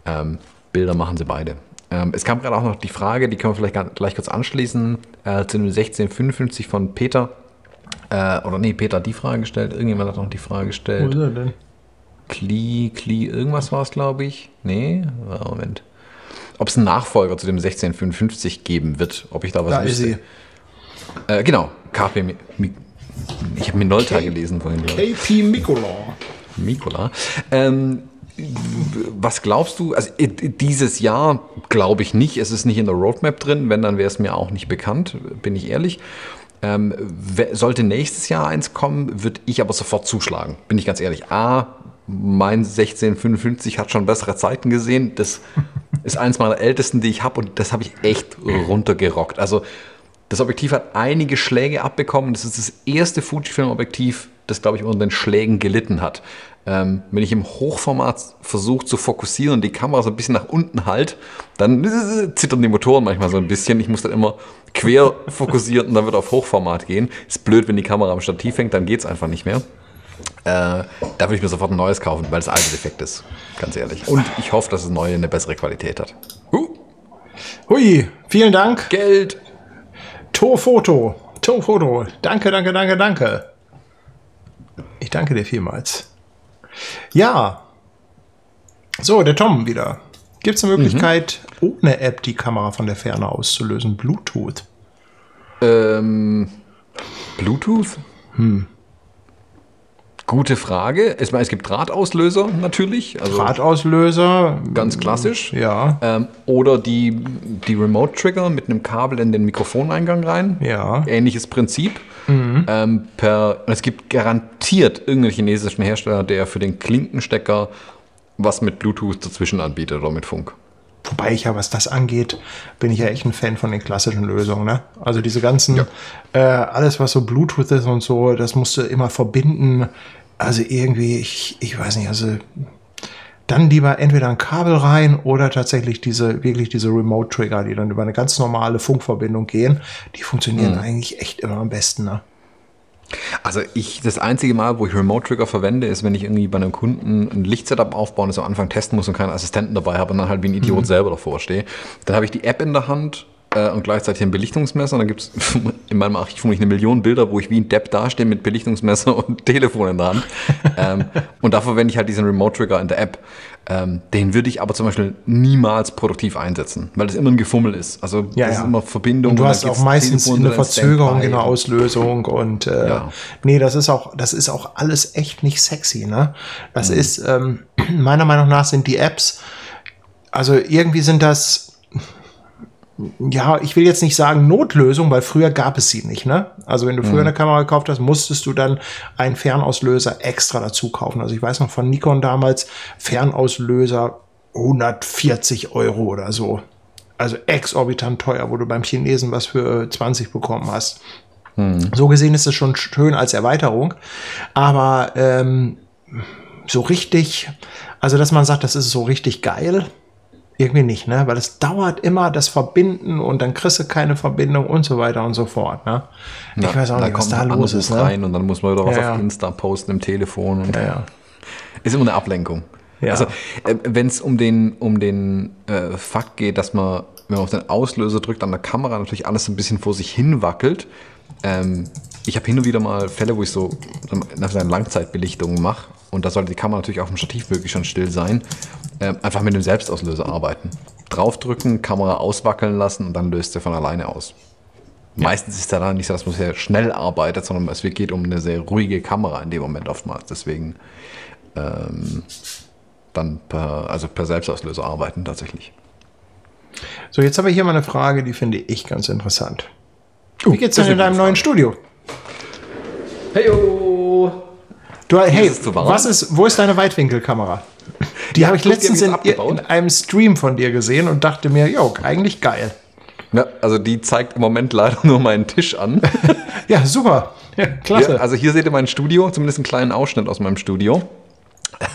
[SPEAKER 2] Ähm, Bilder machen sie beide. Ähm, es kam gerade auch noch die Frage, die können wir vielleicht gleich kurz anschließen, äh, zu dem 1655 von Peter. Äh, oder nee, Peter hat die Frage gestellt. Irgendjemand hat noch die Frage gestellt. Wo ist er denn? Kli, Kli, irgendwas war es, glaube ich. Nee, Moment ob es einen Nachfolger zu dem 1655 geben wird, ob ich da was
[SPEAKER 1] Da wüsste. ist
[SPEAKER 2] sie. Äh, genau, KP. Mi ich habe Minolta K gelesen vorhin.
[SPEAKER 1] KP Mikola.
[SPEAKER 2] Mikola. Ähm, was glaubst du? Also dieses Jahr glaube ich nicht. Es ist nicht in der Roadmap drin. Wenn, dann wäre es mir auch nicht bekannt, bin ich ehrlich. Ähm, sollte nächstes Jahr eins kommen, würde ich aber sofort zuschlagen. Bin ich ganz ehrlich. A, mein 1655 hat schon bessere Zeiten gesehen. Das ist eins meiner ältesten, die ich habe und das habe ich echt runtergerockt. Also das Objektiv hat einige Schläge abbekommen. Das ist das erste Fujifilm-Objektiv, das, glaube ich, unter den Schlägen gelitten hat. Ähm, wenn ich im Hochformat versuche zu fokussieren und die Kamera so ein bisschen nach unten halt, dann zittern die Motoren manchmal so ein bisschen. Ich muss dann immer quer fokussieren und dann wird auf Hochformat gehen. Ist blöd, wenn die Kamera am Stativ hängt, dann geht es einfach nicht mehr. Äh, da würde ich mir sofort ein neues kaufen, weil das alte defekt ist. Ganz ehrlich. Und ich hoffe, dass das neue eine bessere Qualität hat.
[SPEAKER 1] Huh. Hui, vielen Dank.
[SPEAKER 2] Geld.
[SPEAKER 1] Torfoto. Torfoto. Danke, danke, danke, danke. Ich danke dir vielmals. Ja. So, der Tom wieder. Gibt es eine Möglichkeit, mhm. ohne App die Kamera von der Ferne auszulösen? Bluetooth?
[SPEAKER 2] Ähm, Bluetooth? Hm. Gute Frage. Es, es gibt Drahtauslöser natürlich.
[SPEAKER 1] Also Drahtauslöser.
[SPEAKER 2] Ganz klassisch.
[SPEAKER 1] Ja.
[SPEAKER 2] Ähm, oder die, die Remote-Trigger mit einem Kabel in den Mikrofoneingang rein.
[SPEAKER 1] Ja.
[SPEAKER 2] Ähnliches Prinzip. Mhm. Ähm, per, es gibt garantiert irgendeinen chinesischen Hersteller, der für den Klinkenstecker was mit Bluetooth dazwischen anbietet oder mit Funk.
[SPEAKER 1] Wobei ich ja, was das angeht, bin ich ja echt ein Fan von den klassischen Lösungen. Ne? Also diese ganzen, ja. äh, alles was so Bluetooth ist und so, das musst du immer verbinden. Also irgendwie, ich, ich weiß nicht, also dann lieber entweder ein Kabel rein oder tatsächlich diese, wirklich diese Remote-Trigger, die dann über eine ganz normale Funkverbindung gehen. Die funktionieren mhm. eigentlich echt immer am besten. Ne?
[SPEAKER 2] Also ich, das einzige Mal, wo ich Remote Trigger verwende, ist, wenn ich irgendwie bei einem Kunden ein Lichtsetup aufbauen, das am Anfang testen muss und keinen Assistenten dabei habe und dann halt wie ein Idiot mhm. selber davor stehe. Dann habe ich die App in der Hand äh, und gleichzeitig ein Belichtungsmesser. Und dann gibt es in meinem Archiv vermutlich eine Million Bilder, wo ich wie ein Depp dastehe mit Belichtungsmesser und Telefon in der Hand. ähm, und da verwende ich halt diesen Remote Trigger in der App. Ähm, den würde ich aber zum Beispiel niemals produktiv einsetzen, weil das immer ein Gefummel ist. Also
[SPEAKER 1] ja,
[SPEAKER 2] das
[SPEAKER 1] ja.
[SPEAKER 2] ist immer Verbindung.
[SPEAKER 1] Und du hast auch meistens eine Verzögerung in der Auslösung und äh, ja. nee, das ist auch, das ist auch alles echt nicht sexy. Ne? Das mhm. ist ähm, meiner Meinung nach sind die Apps, also irgendwie sind das ja, ich will jetzt nicht sagen Notlösung, weil früher gab es sie nicht. Ne? Also wenn du früher mhm. eine Kamera gekauft hast, musstest du dann einen Fernauslöser extra dazu kaufen. Also ich weiß noch von Nikon damals, Fernauslöser 140 Euro oder so. Also exorbitant teuer, wo du beim Chinesen was für 20 bekommen hast. Hm. So gesehen ist es schon schön als Erweiterung. Aber ähm, so richtig, also dass man sagt, das ist so richtig geil, irgendwie nicht, ne? Weil es dauert immer das Verbinden und dann kriegst du keine Verbindung und so weiter und so fort, ne?
[SPEAKER 2] Ich ja, weiß auch nicht, was da los ist. Ne? rein und dann muss man wieder was ja, auf Insta posten im Telefon. Und ja, Ist immer eine Ablenkung. Also, äh, wenn es um den, um den äh, Fakt geht, dass man, wenn man auf den Auslöser drückt, an der Kamera natürlich alles ein bisschen vor sich hin wackelt. Ähm, ich habe hin und wieder mal Fälle, wo ich so eine Langzeitbelichtung mache und da sollte die Kamera natürlich auf dem Stativ wirklich schon still sein. Äh, einfach mit dem Selbstauslöser arbeiten. Draufdrücken, Kamera auswackeln lassen und dann löst er von alleine aus. Ja. Meistens ist es dann nicht so, dass man sehr schnell arbeitet, sondern es geht um eine sehr ruhige Kamera in dem Moment oftmals. Deswegen ähm, dann per, also per Selbstauslöser arbeiten tatsächlich.
[SPEAKER 1] So, jetzt habe ich hier mal eine Frage, die finde ich ganz interessant. Wie geht's denn in deinem neuen Studio?
[SPEAKER 2] Heyo!
[SPEAKER 1] Du, hey, was ist, wo ist deine Weitwinkelkamera? Die habe ich letztens in, in, einem Stream von dir gesehen und dachte mir, jo, eigentlich geil.
[SPEAKER 2] Ja, also die zeigt im Moment leider nur meinen Tisch an.
[SPEAKER 1] ja, super. Ja,
[SPEAKER 2] klasse. Ja, also hier seht ihr mein Studio, zumindest einen kleinen Ausschnitt aus meinem Studio.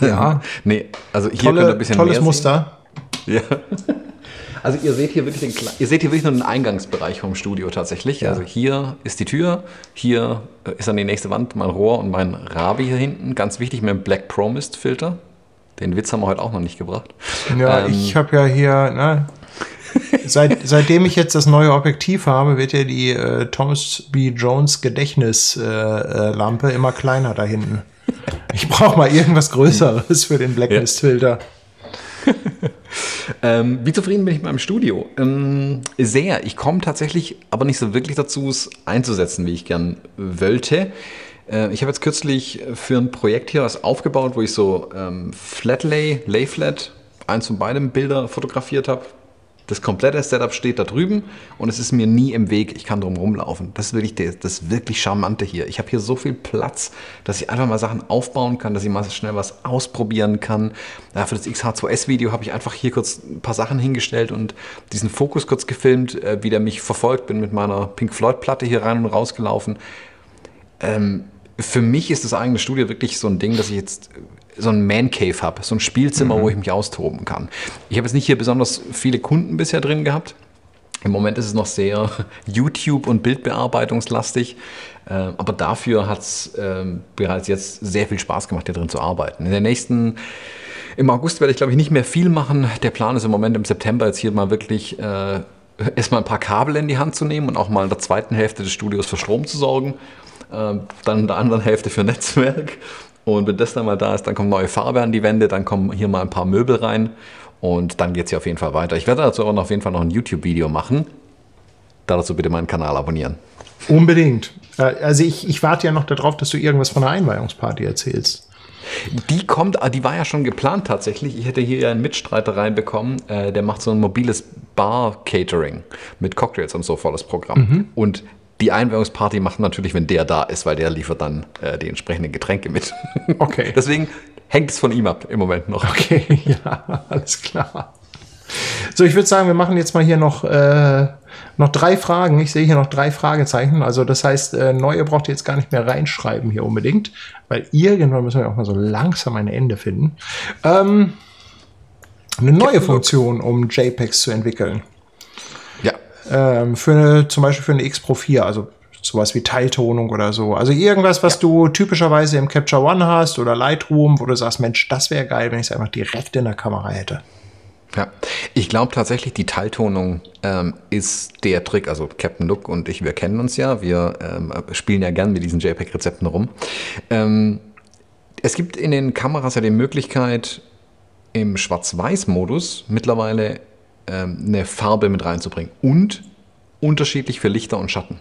[SPEAKER 1] Ja.
[SPEAKER 2] nee, also hier
[SPEAKER 1] Tolle, könnt ihr ein bisschen tolles mehr Muster.
[SPEAKER 2] Ja. Also ihr seht hier wirklich den, ihr seht hier wirklich nur den Eingangsbereich vom Studio tatsächlich. Ja. Also hier ist die Tür, hier äh, ist dann die nächste Wand mein Rohr und mein Rabi hier hinten. Ganz wichtig mit dem Black Promist Filter. Den Witz haben wir heute auch noch nicht gebracht.
[SPEAKER 1] Ja, ähm, ich habe ja hier, ne, Seit, seitdem ich jetzt das neue Objektiv habe, wird ja die äh, Thomas B. Jones Gedächtnislampe äh, äh, immer kleiner da hinten. Ich brauche mal irgendwas Größeres für den Blacklist-Filter.
[SPEAKER 2] ähm, wie zufrieden bin ich mit meinem Studio? Ähm, sehr. Ich komme tatsächlich aber nicht so wirklich dazu, es einzusetzen, wie ich gern wollte. Äh, ich habe jetzt kürzlich für ein Projekt hier was aufgebaut, wo ich so ähm, Flatlay, Layflat, eins von beiden Bilder fotografiert habe. Das komplette Setup steht da drüben und es ist mir nie im Weg. Ich kann drum rumlaufen. Das ist wirklich das, das wirklich Charmante hier. Ich habe hier so viel Platz, dass ich einfach mal Sachen aufbauen kann, dass ich mal schnell was ausprobieren kann. Ja, für das XH2S-Video habe ich einfach hier kurz ein paar Sachen hingestellt und diesen Fokus kurz gefilmt, äh, wie der mich verfolgt. Bin mit meiner Pink Floyd-Platte hier rein und rausgelaufen. Ähm, für mich ist das eigene Studio wirklich so ein Ding, dass ich jetzt so ein Man Cave habe, so ein Spielzimmer, mhm. wo ich mich austoben kann. Ich habe jetzt nicht hier besonders viele Kunden bisher drin gehabt. Im Moment ist es noch sehr YouTube- und Bildbearbeitungslastig, äh, aber dafür hat es äh, bereits jetzt sehr viel Spaß gemacht, hier drin zu arbeiten. In der nächsten, im August werde ich glaube ich nicht mehr viel machen. Der Plan ist im Moment im September jetzt hier mal wirklich äh, erstmal ein paar Kabel in die Hand zu nehmen und auch mal in der zweiten Hälfte des Studios für Strom zu sorgen. Äh, dann in der anderen Hälfte für Netzwerk und wenn das dann mal da ist, dann kommt neue Farbe an die Wände, dann kommen hier mal ein paar Möbel rein und dann geht es hier auf jeden Fall weiter. Ich werde dazu auch auf jeden Fall noch ein YouTube-Video machen. Dazu bitte meinen Kanal abonnieren.
[SPEAKER 1] Unbedingt. Äh, also ich, ich warte ja noch darauf, dass du irgendwas von der Einweihungsparty erzählst.
[SPEAKER 2] Die kommt, ah, die war ja schon geplant tatsächlich. Ich hätte hier einen Mitstreiter reinbekommen, äh, der macht so ein mobiles Bar-Catering mit Cocktails und so volles Programm. Mhm. Und die Einweihungsparty macht natürlich, wenn der da ist, weil der liefert dann äh, die entsprechenden Getränke mit.
[SPEAKER 1] Okay.
[SPEAKER 2] Deswegen hängt es von ihm ab im Moment noch.
[SPEAKER 1] Okay, ja, alles klar. So, ich würde sagen, wir machen jetzt mal hier noch, äh, noch drei Fragen. Ich sehe hier noch drei Fragezeichen. Also das heißt, äh, neue braucht ihr jetzt gar nicht mehr reinschreiben hier unbedingt, weil irgendwann müssen wir auch mal so langsam ein Ende finden. Ähm, eine neue Funktion, um JPEGs zu entwickeln ähm, für eine, zum Beispiel für eine X Pro 4, also sowas wie Teiltonung oder so. Also irgendwas, was ja. du typischerweise im Capture One hast oder Lightroom, wo du sagst, Mensch, das wäre geil, wenn ich es einfach direkt in der Kamera hätte.
[SPEAKER 2] Ja, ich glaube tatsächlich, die Teiltonung ähm, ist der Trick. Also Captain Look und ich, wir kennen uns ja. Wir ähm, spielen ja gern mit diesen JPEG-Rezepten rum. Ähm, es gibt in den Kameras ja die Möglichkeit, im Schwarz-Weiß-Modus mittlerweile ähm, eine Farbe mit reinzubringen und unterschiedlich für Lichter und Schatten.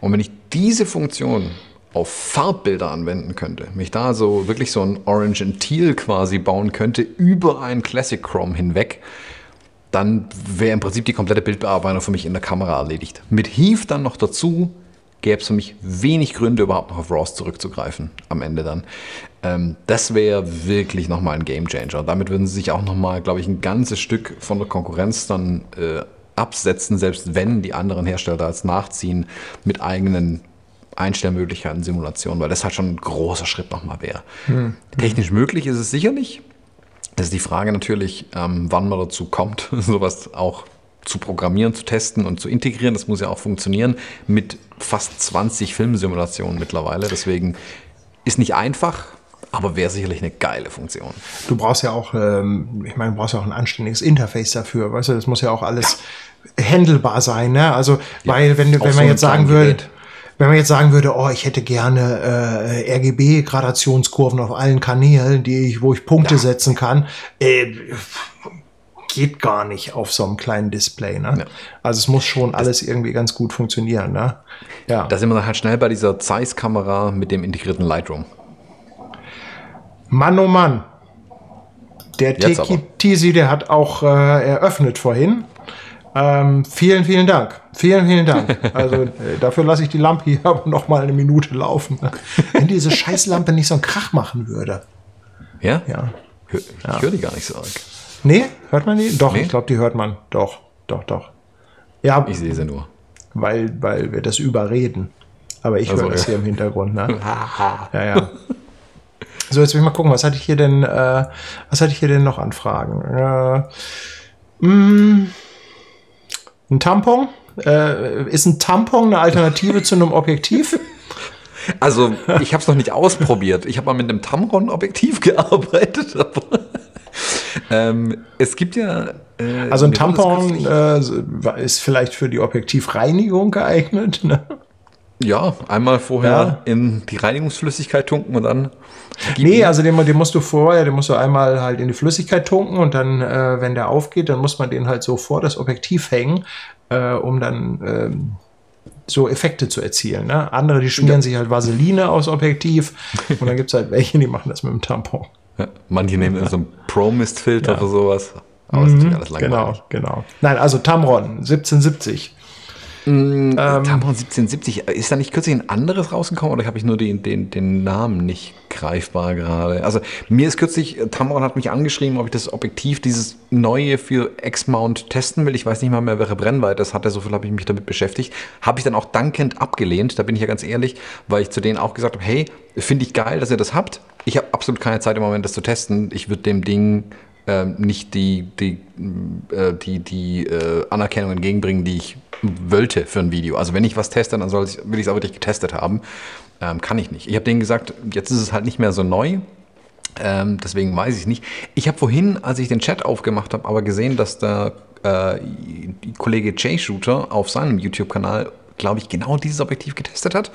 [SPEAKER 2] Und wenn ich diese Funktion auf Farbbilder anwenden könnte, mich da so wirklich so ein Orange and Teal quasi bauen könnte über ein Classic Chrome hinweg, dann wäre im Prinzip die komplette Bildbearbeitung für mich in der Kamera erledigt. Mit Heave dann noch dazu gäbe es für mich wenig Gründe, überhaupt noch auf RAWs zurückzugreifen am Ende dann. Ähm, das wäre wirklich nochmal ein Game Changer. Damit würden sie sich auch nochmal, glaube ich, ein ganzes Stück von der Konkurrenz dann äh, absetzen, selbst wenn die anderen Hersteller da jetzt nachziehen mit eigenen Einstellmöglichkeiten Simulation, weil das halt schon ein großer Schritt nochmal wäre. Hm. Technisch möglich ist es sicherlich. Das ist die Frage natürlich, ähm, wann man dazu kommt, sowas auch zu programmieren, zu testen und zu integrieren. Das muss ja auch funktionieren mit fast 20 Filmsimulationen mittlerweile. Deswegen ist nicht einfach, aber wäre sicherlich eine geile Funktion.
[SPEAKER 1] Du brauchst ja auch, ähm, ich meine, du brauchst ja auch ein anständiges Interface dafür. Weißt du, das muss ja auch alles ja. handelbar sein. Ne? Also, ja, weil, wenn, wenn man so jetzt sagen würde, wenn man jetzt sagen würde, oh, ich hätte gerne äh, RGB-Gradationskurven auf allen Kanälen, die ich, wo ich Punkte ja. setzen kann, äh, geht gar nicht auf so einem kleinen Display. Ne? Ja. Also es muss schon das, alles irgendwie ganz gut funktionieren. Ne?
[SPEAKER 2] Ja. Da sind wir dann halt schnell bei dieser Zeiss-Kamera mit dem integrierten Lightroom.
[SPEAKER 1] Mann, oh Mann. Der Tiki der hat auch äh, eröffnet vorhin. Ähm, vielen, vielen Dank. Vielen, vielen Dank. Also äh, dafür lasse ich die Lampe hier aber noch mal eine Minute laufen. Wenn diese Scheißlampe nicht so einen Krach machen würde.
[SPEAKER 2] Ja? Ja. Ich ja. höre die gar nicht so arg.
[SPEAKER 1] Nee, hört man die? Doch, nee? ich glaube, die hört man. Doch, doch, doch.
[SPEAKER 2] Ja. Ich sehe sie nur.
[SPEAKER 1] Weil, weil wir das überreden. Aber ich also, höre das hier im Hintergrund. Ne? ja, ja. So, jetzt will ich mal gucken, was hatte ich hier denn, äh, was hatte ich hier denn noch an Fragen? Äh, mh, mm, ein Tampon? Äh, ist ein Tampon eine Alternative zu einem Objektiv?
[SPEAKER 2] Also, ich habe es noch nicht ausprobiert. Ich habe mal mit einem Tamron-Objektiv gearbeitet. ähm, es gibt ja.
[SPEAKER 1] Äh, also, ein Tampon äh, ist vielleicht für die Objektivreinigung geeignet. Ne?
[SPEAKER 2] Ja, einmal vorher ja. in die Reinigungsflüssigkeit tunken und dann.
[SPEAKER 1] Nee, also den, den, musst du vorher, den musst du einmal halt in die Flüssigkeit tunken und dann, äh, wenn der aufgeht, dann muss man den halt so vor das Objektiv hängen, äh, um dann ähm, so Effekte zu erzielen. Ne? Andere, die schmieren ja. sich halt Vaseline aus Objektiv und dann gibt es halt welche, die machen das mit dem Tampon.
[SPEAKER 2] Ja, manche nehmen ja. so einen Pro-Mist-Filter oder sowas.
[SPEAKER 1] Aber mhm, ist alles langweilig. Genau, genau. Nein, also Tamron 1770.
[SPEAKER 2] Mm, ähm, Tampon 1770, ist da nicht kürzlich ein anderes rausgekommen oder habe ich nur den, den, den Namen nicht greifbar gerade? Also mir ist kürzlich, äh, Tamron hat mich angeschrieben, ob ich das Objektiv, dieses neue für X-Mount testen will. Ich weiß nicht mal mehr, welche Brennweite das hatte, so viel habe ich mich damit beschäftigt. Habe ich dann auch dankend abgelehnt, da bin ich ja ganz ehrlich, weil ich zu denen auch gesagt habe, hey, finde ich geil, dass ihr das habt. Ich habe absolut keine Zeit im Moment, das zu testen. Ich würde dem Ding nicht die, die, äh, die, die äh, Anerkennung entgegenbringen, die ich wollte für ein Video. Also wenn ich was teste, dann soll ich, will ich es auch wirklich getestet haben. Ähm, kann ich nicht. Ich habe denen gesagt, jetzt ist es halt nicht mehr so neu. Ähm, deswegen weiß ich nicht. Ich habe vorhin, als ich den Chat aufgemacht habe, aber gesehen, dass der äh, Kollege Jay Shooter auf seinem YouTube-Kanal glaube ich, genau dieses Objektiv getestet hat.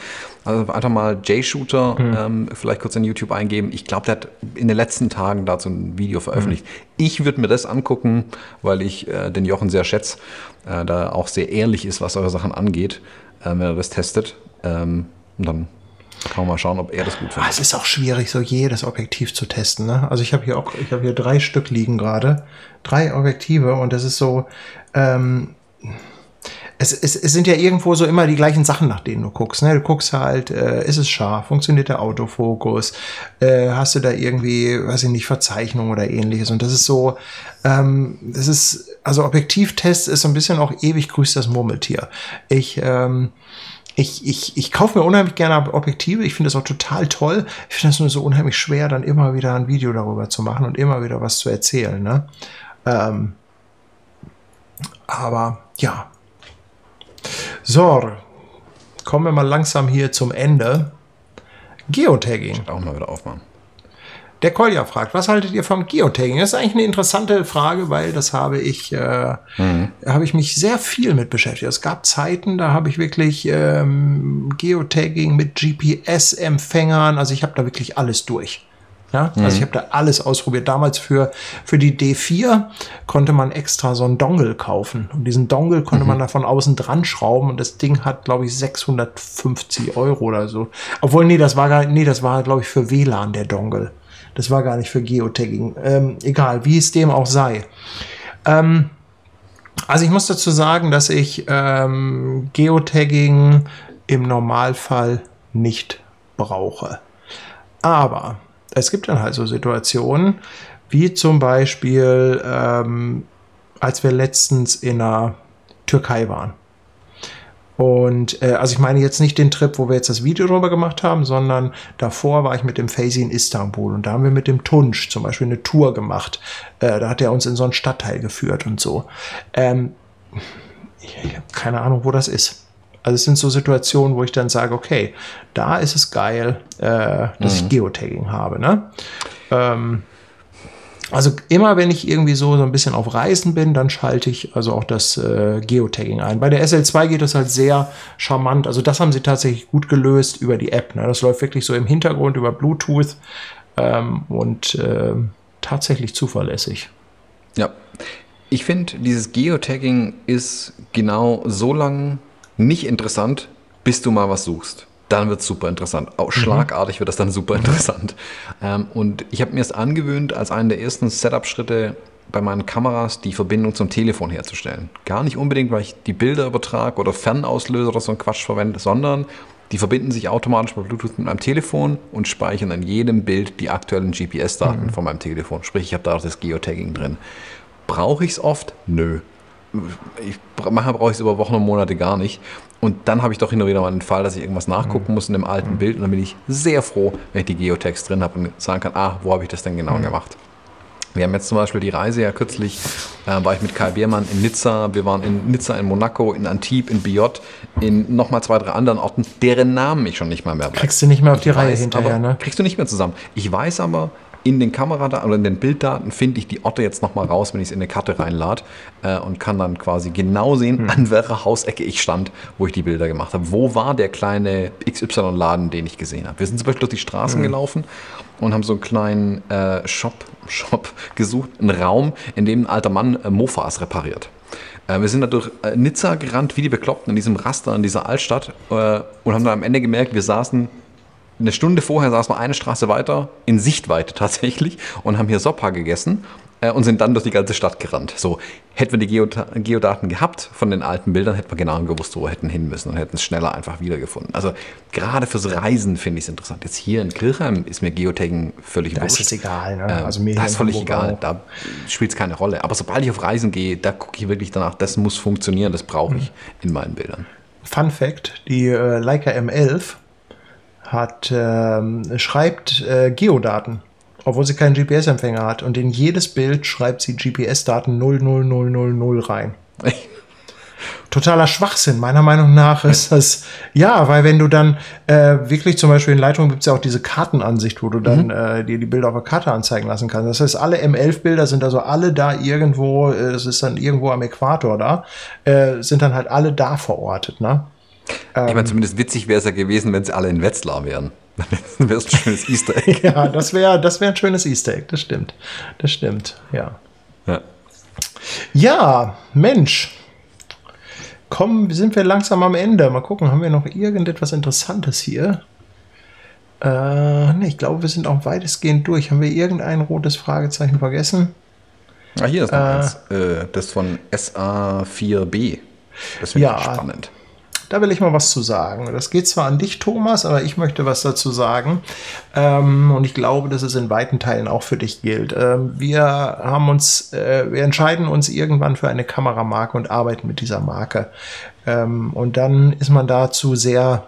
[SPEAKER 2] Also einfach mal J-Shooter mhm. ähm, vielleicht kurz in YouTube eingeben. Ich glaube, der hat in den letzten Tagen dazu ein Video veröffentlicht. Mhm. Ich würde mir das angucken, weil ich äh, den Jochen sehr schätze, äh, da auch sehr ehrlich ist, was eure Sachen angeht, äh, wenn er das testet. Ähm, und dann kann man mal schauen, ob er das gut
[SPEAKER 1] findet. Es ist auch schwierig, so jedes Objektiv zu testen. Ne? Also ich habe hier auch, ich habe hier drei Stück liegen gerade, drei Objektive und das ist so. Ähm, es, es, es sind ja irgendwo so immer die gleichen Sachen, nach denen du guckst. Ne? Du guckst halt, äh, ist es scharf, funktioniert der Autofokus, äh, hast du da irgendwie, weiß ich nicht, Verzeichnung oder ähnliches. Und das ist so, ähm, das ist, also Objektivtest ist so ein bisschen auch ewig grüßt das Murmeltier. Ich, ähm, ich, ich, ich kaufe mir unheimlich gerne Objektive. Ich finde es auch total toll. Ich finde es nur so unheimlich schwer, dann immer wieder ein Video darüber zu machen und immer wieder was zu erzählen. Ne? Ähm, aber ja, so, kommen wir mal langsam hier zum Ende. Geotagging.
[SPEAKER 2] Auch mal wieder aufmachen.
[SPEAKER 1] Der Kolja fragt, was haltet ihr vom Geotagging? Das ist eigentlich eine interessante Frage, weil das habe ich, äh, mhm. habe ich mich sehr viel mit beschäftigt. Es gab Zeiten, da habe ich wirklich ähm, Geotagging mit GPS-Empfängern, also ich habe da wirklich alles durch. Ja? Mhm. Also ich habe da alles ausprobiert. Damals für, für die D4 konnte man extra so einen Dongle kaufen. Und diesen Dongle konnte mhm. man da von außen dran schrauben und das Ding hat, glaube ich, 650 Euro oder so. Obwohl, nee, das war gar nee, das war, glaube ich, für WLAN der Dongle. Das war gar nicht für Geotagging. Ähm, egal, wie es dem auch sei. Ähm, also ich muss dazu sagen, dass ich ähm, Geotagging im Normalfall nicht brauche. Aber es gibt dann halt so Situationen, wie zum Beispiel, ähm, als wir letztens in der Türkei waren. Und äh, also ich meine jetzt nicht den Trip, wo wir jetzt das Video drüber gemacht haben, sondern davor war ich mit dem Faisy in Istanbul und da haben wir mit dem Tunsch zum Beispiel eine Tour gemacht. Äh, da hat er uns in so einen Stadtteil geführt und so. Ähm, ich, ich habe keine Ahnung, wo das ist. Also es sind so Situationen, wo ich dann sage, okay, da ist es geil, äh, dass mhm. ich Geotagging habe. Ne? Ähm, also immer wenn ich irgendwie so, so ein bisschen auf Reisen bin, dann schalte ich also auch das äh, Geotagging ein. Bei der SL2 geht das halt sehr charmant. Also das haben sie tatsächlich gut gelöst über die App. Ne? Das läuft wirklich so im Hintergrund über Bluetooth ähm, und äh, tatsächlich zuverlässig.
[SPEAKER 2] Ja, ich finde, dieses Geotagging ist genau so lang nicht interessant, bis du mal was suchst dann wird es super interessant. Auch mhm. schlagartig wird das dann super interessant. Ähm, und ich habe mir es angewöhnt, als einen der ersten Setup-Schritte bei meinen Kameras die Verbindung zum Telefon herzustellen. Gar nicht unbedingt, weil ich die Bilder übertrage oder Fernauslöser oder so ein Quatsch verwende, sondern die verbinden sich automatisch bei Bluetooth mit meinem Telefon und speichern an jedem Bild die aktuellen GPS-Daten mhm. von meinem Telefon. Sprich, ich habe da auch das Geotagging drin. Brauche ich es oft? Nö. Ich, manchmal brauche ich es über Wochen und Monate gar nicht. Und dann habe ich doch hin und wieder mal den Fall, dass ich irgendwas nachgucken mhm. muss in dem alten mhm. Bild. Und dann bin ich sehr froh, wenn ich die Geotext drin habe und sagen kann, ah, wo habe ich das denn genau mhm. gemacht? Wir haben jetzt zum Beispiel die Reise ja kürzlich, äh, war ich mit Kai Biermann in Nizza, wir waren in Nizza, in Monaco, in Antibes, in Biot, in nochmal zwei, drei anderen Orten, deren Namen ich schon nicht mal mehr
[SPEAKER 1] weiß. Kriegst du nicht mehr auf die Reihe weiß, hinterher, ne?
[SPEAKER 2] Kriegst du nicht mehr zusammen. Ich weiß aber, in den Kameradaten oder in den Bilddaten finde ich die Orte jetzt nochmal raus, wenn ich es in eine Karte reinlade äh, und kann dann quasi genau sehen, hm. an welcher Hausecke ich stand, wo ich die Bilder gemacht habe. Wo war der kleine XY-Laden, den ich gesehen habe? Wir sind zum Beispiel durch die Straßen hm. gelaufen und haben so einen kleinen äh, Shop, Shop gesucht, einen Raum, in dem ein alter Mann äh, Mofas repariert. Äh, wir sind da durch äh, Nizza gerannt, wie die Bekloppten, in diesem Raster, in dieser Altstadt äh, und haben dann am Ende gemerkt, wir saßen eine Stunde vorher saßen wir eine Straße weiter, in Sichtweite tatsächlich, und haben hier Soppa gegessen äh, und sind dann durch die ganze Stadt gerannt. So, hätten wir die Geota Geodaten gehabt von den alten Bildern, hätten wir genau gewusst, wo wir hätten hin müssen und hätten es schneller einfach wiedergefunden. Also gerade fürs Reisen finde ich es interessant. Jetzt hier in Kirchheim ist mir Geotagging völlig
[SPEAKER 1] da wurscht. ist es egal. Ne?
[SPEAKER 2] Ähm, also mir das ist völlig egal. Auch. Da spielt es keine Rolle. Aber sobald ich auf Reisen gehe, da gucke ich wirklich danach, das muss funktionieren, das brauche ich mhm. in meinen Bildern.
[SPEAKER 1] Fun Fact, die äh, Leica M11 hat, äh, schreibt äh, Geodaten, obwohl sie keinen GPS-Empfänger hat. Und in jedes Bild schreibt sie GPS-Daten 00000 rein. Totaler Schwachsinn, meiner Meinung nach ist das, ja, weil wenn du dann äh, wirklich zum Beispiel in Lightroom gibt es ja auch diese Kartenansicht, wo du dann mhm. äh, dir die Bilder auf der Karte anzeigen lassen kannst. Das heißt, alle M11-Bilder sind also alle da irgendwo, äh, das ist dann irgendwo am Äquator da, äh, sind dann halt alle da verortet, ne?
[SPEAKER 2] Ähm, ich meine, zumindest witzig wäre es ja gewesen, wenn sie alle in Wetzlar wären. Dann wäre es ein schönes Easter
[SPEAKER 1] Egg. ja, das wäre das wär ein schönes Easter Egg, das stimmt. Das stimmt, ja. Ja, ja Mensch. Kommen, sind wir langsam am Ende. Mal gucken, haben wir noch irgendetwas Interessantes hier? Äh, ne, ich glaube, wir sind auch weitestgehend durch. Haben wir irgendein rotes Fragezeichen vergessen?
[SPEAKER 2] Ah, hier ist noch äh, eins. Äh, das von SA4B.
[SPEAKER 1] Das finde ja, ich spannend. Da will ich mal was zu sagen. Das geht zwar an dich, Thomas, aber ich möchte was dazu sagen. Ähm, und ich glaube, dass es in weiten Teilen auch für dich gilt. Ähm, wir haben uns, äh, wir entscheiden uns irgendwann für eine Kameramarke und arbeiten mit dieser Marke. Ähm, und dann ist man dazu sehr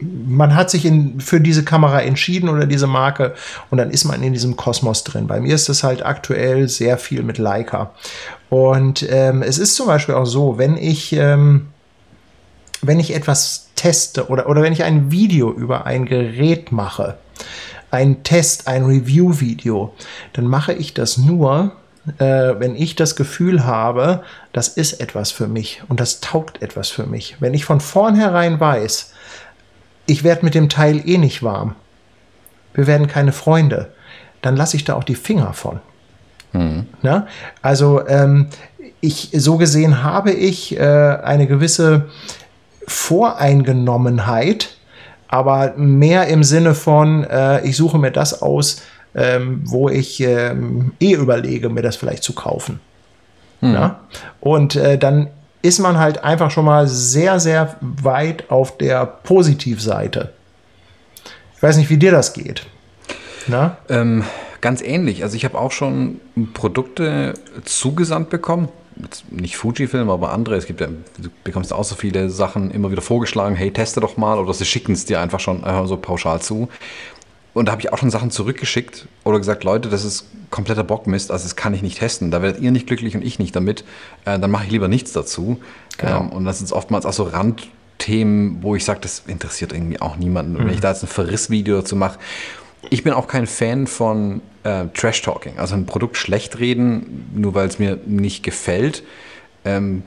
[SPEAKER 1] man hat sich in, für diese Kamera entschieden oder diese Marke und dann ist man in diesem Kosmos drin. Bei mir ist es halt aktuell sehr viel mit Leica. Und ähm, es ist zum Beispiel auch so, wenn ich ähm, wenn ich etwas teste oder, oder wenn ich ein Video über ein Gerät mache, ein Test, ein Review-Video, dann mache ich das nur, äh, wenn ich das Gefühl habe, das ist etwas für mich und das taugt etwas für mich. Wenn ich von vornherein weiß, ich werde mit dem Teil eh nicht warm, wir werden keine Freunde, dann lasse ich da auch die Finger von. Mhm. Na? Also ähm, ich so gesehen habe ich äh, eine gewisse Voreingenommenheit, aber mehr im Sinne von, äh, ich suche mir das aus, ähm, wo ich ähm, eh überlege, mir das vielleicht zu kaufen. Mhm. Ja? Und äh, dann ist man halt einfach schon mal sehr, sehr weit auf der Positivseite. Ich weiß nicht, wie dir das geht.
[SPEAKER 2] Ähm, Ganz ähnlich. Also ich habe auch schon Produkte zugesandt bekommen. Nicht Fujifilm, aber andere. Es gibt ja, du bekommst auch so viele Sachen immer wieder vorgeschlagen, hey, teste doch mal, oder sie schicken es dir einfach schon äh, so pauschal zu. Und da habe ich auch schon Sachen zurückgeschickt oder gesagt, Leute, das ist kompletter Bockmist, also das kann ich nicht testen. Da werdet ihr nicht glücklich und ich nicht damit. Äh, dann mache ich lieber nichts dazu. Genau. Ähm, und das sind oftmals auch so Randthemen, wo ich sage, das interessiert irgendwie auch niemanden. Mhm. Wenn ich da jetzt ein Verrissvideo dazu mache. Ich bin auch kein Fan von äh, Trash-Talking, also ein Produkt schlecht reden, nur weil es mir nicht gefällt. Ähm,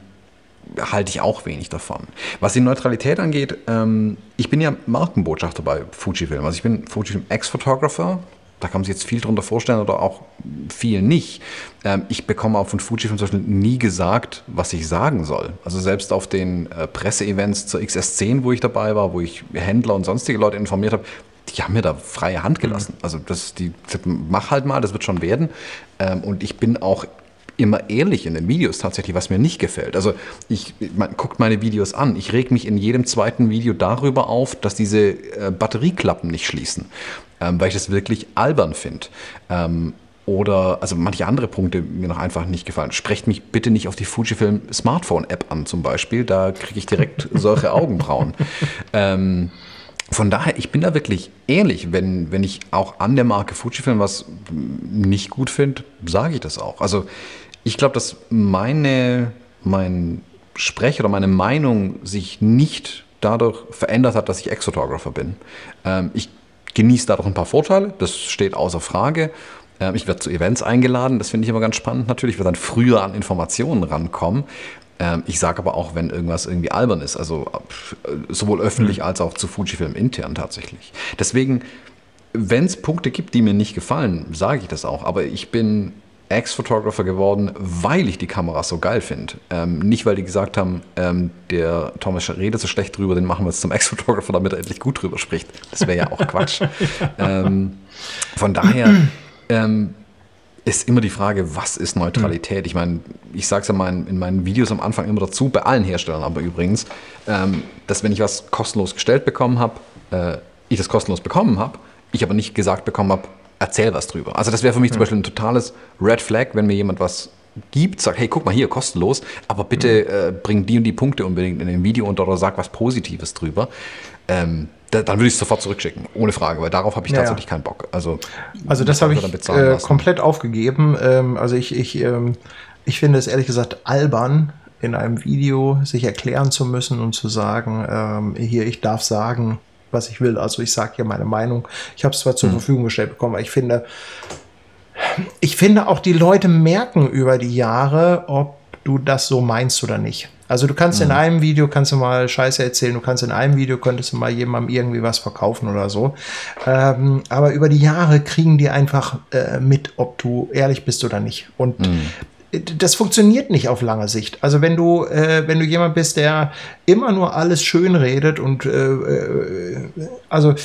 [SPEAKER 2] halte ich auch wenig davon. Was die Neutralität angeht, ähm, ich bin ja Markenbotschafter bei Fujifilm. Also ich bin Fujifilm Ex-Photographer. Da kann man sich jetzt viel drunter vorstellen oder auch viel nicht. Ähm, ich bekomme auch von Fujifilm zum Beispiel nie gesagt, was ich sagen soll. Also selbst auf den äh, Presseevents zur XS10, wo ich dabei war, wo ich Händler und sonstige Leute informiert habe, die haben mir da freie Hand gelassen. Mhm. Also das, die, mach halt mal, das wird schon werden. Ähm, und ich bin auch immer ehrlich in den Videos tatsächlich, was mir nicht gefällt. Also ich, man guckt meine Videos an. Ich reg mich in jedem zweiten Video darüber auf, dass diese äh, Batterieklappen nicht schließen, ähm, weil ich das wirklich albern finde. Ähm, oder, also manche andere Punkte mir noch einfach nicht gefallen. Sprecht mich bitte nicht auf die Fujifilm Smartphone App an zum Beispiel. Da kriege ich direkt solche Augenbrauen. Ähm, von daher, ich bin da wirklich ehrlich, wenn, wenn ich auch an der Marke Fujifilm was nicht gut finde, sage ich das auch. Also ich glaube, dass meine, mein Sprech oder meine Meinung sich nicht dadurch verändert hat, dass ich Exotographer bin. Ähm, ich genieße dadurch ein paar Vorteile, das steht außer Frage. Ähm, ich werde zu Events eingeladen, das finde ich immer ganz spannend natürlich. Ich werde dann früher an Informationen rankommen. Ähm, ich sage aber auch, wenn irgendwas irgendwie albern ist, also äh, sowohl öffentlich mhm. als auch zu Fujifilm intern tatsächlich. Deswegen, wenn es Punkte gibt, die mir nicht gefallen, sage ich das auch. Aber ich bin Ex-Photographer geworden, weil ich die Kameras so geil finde. Ähm, nicht, weil die gesagt haben, ähm, der Thomas redet so schlecht drüber, den machen wir jetzt zum Ex-Photographer, damit er endlich gut drüber spricht. Das wäre ja auch Quatsch. ähm, von daher ähm, ist immer die Frage, was ist Neutralität? Ich meine, ich sage es ja mal in, meinen Videos am Anfang immer dazu, bei allen Herstellern aber übrigens, ähm, dass wenn ich was kostenlos gestellt bekommen habe, äh, ich das kostenlos bekommen habe, ich aber nicht gesagt bekommen habe, erzähl was drüber. Also das wäre für mich zum Beispiel ein totales Red Flag, wenn mir jemand was gibt, sagt, hey, guck mal hier, kostenlos, aber bitte mhm. äh, bring die und die Punkte unbedingt in dem Video unter oder sag was Positives drüber. Ähm, dann würde ich es sofort zurückschicken, ohne Frage, weil darauf habe ich ja, tatsächlich ja. keinen Bock. Also,
[SPEAKER 1] also das habe ich äh, komplett aufgegeben. Ähm, also ich, ich, ähm, ich finde es ehrlich gesagt albern, in einem Video sich erklären zu müssen und zu sagen, ähm, hier, ich darf sagen, was ich will. Also ich sage hier meine Meinung. Ich habe es zwar zur mhm. Verfügung gestellt bekommen, aber ich finde, ich finde auch die Leute merken über die Jahre, ob du das so meinst oder nicht. Also du kannst mhm. in einem Video kannst du mal Scheiße erzählen, du kannst in einem Video könntest du mal jemandem irgendwie was verkaufen oder so. Ähm, aber über die Jahre kriegen die einfach äh, mit, ob du ehrlich bist oder nicht. Und mhm das funktioniert nicht auf lange Sicht. Also wenn du, äh, wenn du jemand bist, der immer nur alles schön redet und äh, äh also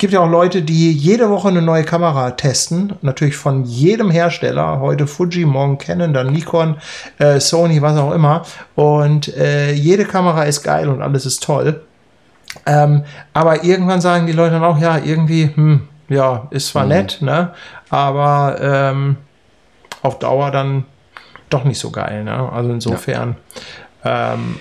[SPEAKER 1] gibt ja auch Leute, die jede Woche eine neue Kamera testen, natürlich von jedem Hersteller, heute Fuji, morgen Canon, dann Nikon, äh, Sony, was auch immer. Und äh, jede Kamera ist geil und alles ist toll. Ähm, aber irgendwann sagen die Leute dann auch, ja, irgendwie, hm, ja, ist zwar mhm. nett, ne, aber ähm, auf Dauer dann doch nicht so geil. Ne? Also insofern. Ja. Ähm,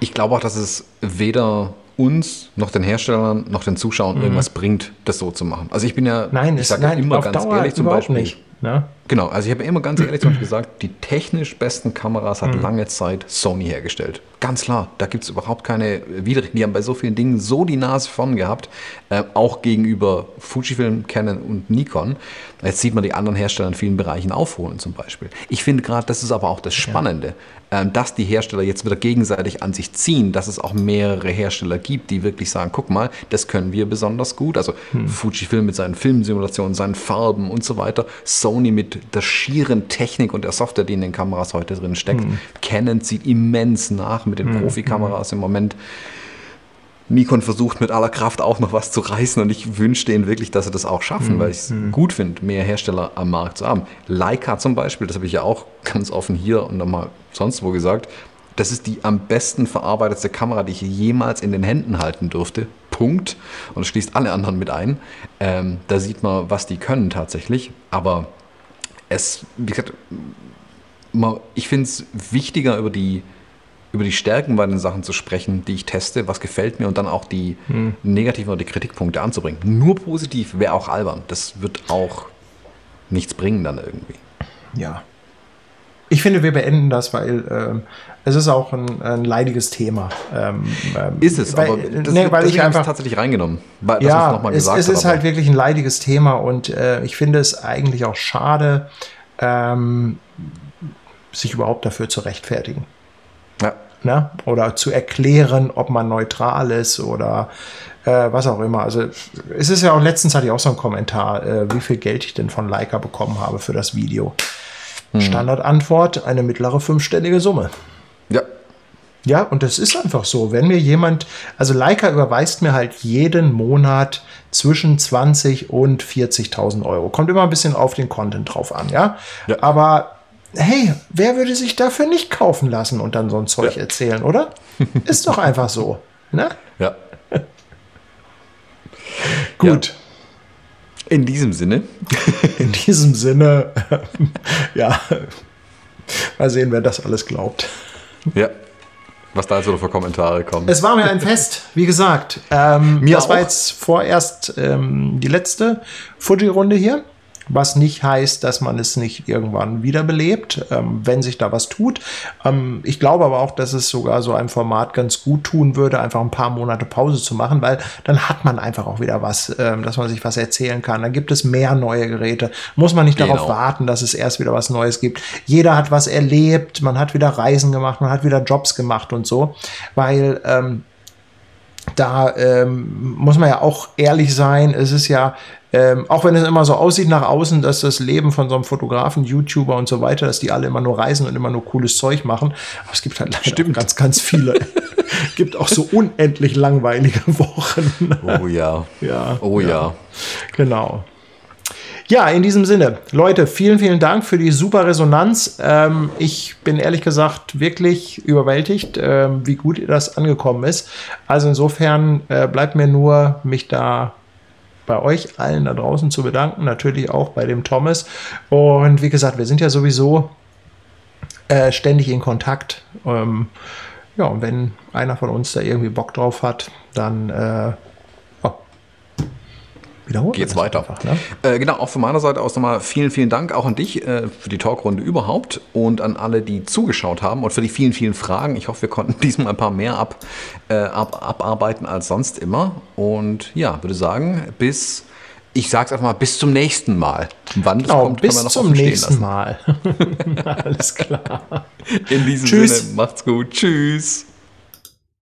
[SPEAKER 2] ich glaube auch, dass es weder uns, noch den Herstellern, noch den Zuschauern mhm. irgendwas bringt, das so zu machen. Also ich bin ja,
[SPEAKER 1] nein, ich sage ja immer ganz Dauer ehrlich zum Beispiel, nicht.
[SPEAKER 2] Ne? Genau, also ich habe immer ganz ehrlich gesagt, die technisch besten Kameras hat mhm. lange Zeit Sony hergestellt. Ganz klar, da gibt es überhaupt keine Widerrede. Die haben bei so vielen Dingen so die Nase vorn gehabt, äh, auch gegenüber Fujifilm, Canon und Nikon. Jetzt sieht man die anderen Hersteller in vielen Bereichen aufholen zum Beispiel. Ich finde gerade, das ist aber auch das Spannende, ja. Ähm, dass die Hersteller jetzt wieder gegenseitig an sich ziehen, dass es auch mehrere Hersteller gibt, die wirklich sagen, guck mal, das können wir besonders gut. Also hm. Fujifilm mit seinen Filmsimulationen, seinen Farben und so weiter. Sony mit der schieren Technik und der Software, die in den Kameras heute drin steckt. Hm. Canon zieht immens nach mit den hm. Profikameras im Moment. Nikon versucht mit aller Kraft auch noch was zu reißen und ich wünsche denen wirklich, dass sie das auch schaffen, mhm. weil ich es mhm. gut finde, mehr Hersteller am Markt zu haben. Leica zum Beispiel, das habe ich ja auch ganz offen hier und nochmal sonst wo gesagt, das ist die am besten verarbeitete Kamera, die ich jemals in den Händen halten durfte. Punkt und es schließt alle anderen mit ein. Ähm, da sieht man, was die können tatsächlich. Aber es, wie gesagt, ich finde es wichtiger, über die, über die Stärken bei den Sachen zu sprechen, die ich teste, was gefällt mir und dann auch die hm. negativen oder die Kritikpunkte anzubringen. Nur positiv wäre auch albern. Das wird auch nichts bringen dann irgendwie.
[SPEAKER 1] Ja. Ich finde, wir beenden das, weil ähm, es ist auch ein, ein leidiges Thema. Ähm,
[SPEAKER 2] ähm ist es, weil, aber
[SPEAKER 1] das, nee, weil ich einfach
[SPEAKER 2] tatsächlich reingenommen.
[SPEAKER 1] Weil, ja, es, es ist halt wirklich ein leidiges Thema und äh, ich finde es eigentlich auch schade, ähm, sich überhaupt dafür zu rechtfertigen. Ja. Ne? Oder zu erklären, ob man neutral ist oder äh, was auch immer. Also es ist ja auch, letztens hatte ich auch so einen Kommentar, äh, wie viel Geld ich denn von Leica bekommen habe für das Video. Hm. Standardantwort, eine mittlere fünfstellige Summe.
[SPEAKER 2] Ja.
[SPEAKER 1] Ja, und das ist einfach so. Wenn mir jemand, also Leica überweist mir halt jeden Monat zwischen 20 und 40.000 Euro. Kommt immer ein bisschen auf den Content drauf an, ja. ja. Aber hey, wer würde sich dafür nicht kaufen lassen und dann so ein Zeug ja. erzählen, oder? Ist doch einfach so. Ne?
[SPEAKER 2] Ja.
[SPEAKER 1] Gut.
[SPEAKER 2] Ja. In diesem Sinne.
[SPEAKER 1] In diesem Sinne, ja. Mal sehen, wer das alles glaubt.
[SPEAKER 2] Ja. Was da wieder für Kommentare kommen.
[SPEAKER 1] Es war mir ein Fest, wie gesagt. Ähm, mir das auch. war jetzt vorerst ähm, die letzte Fuji-Runde hier was nicht heißt, dass man es nicht irgendwann wiederbelebt, ähm, wenn sich da was tut. Ähm, ich glaube aber auch, dass es sogar so einem Format ganz gut tun würde, einfach ein paar Monate Pause zu machen, weil dann hat man einfach auch wieder was, ähm, dass man sich was erzählen kann. Dann gibt es mehr neue Geräte. Muss man nicht genau. darauf warten, dass es erst wieder was Neues gibt. Jeder hat was erlebt, man hat wieder Reisen gemacht, man hat wieder Jobs gemacht und so, weil ähm, da ähm, muss man ja auch ehrlich sein, es ist ja ähm, auch wenn es immer so aussieht nach außen, dass das Leben von so einem Fotografen, YouTuber und so weiter, dass die alle immer nur reisen und immer nur cooles Zeug machen. Aber es gibt halt leider ganz, ganz viele. gibt auch so unendlich langweilige Wochen.
[SPEAKER 2] Oh ja.
[SPEAKER 1] Ja.
[SPEAKER 2] Oh ja. ja.
[SPEAKER 1] Genau. Ja, in diesem Sinne, Leute, vielen, vielen Dank für die super Resonanz. Ähm, ich bin ehrlich gesagt wirklich überwältigt, ähm, wie gut das angekommen ist. Also insofern äh, bleibt mir nur, mich da bei euch allen da draußen zu bedanken, natürlich auch bei dem Thomas. Und wie gesagt, wir sind ja sowieso äh, ständig in Kontakt. Ähm, ja, und wenn einer von uns da irgendwie Bock drauf hat, dann äh,
[SPEAKER 2] wiederholen. Geht's weiter. Einfach, ne? äh, genau, auch von meiner Seite aus nochmal vielen, vielen Dank auch an dich äh, für die Talkrunde überhaupt und an alle, die zugeschaut haben und für die vielen, vielen Fragen. Ich hoffe, wir konnten diesmal ein paar mehr ab, äh, ab, abarbeiten als sonst immer. Und ja, würde sagen, bis ich sag's einfach mal, bis zum nächsten Mal.
[SPEAKER 1] Wann das genau, kommt, bis zum nächsten lassen. Mal. Alles klar.
[SPEAKER 2] In diesem Tschüss. Sinne, macht's gut. Tschüss.